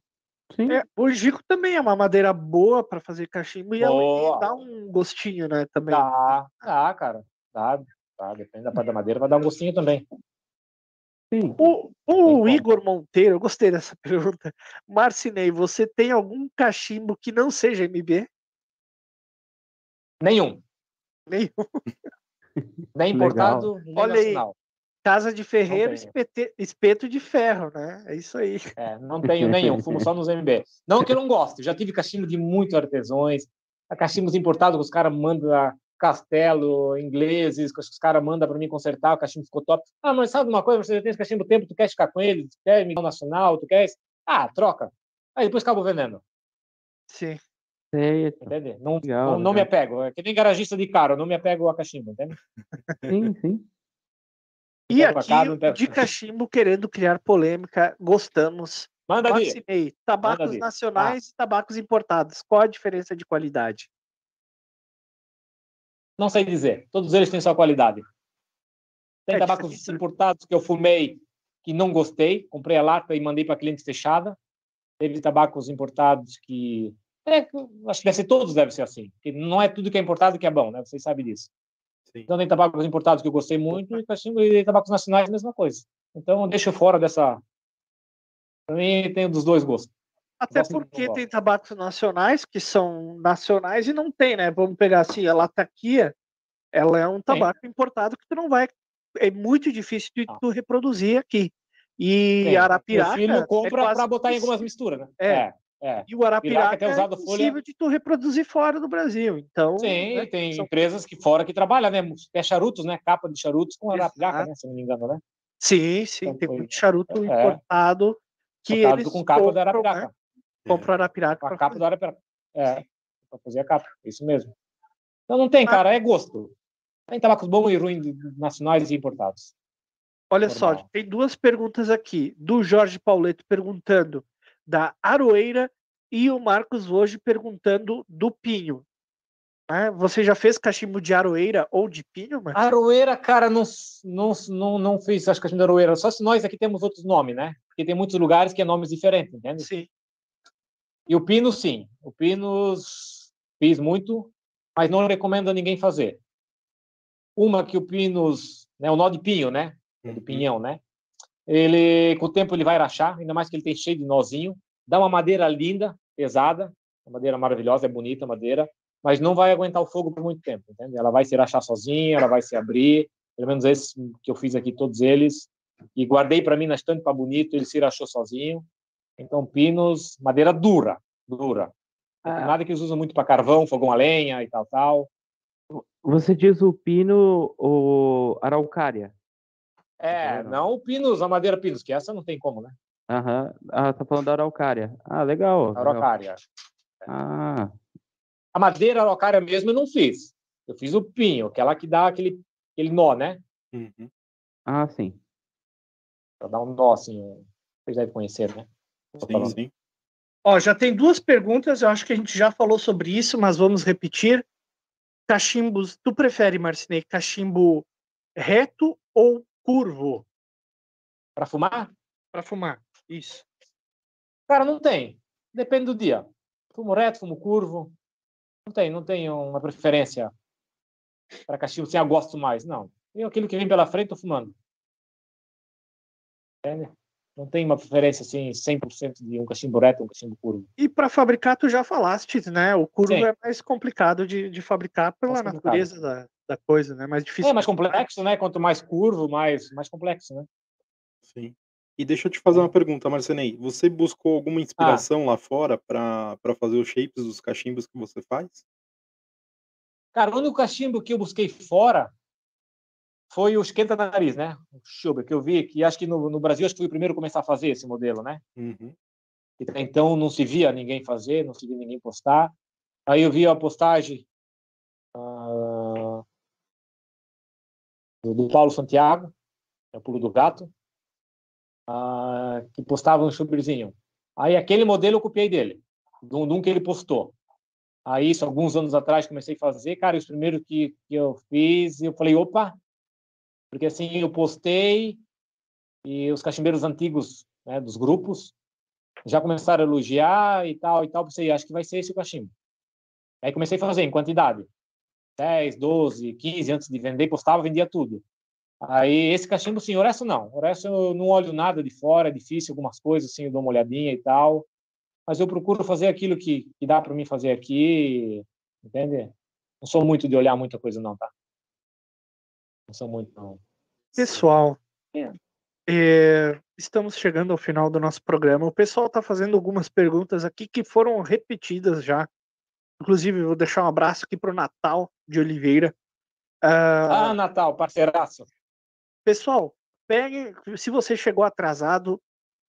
Sim. É, o Gico também é uma madeira boa para fazer cachimbo e ela dá um gostinho, né? Também. Dá, dá, cara. Dá, Tá? Depende da parte da madeira, vai dar um gostinho também. Sim. O, o Igor Monteiro, eu gostei dessa pergunta. Marcinei, você tem algum cachimbo que não seja MB? Nenhum. Nenhum. Nem importado, nem Olha nacional. Aí. Casa de Ferreiro, espete, espeto de ferro, né? É isso aí. É, não tenho nenhum, fumo só nos MB. Não que eu não gosto, já tive cachimbo de muito artesões, cachimbos importados que os caras mandam castelo ingleses, que os caras mandam para mim consertar, o cachimbo ficou top. Ah, mas sabe uma coisa, você já tem esse cachimbo tempo, tu quer ficar com ele, tu quer migrar nacional, tu quer... Ah, troca. Aí depois acaba vendendo. Sim. Entende? Não, legal, não, não me apego. É que nem garagista de carro, não me apego a cachimbo, entende? Sim, sim. E aqui, casa, de cachimbo, querendo criar polêmica, gostamos. Manda aí. Tabacos Manda nacionais ah. e tabacos importados. Qual a diferença de qualidade? Não sei dizer. Todos eles têm sua qualidade. Tem é tabacos difícil. importados que eu fumei que não gostei, comprei a lata e mandei para cliente fechada. Teve tabacos importados que é, acho que deve ser todos deve ser assim, porque não é tudo que é importado que é bom, né? Vocês sabem disso. Sim. Então tem tabacos importados que eu gostei muito e, e tabacos nacionais mesma coisa. Então deixa fora dessa. Para mim tem dos dois gostos. Até porque tem tabacos nacionais que são nacionais e não tem, né? Vamos pegar assim, a lataquia, ela é um tabaco Sim. importado que tu não vai. É muito difícil de tu reproduzir aqui. E Sim. Arapiraca. O filho compra é para botar em algumas misturas, né? É. é. É. E o Arapiraca é usado possível folha... de tu reproduzir fora do Brasil. Então, Sim, né, tem são... empresas que fora que trabalham, né? É charutos, né? Capa de charutos com Arapiraca, né? Se não me engano, né? Sim, sim. Então, tem foi... muito charuto é. importado que importado eles com capa da Arapiraca. Né? Compra o Arapiraca. A capa do Arapiraca. É, para fazer a capa, isso mesmo. Então não tem, cara, é gosto. Tem tabacos bons e ruins nacionais e importados. Olha só, Normal. tem duas perguntas aqui. Do Jorge Pauleto perguntando da Aroeira e o Marcos hoje perguntando do Pinho. né? Você já fez cachimbo de Aroeira ou de Pinho, Marcos? Aroeira, cara, não, não, não, não fiz as questões da Aroeira. Só se nós aqui temos outros nomes, né? Porque tem muitos lugares que é nomes diferentes, entende? Sim. E o Pino, sim. O Pinos fiz muito, mas não recomendo a ninguém fazer. Uma que o Pinos, né, o nó de pinho, né? Uhum. Do pinhão, né? Ele, com o tempo, ele vai rachar, ainda mais que ele tem cheio de nozinho. Dá uma madeira linda, pesada, uma madeira maravilhosa, é bonita a madeira, mas não vai aguentar o fogo por muito tempo, entende? Ela vai se rachar sozinha, ela vai se abrir. Pelo menos esse que eu fiz aqui, todos eles. E guardei para mim na estante para bonito, ele se rachou sozinho. Então, pinos, madeira dura, dura. Ah, Nada que eles usam muito para carvão, fogão a lenha e tal, tal. você diz o pino ou araucária? É, Não. não o pinos, a madeira pinos, que essa não tem como, né? Aham. Ah, tá falando da araucária. Ah, legal. legal. Araucária. Ah, A madeira araucária mesmo eu não fiz. Eu fiz o pinho, aquela que dá aquele, aquele nó, né? Uhum. ah, sim. Pra dar um nó, assim. Vocês devem conhecer, né? Sim, sim. Ó, já tem duas perguntas, eu acho que a gente já falou sobre isso, mas vamos repetir. Cachimbos, tu prefere, Marcinei, cachimbo reto ou curvo Para fumar? para fumar? Isso. Cara, não tem. Depende do dia. Fumo reto, fumo curvo. Não tem, não tenho uma preferência para cachimbo, assim, eu gosto mais. Não. Eu, aquilo que vem pela frente, tô fumando. Entende? Não tem uma preferência, assim, 100% de um cachimbo reto um cachimbo curvo. E para fabricar, tu já falaste, né? O curvo Sim. é mais complicado de, de fabricar pela natureza da, da coisa, né? Mais difícil. É mais complexo, né? Quanto mais curvo, mais, mais complexo, né? Sim. E deixa eu te fazer uma pergunta, Marcenei. Você buscou alguma inspiração lá fora para fazer os shapes dos cachimbos que você faz? Cara, o único cachimbo que eu busquei fora foi o esquenta-nariz, né? O Schubert, que eu vi, que acho que no, no Brasil acho que fui o primeiro a começar a fazer esse modelo, né? Uhum. então não se via ninguém fazer, não se via ninguém postar. Aí eu vi a postagem ah, do, Paulo Santiago, é o Pulo do Gato, ah, que postava um chubrizinho. Aí aquele modelo eu copiei dele, de um, de um que ele postou. Aí isso, alguns anos atrás, comecei a fazer. Cara, os primeiros que, que eu fiz, eu falei, opa! Porque assim, eu postei e os cachimbeiros antigos né, dos grupos já começaram a elogiar e tal e tal. Pensei, acho que vai ser esse o cachimbo. Aí comecei a fazer em quantidade. 10, 12, 15 antes de vender, postava, vendia tudo. Aí esse cachimbo, sim, o resto não. O resto eu não olho nada de fora, é difícil, algumas coisas assim, eu dou uma olhadinha e tal. Mas eu procuro fazer aquilo que, que dá para mim fazer aqui, entende? Não sou muito de olhar muita coisa, não, tá? Não sou muito, não. Pessoal, É. é, estamos chegando ao final do nosso programa. O pessoal está fazendo algumas perguntas aqui que foram repetidas já. Inclusive, vou deixar um abraço aqui para o Natal de Oliveira. Ah, Ah, Natal, parceiraço. Pessoal, pegue. Se você chegou atrasado,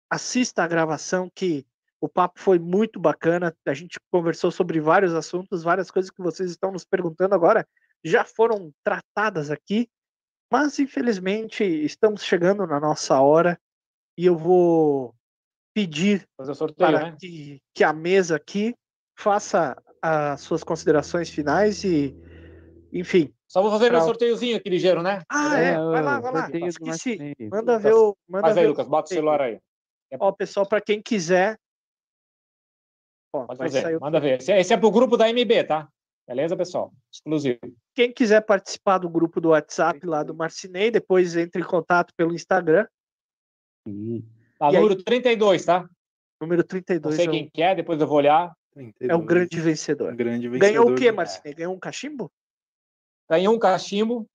assista a gravação que o papo foi muito bacana. A gente conversou sobre vários assuntos, várias coisas que vocês estão nos perguntando agora já foram tratadas aqui. Mas infelizmente estamos chegando na nossa hora e eu vou pedir sorteio, para né? que, que a mesa aqui faça as suas considerações finais e, enfim. Só vou fazer meu Pra- sorteiozinho aqui ligeiro, né? Ah, é, vai lá, o vai lá. Esqueci. Manda ver o. Manda Faz aí, ver o Lucas, bota o celular aí. Ó, pessoal, para quem quiser. Ó, Pode fazer, manda ver. Esse é, esse é pro grupo da MB, tá? Beleza, pessoal? Exclusivo. Quem quiser participar do grupo do WhatsApp lá do Marcinei, depois entre em contato pelo Instagram, Sim. Tá, E aí? número 32, tá? número Não 32 sei é, o, quem que é, depois eu vou olhar. é o grande vencedor. Um grande vencedor. Ganhou o quê, Marcinei? Ganhou um cachimbo? Ganhou um cachimbo,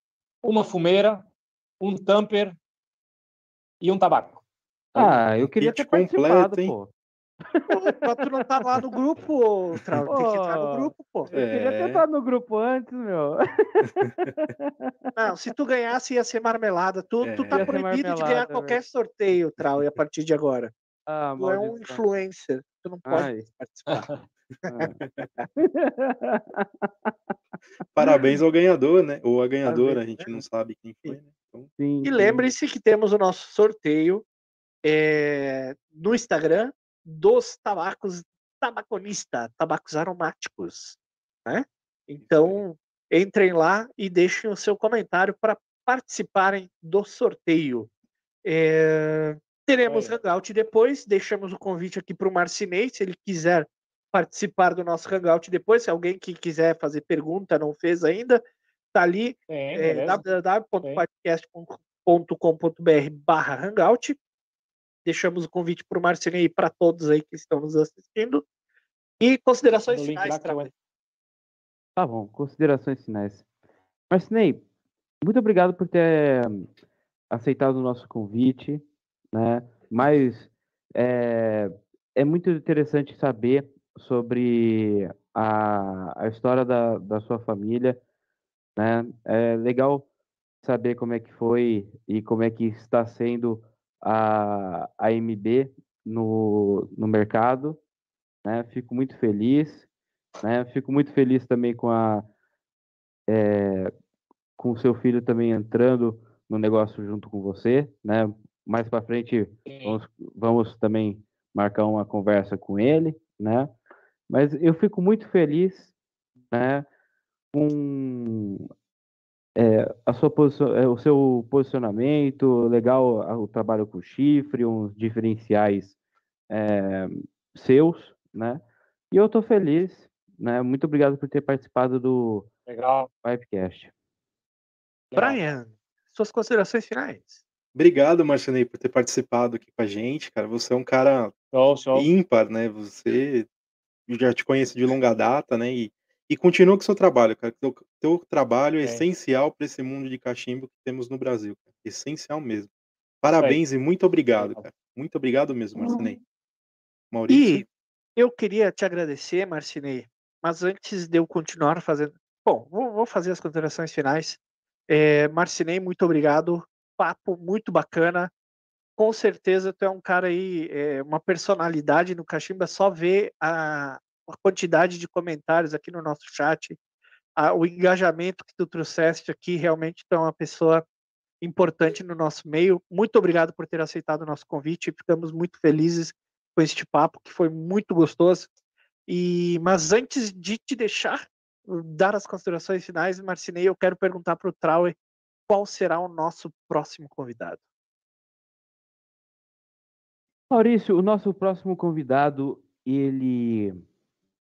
uma fumeira, um tamper e um tabaco. Ah, eu queria kit ter participado, completo, hein? pô. Pô, tu não tá lá no grupo, ô, Trau? Tem que entrar no grupo, pô. Eu queria É. ter estado no grupo antes, meu. Não, se tu ganhasse ia ser marmelada. Tu, tu É. tá Ia ser proibido de ganhar qualquer velho. sorteio, Trau, e a partir de agora. Ah, Tu é um influencer. Tu não pode Ai. participar. Parabéns ao ganhador, né? Ou a ganhadora, a gente não sabe quem foi, né? Então, Sim, E lembre-se que temos o nosso sorteio é, no Instagram dos tabacos tabaconista, tabacos aromáticos, né? Então, entrem lá e deixem o seu comentário para participarem do sorteio. É, teremos Aí. hangout depois, deixamos o convite aqui para o Marcinei, se ele quiser participar do nosso hangout depois, se alguém que quiser fazer pergunta não fez ainda, tá ali é, beleza. www.podcast.com.br barra hangout. Deixamos o convite para o Marcinei para todos aí que estão nos assistindo. E considerações finais, eu. Tá bom, considerações finais. Marcinei, muito obrigado por ter hum, aceitado o nosso convite, né? Mas é, é muito interessante saber sobre a, a história da, da sua família, né? É legal saber como é que foi e como é que está sendo a, a MB no, no mercado, né? Fico muito feliz, né? Fico muito feliz também com a é, com o seu filho também entrando no negócio junto com você, né? Mais para frente vamos, vamos também marcar uma conversa com ele, né? Mas eu fico muito feliz, né? Com é, a sua posição, é, o seu posicionamento, legal o trabalho com chifre, uns diferenciais é, seus, né? E eu tô feliz, né? Muito obrigado por ter participado do Legal. Pipecast. Brian, suas considerações finais. obrigado, Marcinei, por ter participado aqui com a gente, cara. Você é um cara Show, show. ímpar, né? Você eu já te conheço de longa data, né? E, e continua com o seu trabalho, cara. Teu, teu trabalho é É. essencial para esse mundo de cachimbo que temos no Brasil. Cara. Essencial mesmo. Parabéns e muito obrigado, Legal. cara. Muito obrigado mesmo, Marcinei. Maurício? E eu queria te agradecer, Marcinei, mas antes de eu continuar fazendo. Bom, vou, vou fazer as considerações finais. É, Marcinei, muito obrigado. Papo muito bacana. Com certeza tu é um cara aí, é, uma personalidade no Cachimba, só ver a, a quantidade de comentários aqui no nosso chat, a- o engajamento que tu trouxeste aqui, realmente tu é uma pessoa importante no nosso meio. Muito obrigado por ter aceitado o nosso convite. Ficamos muito felizes com este papo, que foi muito gostoso. E Mas antes de te deixar dar as considerações finais, Marcinei, eu quero perguntar para o Trauer qual será o nosso próximo convidado. Maurício, o nosso próximo convidado, ele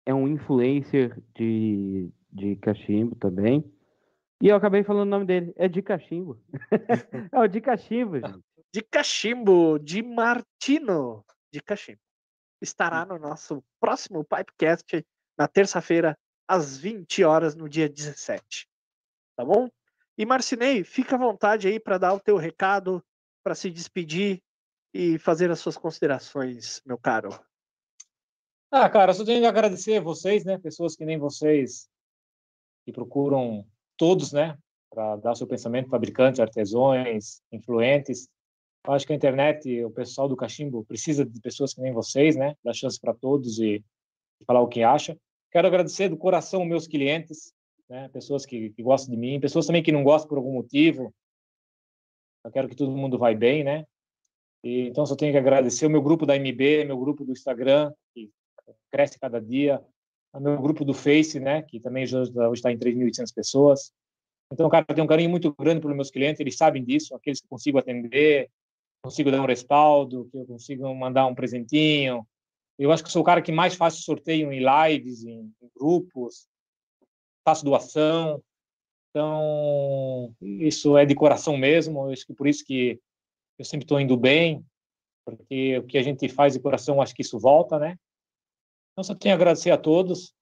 é um influencer de, de cachimbo também. E eu acabei falando o nome dele. É de cachimbo. é o de cachimbo, gente. De Cachimbo, de Martino de Cachimbo. Estará no nosso próximo Pipecast na terça-feira, às 20 horas, no dia 17. Tá bom? E Marcinei, fica à vontade aí para dar o teu recado, para se despedir e fazer as suas considerações, meu caro. Ah, cara, só tenho que agradecer vocês, né? Pessoas que nem vocês, que procuram todos, né? Para dar seu pensamento, fabricantes, artesãos, influentes. Eu acho que a internet, o pessoal do cachimbo, precisa de pessoas que nem vocês, né? Dar chance para todos e falar o que acha. Quero agradecer do coração meus clientes, né? Pessoas que, que gostam de mim, pessoas também que não gostam por algum motivo. Eu quero que todo mundo vai bem, né? E, então, só tenho que agradecer o meu grupo da MB, meu grupo do Instagram, que cresce cada dia, o meu grupo do Face, né, que também hoje está em 3.800 pessoas. Então, cara, eu tenho um carinho muito grande pelos meus clientes, eles sabem disso, aqueles que consigo atender, consigo dar um respaldo, que eu consigo mandar um presentinho. Eu acho que sou o cara que mais faço sorteio em lives, em, em grupos, faço doação. Então, isso é de coração mesmo, eu acho que por isso que eu sempre estou indo bem, porque o que a gente faz de coração, acho que isso volta, né? Então, só tenho a agradecer a todos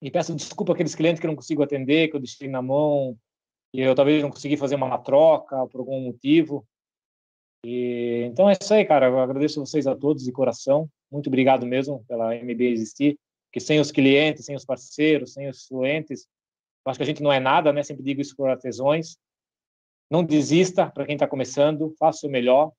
e peço desculpa àqueles clientes que eu não consigo atender, que eu deixei na mão, e eu talvez não consegui fazer uma troca por algum motivo. E, então é isso aí, cara. Eu agradeço vocês a todos de coração. Muito obrigado mesmo pela MB existir, porque sem os clientes, sem os parceiros, sem os fluentes, acho que a gente não é nada, né? Sempre digo isso para artesãos. Não desista para quem está começando, faça o melhor.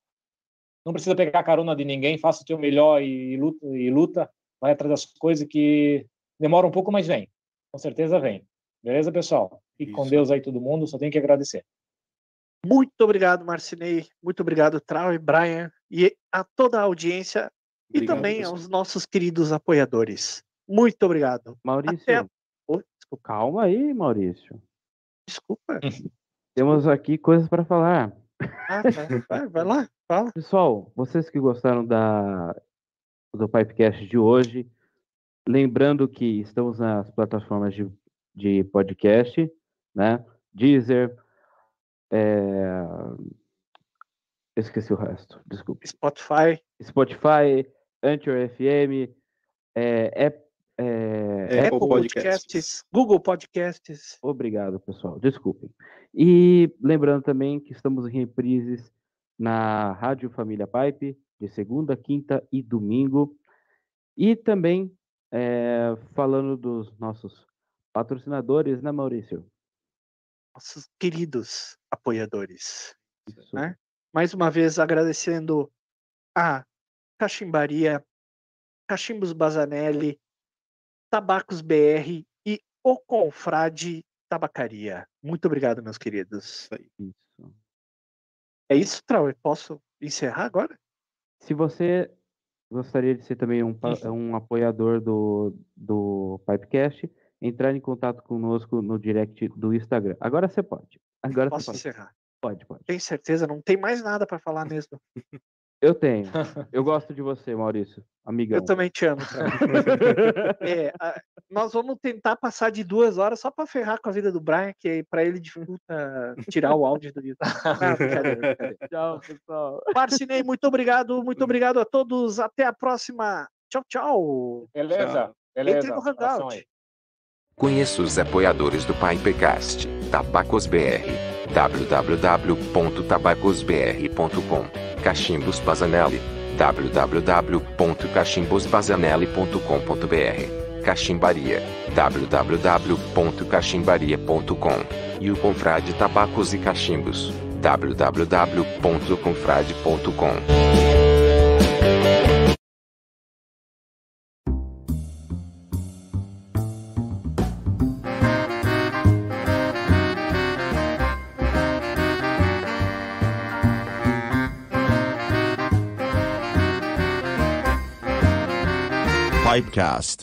Não precisa pegar carona de ninguém, faça o teu melhor e luta, e luta vai atrás das coisas que demora um pouco, mas vem. Com certeza vem. Beleza, pessoal? Fique com. Deus aí todo mundo, só tenho que agradecer. Muito obrigado, Marcinei. Muito obrigado, Trau e Brian. E a toda a audiência. E Obrigado, também pessoal. aos nossos queridos apoiadores. Muito obrigado. Maurício, Até desculpa. calma aí, Maurício. Desculpa. Temos aqui coisas para falar. Ah, vai, vai, vai lá, fala. Pessoal, vocês que gostaram da, do Pipecast de hoje, lembrando que estamos nas plataformas de, de podcast, né? Deezer, é, esqueci o resto, desculpe. Spotify. Spotify, Anchor FM, é, é, É, Apple Apple Podcasts, Podcasts. Google Podcasts. Obrigado, pessoal. Desculpem. E lembrando também que estamos em reprises na Rádio Família Pipe, de segunda, quinta e domingo. E também eh, falando dos nossos patrocinadores, né, Maurício? nossos queridos apoiadores. Né? Mais uma vez agradecendo a Cachimbaria, Cachimbos Bazanelli, Tabacos BR e o Confrade Tabacaria. Muito obrigado, meus queridos. Isso. É isso, Trau? Posso encerrar agora? Se você gostaria de ser também um, um apoiador do, do Pipecast, entrar em contato conosco no direct do Instagram. Agora você pode. Agora Posso você pode. encerrar? Pode, pode. Tem certeza? Não tem mais nada para falar mesmo. Eu tenho. Eu gosto de você, Maurício. Amigão. Eu também te amo. É, a- nós vamos tentar passar de duas horas só para ferrar com a vida do Brian, que para ele dificulta tirar o áudio do YouTube. Brincadeira, brincadeira. Tchau, pessoal. Marcinei, muito obrigado, muito obrigado a todos. Até a próxima. Tchau, tchau. Beleza? Beleza. Entre no Hangout. Conheça os apoiadores do Pipecast, Tabacos BR, www.tabacosbr.com, Cachimbos Bazanelli, www.cachimbosbazanelli.com.br, Cachimbaria, www.cachimbaria.com, e o Confrade Tabacos e Cachimbos, www.confrade.com. Pipecast.